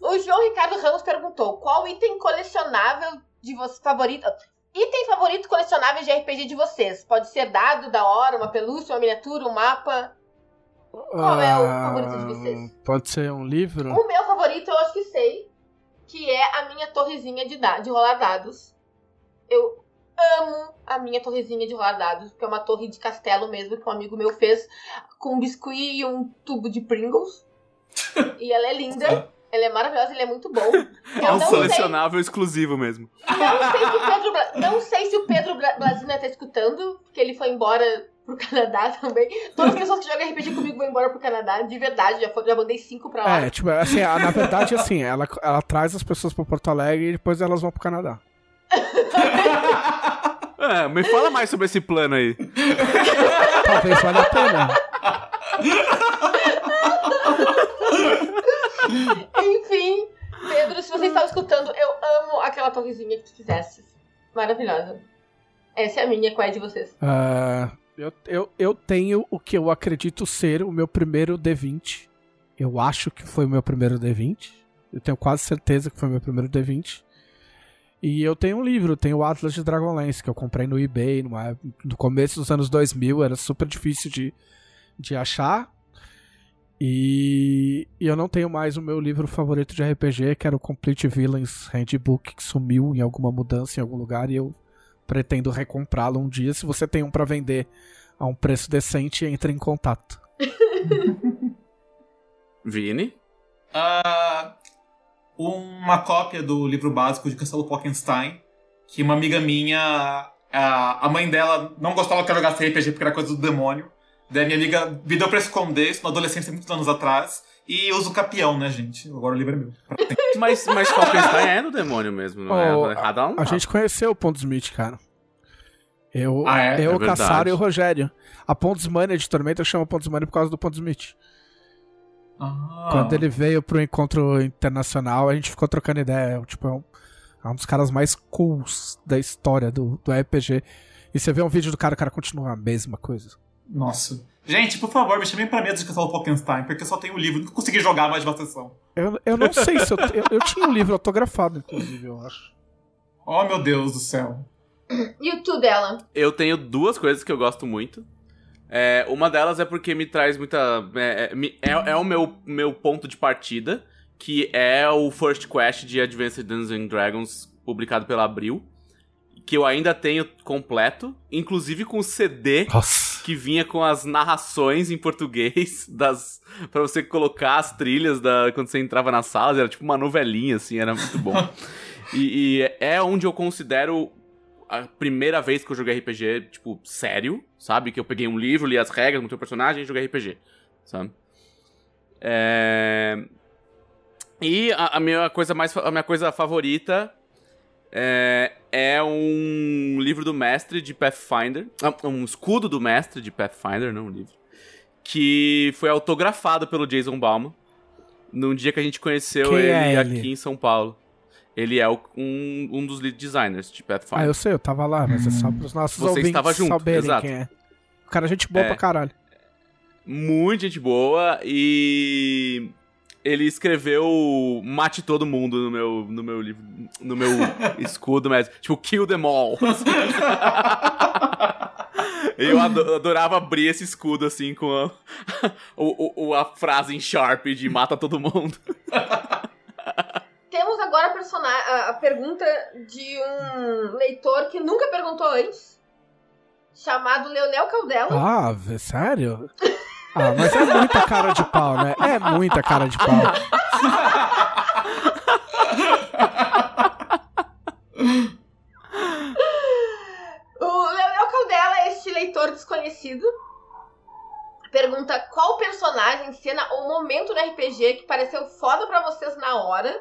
O João Ricardo Ramos perguntou: qual item colecionável de vocês favorito? Item favorito colecionável de RPG de vocês? Pode ser dado, da hora, uma pelúcia, uma miniatura, um mapa. Qual é o Ah, favorito de vocês? Pode ser um livro? O meu favorito eu acho que sei, que é a minha torrezinha de, da- de rolar dados. Eu amo a minha torrezinha de rolar dados, porque é uma torre de castelo mesmo que um amigo meu fez com um biscuit e um tubo de Pringles. e ela é linda, ela é maravilhosa, ele é muito bom. É um não sei exclusivo mesmo. não sei se o Pedro, Bla- não sei se o Pedro Bla- Blasina tá escutando, porque ele foi embora pro Canadá também. Todas as pessoas que jogam RPG comigo vão embora pro Canadá, de verdade, já, foi, já mandei cinco pra lá. É, tipo, assim, a- na verdade, assim, ela, ela traz as pessoas pra Porto Alegre e depois elas vão pro Canadá. É, me fala mais sobre esse plano aí. Talvez valha a pena. Enfim, Pedro, se você estava escutando, eu amo aquela torrezinha que tu fizesse. Maravilhosa. Essa é a minha, qual é de vocês? Ah, eu, eu, eu tenho o que eu acredito ser o meu primeiro D20. Eu acho que foi o meu primeiro D20. Eu tenho quase certeza que foi o meu primeiro D20. E eu tenho um livro, tenho o Atlas de Dragonlance, que eu comprei no eBay numa, no começo dos anos 2000, era super difícil de, de achar. E, e eu não tenho mais o meu livro favorito de RPG, que era o Complete Villains Handbook, que sumiu em alguma mudança em algum lugar e eu pretendo recomprá-lo um dia. Se você tem um pra vender a um preço decente, entre em contato. Vini? Ah, uma cópia do livro básico de Castelo Falkenstein, que uma amiga minha, a, a mãe dela não gostava que eu jogasse RPG porque era coisa do demônio. Daí minha amiga me deu pra esconder isso na adolescência, muitos anos atrás. E uso capião, né, gente? Agora o livro é meu. Mas, mas Falkenstein é do demônio mesmo, não Oh, é? Errado não A tá. gente conheceu o Pontos Smith, cara. Eu, Ah, é? eu É o verdade. Caçaro e o Rogério. A Pontos Mania de Tormenta chama Pontos Mania por causa do Pontos Smith. Ah. Quando ele veio pro encontro internacional, a gente ficou trocando ideia. Tipo, é um, é um dos caras mais cools da história do, do RPG. E você vê um vídeo do cara, o cara continua a mesma coisa. Nossa. Gente, por favor, me chamem pra mesa de Castelo Falkenstein, porque eu só tenho o livro, nunca consegui jogar mais de uma sessão. Eu, eu não sei se eu, eu. eu tinha um livro autografado, inclusive, eu acho. Oh, meu Deus do céu. E o tu dela? Eu tenho duas coisas que eu gosto muito. É, uma delas é porque me traz muita. É, é, é- é o meu, meu ponto de partida, que é o First Quest de Advanced Dungeons and Dragons, publicado pela Abril. que eu ainda tenho completo, inclusive com o CD Nossa. Que vinha com as narrações em português das para você colocar as trilhas da quando você entrava nas salas, era tipo uma novelinha assim, era muito bom. e, e é onde eu considero a primeira vez que eu joguei RPG, tipo, sério, sabe? Que eu peguei um livro, li as regras, montei o personagem e joguei RPG, sabe? É... E a, a minha coisa mais a minha coisa favorita é, é um livro do mestre de Pathfinder, ah, um escudo do mestre de Pathfinder, não um livro, que foi autografado pelo Jason Bauman num dia que a gente conheceu Quem ele, é ele? aqui em São Paulo. Ele é o- um, um dos lead designers de Pathfinder. Ah, eu sei, eu tava lá, mas é só pros nossos Você ouvintes estava junto, saberem exato. quem é. O cara é gente boa É. pra caralho. Muito gente boa e ele escreveu mate todo mundo no meu no meu livro, no meu escudo, mas tipo kill them all. Eu ado- adorava abrir esse escudo assim com a, o, o- a frase em sharp de mata todo mundo. Temos agora a, persona- a- a pergunta de um leitor que nunca perguntou antes, chamado Leonel Caldela. Ah, sério? Ah, mas é muita cara de pau, né? É muita cara de pau. O Leonel Caldela, este leitor desconhecido, pergunta qual personagem, cena ou momento no RPG que pareceu foda pra vocês na hora,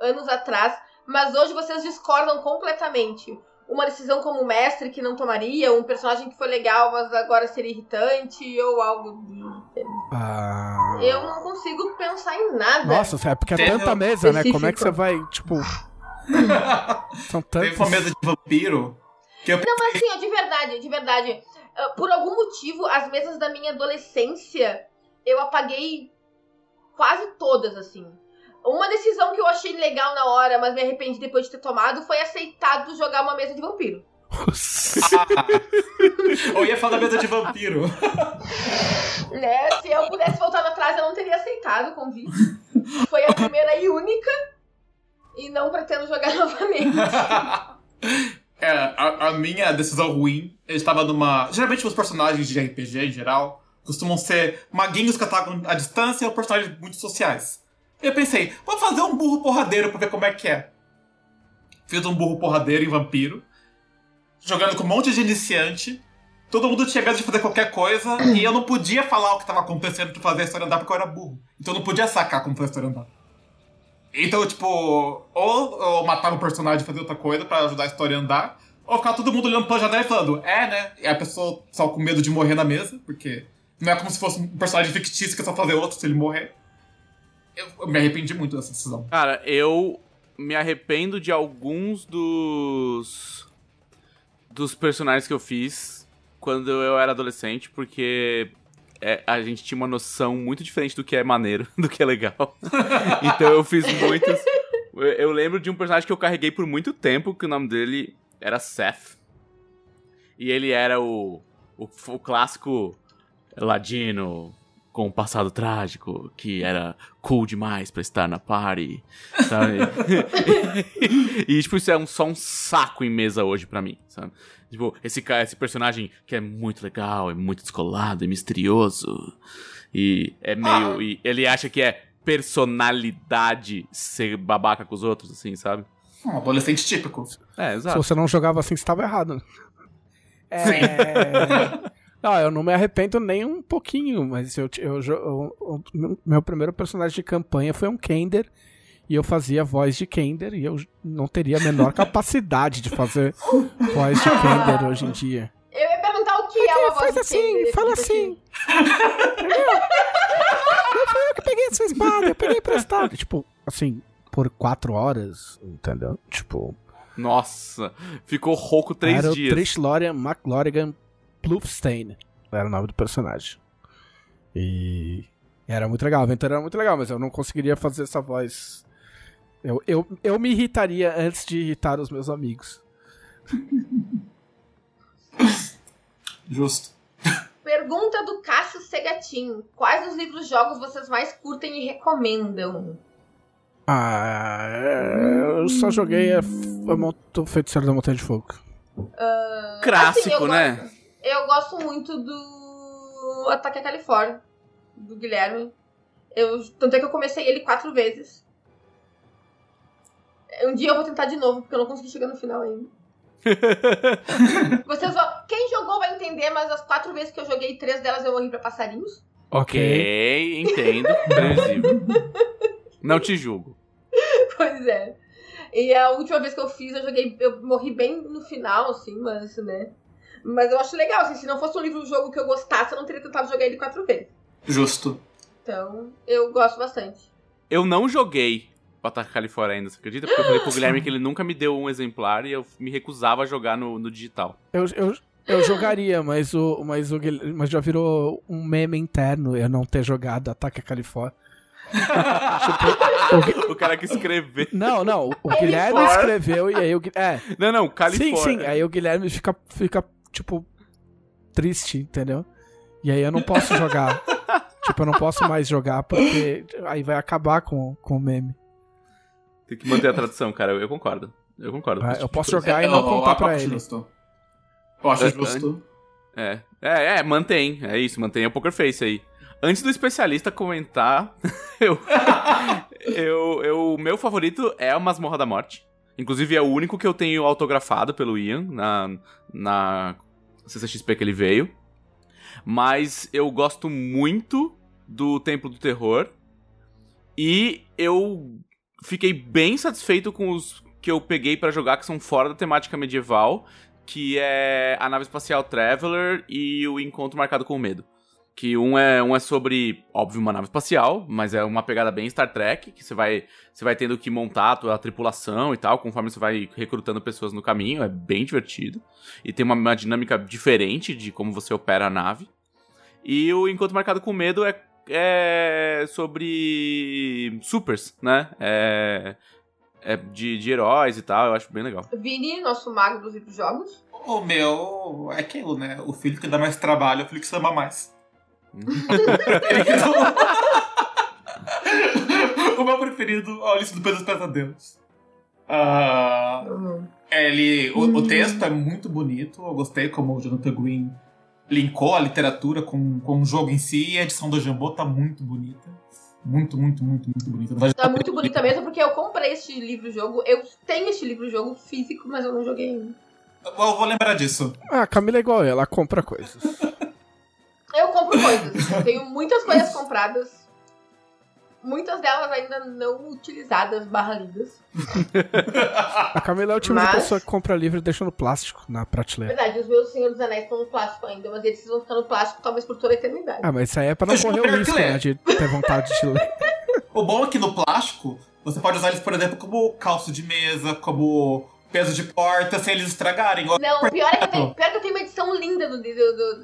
anos atrás, mas hoje vocês discordam completamente. Uma decisão como mestre que não tomaria, um personagem que foi legal, mas agora seria irritante, ou algo. Ah, Eu não consigo pensar em nada. Nossa, é porque é Teve tanta mesa, né? Como é que você vai, tipo... São Teve tantos... uma mesa de vampiro que eu Não, mas assim, ó, de verdade, de verdade. ah, Por algum motivo, as mesas da minha adolescência, eu apaguei quase todas, assim. Uma decisão que eu achei legal na hora, mas me arrependi depois de ter tomado, foi aceitado jogar uma mesa de vampiro. Eu ia falar da mesa de vampiro. Né? Se eu pudesse voltar atrás, eu não teria aceitado o convite. Foi a primeira e única. E não pretendo jogar novamente. É, a, a minha decisão ruim, eu estava numa. Geralmente os personagens de RPG em geral costumam ser maguinhos que atacam à distância ou personagens muito sociais. Eu pensei, vou fazer um burro porradeiro pra ver como é que é. Fiz um burro porradeiro em vampiro, jogando com um monte de iniciante. Todo mundo tinha medo de fazer qualquer coisa e eu não podia falar o que estava acontecendo pra fazer a história andar porque eu era burro. Então eu não podia sacar como fazer a história andar. Então, tipo, ou eu matava o personagem e fazer outra coisa pra ajudar a história a andar, ou ficar todo mundo olhando pela janela e falando, é, né? E a pessoa só com medo de morrer na mesa, porque não é como se fosse um personagem fictício que é só fazer outro se ele morrer. Eu, me arrependi muito dessa decisão. Cara, eu me arrependo de alguns dos dos personagens que eu fiz quando eu era adolescente, porque é, a gente tinha uma noção muito diferente do que é maneiro, do que é legal. então eu fiz muitos. Eu, eu lembro de um personagem que eu carreguei por muito tempo, que o nome dele era Seth. E ele era o, o, o clássico ladino com um passado trágico, que era cool demais pra estar na party, sabe? e, tipo, isso é um, só um saco em mesa hoje pra mim, sabe? Tipo, esse, ca- esse personagem que é muito legal, é muito descolado, é misterioso, e é meio... E ele acha que é personalidade ser babaca com os outros, assim, sabe? Um adolescente típico. É, Se exato. você não jogava assim, você tava errado. É... Não, eu não me arrependo nem um pouquinho, mas eu, eu, eu- o meu- primeiro personagem de campanha foi um Kender, e eu fazia voz de Kender, e eu não teria a menor capacidade de fazer voz de Kender hoje em dia. Eu ia perguntar o que é uma voz Faz de assim, Kender, fala esse assim. Entendeu? Não fui eu que peguei essa espada, eu peguei emprestado. Tipo, assim, por quatro horas, entendeu? Tipo, Nossa, ficou rouco três era dias. o Trish Lorian McLaurigan Plufstein. Era o nome do personagem. E era muito legal, a aventura era muito legal, mas eu não conseguiria fazer essa voz. Eu, eu, eu me irritaria antes de irritar os meus amigos. Justo. Pergunta do Cássio Segatin. Quais os livros jogos vocês mais curtem e recomendam? Ah, é, eu só joguei a, a o Feiticeiro da Montanha de Fogo. Clássico, assim, né? gosto- Eu gosto muito do Ataque à Califórnia, do Guilherme. Eu, tanto é que eu comecei ele quatro vezes. Um dia eu vou tentar de novo, porque eu não consegui chegar no final ainda. Vocês vão... Quem jogou vai entender, mas as quatro vezes que eu joguei, três delas eu morri pra passarinhos. Ok, entendo. Previsível. Não te julgo. Pois é. E a última vez que eu fiz, eu joguei. Eu morri bem no final, assim, mas, né? Mas eu acho legal, assim, se não fosse um livro jogo que eu gostasse, eu não teria tentado jogar ele quatro vezes. Justo. Então, eu gosto bastante. Eu não joguei o Ataque Califórnia ainda, você acredita? Porque eu falei pro Guilherme que ele nunca me deu um exemplar e eu me recusava a jogar no, no digital. Eu, eu, eu jogaria, mas o, mas o Guilherme- mas já virou um meme interno eu não ter jogado Ataque à Califórnia. o cara que escreveu. Não, não, o Guilherme escreveu e aí o Gui- é, Não, não, Califórnia. sim, sim, aí o Guilherme fica fica tipo triste, entendeu? E aí eu não posso jogar. tipo, eu não posso mais jogar porque aí vai acabar com, com o meme. Tem que manter a tradição, cara. Eu, eu concordo. Eu concordo. com Ah, eu tipo posso coisa. jogar e Eu- não contar pra ele. Justo. Eu acho É, justo. É, é, é, mantém. É isso, mantém o Poker Face aí. Antes do especialista comentar, eu, eu, eu, o meu favorito é a Masmorra da Morte. Inclusive é o único que eu tenho autografado pelo Ian na, na CCXP que ele veio. Mas eu gosto muito do Templo do Terror. E eu fiquei bem satisfeito com os que eu peguei pra jogar que são fora da temática medieval que é a nave espacial Traveler e o Encontro Marcado com o Medo. Que um é, um é sobre, óbvio, uma nave espacial, mas é uma pegada bem Star Trek, que você vai, você vai tendo que montar a tua tripulação e tal, conforme você vai recrutando pessoas no caminho, é bem divertido. E tem uma, uma dinâmica diferente de como você opera a nave. E o Encontro Marcado com Medo é, é sobre supers, né? É, é de, de heróis e tal, eu acho bem legal. Vini, nosso mago dos jogos. O meu é aquilo, né? O filho que dá mais trabalho é o filho que se ama mais. o meu preferido é o Alice do País dos Pesadelos. Ah, ele, o, o texto é muito bonito, eu gostei como o Jonathan Green linkou a literatura com, com o jogo em si e a edição do Jambô tá muito bonita. Muito, muito, muito, muito bonita. Tá muito bonita mesmo, porque eu comprei este livro-jogo. Eu tenho este livro-jogo físico, mas eu não joguei ainda. Eu vou lembrar disso. Ah, a Camila é igual eu, ela compra coisas. Eu compro coisas. Tenho muitas coisas compradas. Muitas delas ainda não utilizadas, barra lidas. A Camila é o tipo de Mas- pessoa que compra livro e deixa no plástico, na prateleira. Verdade, os meus Senhor dos Anéis estão no plástico ainda, mas eles vão ficar no plástico talvez por toda a eternidade. Ah, mas isso aí é pra não Mas correr o risco, né, de ter vontade de ler. O bom é que no plástico, você pode usar eles, por exemplo, como calço de mesa, como peso de porta, sem eles estragarem. Não, o pior é que eu tenho, pior é que eu tenho uma edição linda do, do, do,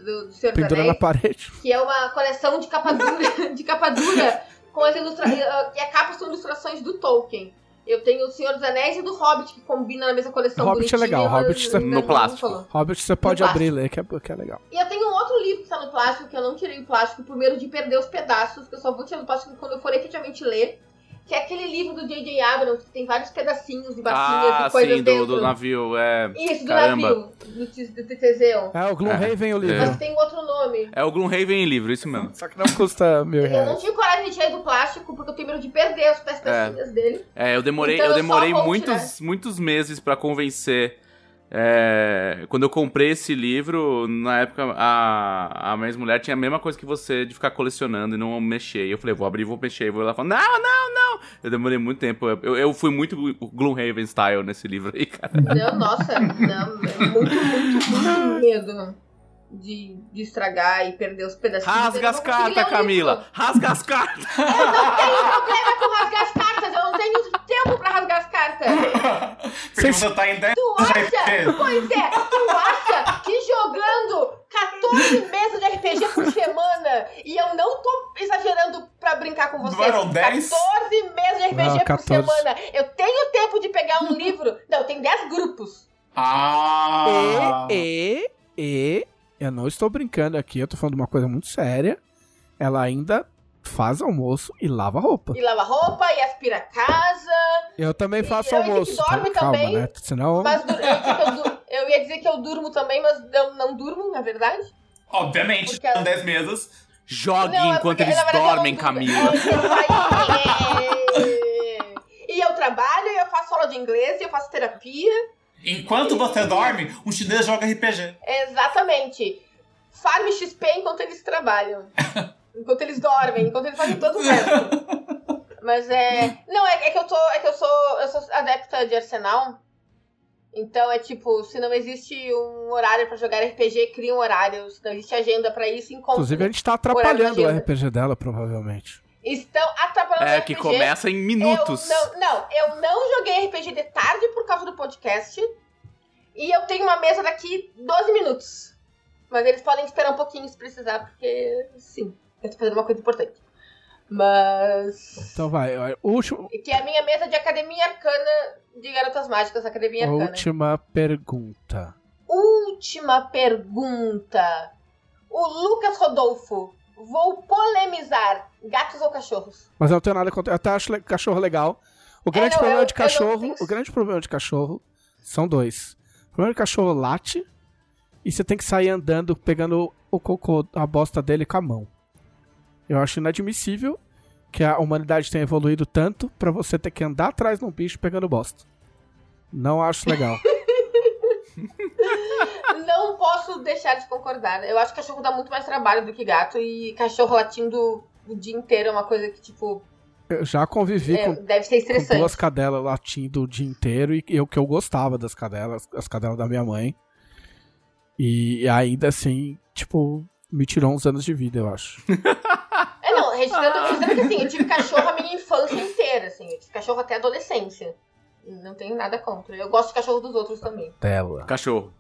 do, do Senhor dos Pendura na parede. que é uma coleção de capa dura, de capa dura com as ilustrações. E a capa são ilustrações do Tolkien. Eu tenho o Senhor dos Anéis e do Hobbit, que combina na mesma coleção. Hobbit é legal, mas Hobbit você- No plástico. Hobbit você pode abrir e ler, que é, que é legal. E eu tenho um outro livro que tá no plástico, que eu não tirei o plástico por medo de perder os pedaços, que eu só vou tirar do plástico quando eu for efetivamente ler. Que é aquele livro do J.J. Abrams, que tem vários pedacinhos e batinhas Ah, e coisas sim, do, do navio. É, Isso, do Caramba. navio, do, do Teseu. É, o Gloomhaven o É. livro. Mas tem outro nome. é o Gloomhaven em livro, isso mesmo. Só que não custa mil Eu não reais. tive coragem de tirar do plástico, porque eu tenho medo de perder as pecinhas dele. É, eu demorei, Então eu eu só demorei muitos, muitos meses pra convencer. É, quando eu comprei esse livro, na época a, a minha ex-mulher tinha a mesma coisa que você de ficar colecionando e não mexer. E eu falei, vou abrir, vou mexer. E ela falou, não, não, não. Eu demorei muito tempo. Eu, eu fui muito Gloomhaven style nesse livro aí, cara. Não, nossa, não, é muito, muito, muito medo de, de estragar e perder os pedacinhos. Rasga as cartas, Camila! Rasga as cartas! Eu não tenho problema com rasgar as cartas, eu não tenho tempo pra rasgar as Porque Vocês- você tá em 10 Tu acha? Pois é, tu acha que jogando 14 meses de RPG por semana, e eu não tô exagerando pra brincar com vocês, Não eram 10? 14 meses de RPG Não, por 14. semana, eu tenho tempo de pegar um livro, não, tem 10 grupos. Ah! E, e, e, eu não estou brincando aqui, eu tô falando de uma coisa muito séria. Ela ainda faz almoço e lava roupa. E lava roupa, e aspira a casa. Eu também faço eu almoço. que dorme Calma, também, né? Senão. Mas eu, ia dizer que eu, eu ia dizer que eu durmo também, mas eu não durmo, na verdade. Obviamente, Porque- são 10 mesas. Jogue Não, é enquanto porque, eles dormem. Camila. E eu trabalho, eu faço aula de inglês, e eu faço terapia. Enquanto você dorme, um chinês joga RPG. Exatamente. Farm XP enquanto eles trabalham. enquanto eles dormem, enquanto eles fazem todo o resto. Mas é. Não, é, é que eu tô. É que eu sou. Eu sou adepta de Arsenal. Então é tipo, se não existe um horário pra jogar RPG, cria um horário. Se não existe agenda pra isso, encontra. Inclusive, a gente tá atrapalhando o. RPG dela, provavelmente. Estão atrapalhando É, que RPG. começa em minutos. Eu não, não, eu não joguei RPG de tarde por causa do podcast. E eu tenho uma mesa daqui 12 minutos. Mas eles podem esperar um pouquinho se precisar, porque sim, eu tô fazendo uma coisa importante. Mas. Então vai. ó, Último, Que é a minha mesa de academia arcana de garotas mágicas, academia arcana. última pergunta. Última pergunta. O Lucas Rodolfo. Vou polemizar. Gatos ou cachorros? Mas eu não tenho nada contra. Eu até acho cachorro legal. O grande não, problema eu- de cachorro. O grande problema de cachorro são dois. O problema de cachorro late e você tem que sair andando pegando o cocô, a bosta dele com a mão. Eu acho inadmissível que a humanidade tenha evoluído tanto pra você ter que andar atrás de um bicho pegando bosta. Não acho legal. Não posso deixar de concordar. Eu acho que cachorro dá muito mais trabalho do que gato. E cachorro latindo o dia inteiro é uma coisa que, tipo, Eu já convivi é, com deve ser com duas cadelas latindo o dia inteiro e eu que eu gostava das cadelas, as cadelas da minha mãe. E ainda assim, tipo, me tirou uns anos de vida, eu acho. É, não, registrando, registrando que assim, eu tive cachorro a minha infância inteira, assim. Eu tive cachorro até a adolescência. Não tenho nada contra. Eu gosto de cachorro dos outros também. Dela. Cachorro.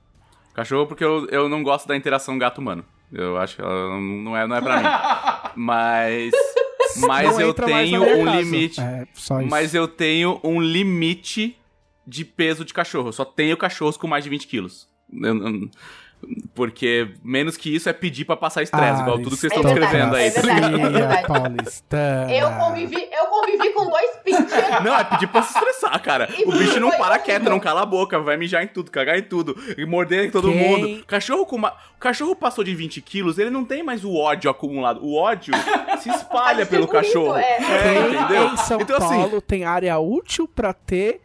Cachorro porque eu, eu não gosto da interação gato-humano. Eu acho que ela não é, não é pra mim. Mas. Mas Não eu tenho um casa. limite. É, só isso. Mas eu tenho um limite de peso de cachorro. Eu só tenho cachorros com mais de 20 quilos. Eu- eu- porque menos que isso é pedir pra passar estresse, igual tudo que vocês É estão verdade, escrevendo aí. é verdade, é verdade. Eu convivi, eu convivi com dois pinchers. Não, é pedir pra se estressar, cara. E O bicho não para quieto, não cala a boca, vai mijar em tudo, cagar em tudo, e morder em todo Quem- mundo. Cachorro com uma... O cachorro passou de 20 quilos, ele não tem mais o ódio acumulado. O ódio se espalha Tá pelo cachorro. é. Quem entendeu? em São Então, assim- Paulo tem área útil pra ter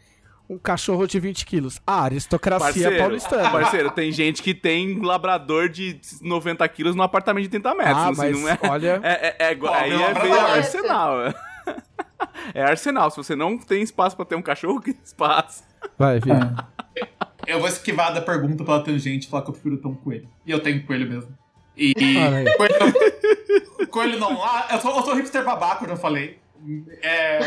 um cachorro de 20 quilos? A aristocracia Parceiro, paulistana. parceiro, tem gente que tem labrador de 90 quilos no apartamento de 30 metros. Ah, assim, mas não é... olha... É, é, é, Pobre aí é veio arsenal. é. É arsenal. Se você não tem espaço pra ter um cachorro, que espaço. Vai, Vi. Eu vou esquivar da pergunta pela tangente e falar que eu prefiro ter um coelho. E eu tenho coelho mesmo. E. Coelho, coelho não late. Eu sou, eu sou hipster babaca, eu já falei. É,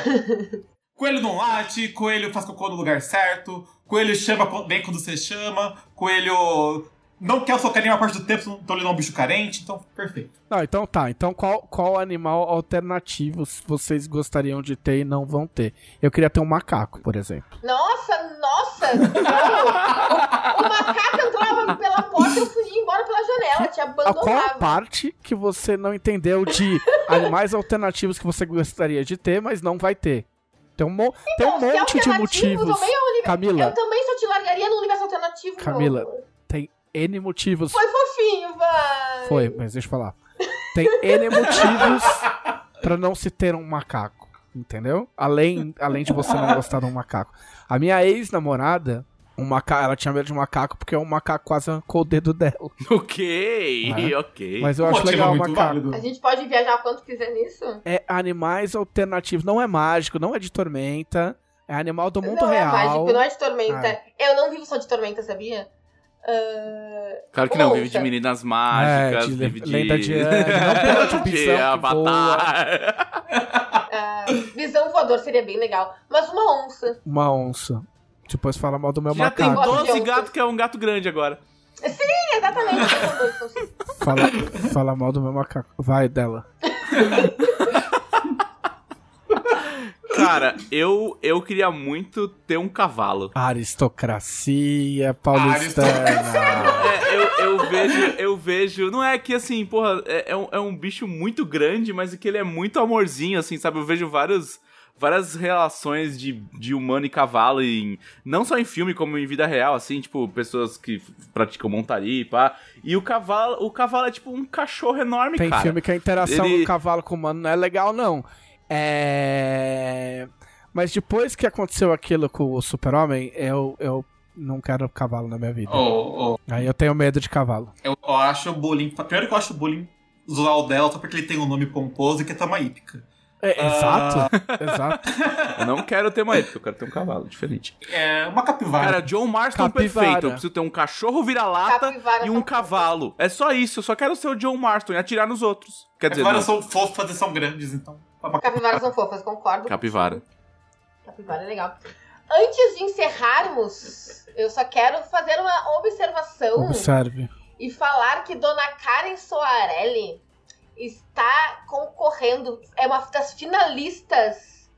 coelho não late, coelho faz cocô no lugar certo, coelho chama bem quando você chama, coelho não quer o seu carinho a parte do tempo, então ele não é um bicho carente, então perfeito. Não, então tá. Então qual, qual animal alternativo vocês gostariam de ter e não vão ter? Eu queria ter um macaco, por exemplo. Nossa, nossa! não. O, o macaco entrava pela porta e eu fugia embora pela janela, te A qual a parte que você não entendeu de animais alternativos que você gostaria de ter, mas não vai ter? Tem um, mo- tem um Então, se monte de motivos. também é um universo- Camila, Eu também só te largaria no universo alternativo. Camila. amor. tem N motivos. Foi fofinho, vai. Foi, mas deixa eu falar. Tem N motivos pra não se ter um macaco, entendeu? Além, além de você não gostar de um macaco. A minha ex-namorada, um maca... ela tinha medo de macaco porque um macaco quase arrancou o dedo dela. Ok, É. ok. Mas eu Um acho legal o muito macaco. válido. A gente pode viajar quanto quiser nisso? É animais alternativos. Não é mágico, não é de tormenta. É animal do mundo não real. é mágico, não é de tormenta. Ah. Eu não vivo só de tormenta, sabia? Ah, Claro que não, vive de meninas mágicas, É, de vive de... lenda de Anne, não pode de avatar. ah, visão voador seria bem legal. Mas uma onça. Uma onça. Depois fala mal do meu Já tem macaco. Gosto de 12 onças. gatos que é um gato grande agora. Sim, exatamente. Fala, fala mal do meu macaco. Vai dela. Cara, eu, eu queria muito ter um cavalo. Aristocracia paulistana. É, eu, eu vejo, eu vejo. Não é que assim, porra, é, é, um, é um bicho muito grande, mas que ele é muito amorzinho, assim, sabe? Eu vejo vários várias relações de, de humano e cavalo, em, não só em filme, como em vida real, assim, tipo, pessoas que praticam montaria e pá. E o cavalo, o cavalo é tipo um cachorro enorme, Tem cara. filme que a interação Ele- do cavalo com o humano não é legal, não. É. Mas depois que aconteceu aquilo com o Super-Homem, eu, eu não quero cavalo na minha vida. Oh, oh, Aí eu tenho medo de cavalo. eu, eu acho o bullying. Primeiro que eu acho o bullying zoar o Delta porque ele tem um nome pomposo e que é tama hípica. É, Ah. Exato, exato. Eu não quero ter uma época, eu quero ter um cavalo diferente. É uma capivara. Cara, John Marston Capivara. perfeito. Eu preciso ter um cachorro vira-lata e um cavalo. É só isso, eu só quero ser o John Marston e atirar nos outros. Quer dizer, Capivaras não. são fofas e são grandes, então. é Capivaras são fofas, concordo. Capivara. Capivara é legal. Antes de encerrarmos, eu só quero fazer uma observação Observe. e falar que Dona Karen Soarelli está concorrendo, é uma das finalistas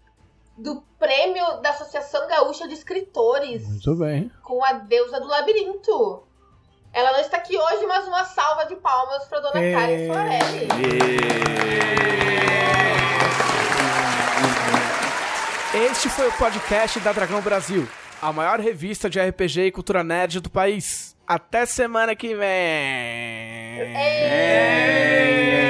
do prêmio da Associação Gaúcha de Escritores Muito bem. com a Deusa do Labirinto. Ela não está aqui hoje, mas uma salva de palmas para Dona É. Karen Soarelli. Este foi o podcast da Dragão Brasil, a maior revista de RPG e cultura nerd do país. Até semana que vem. É.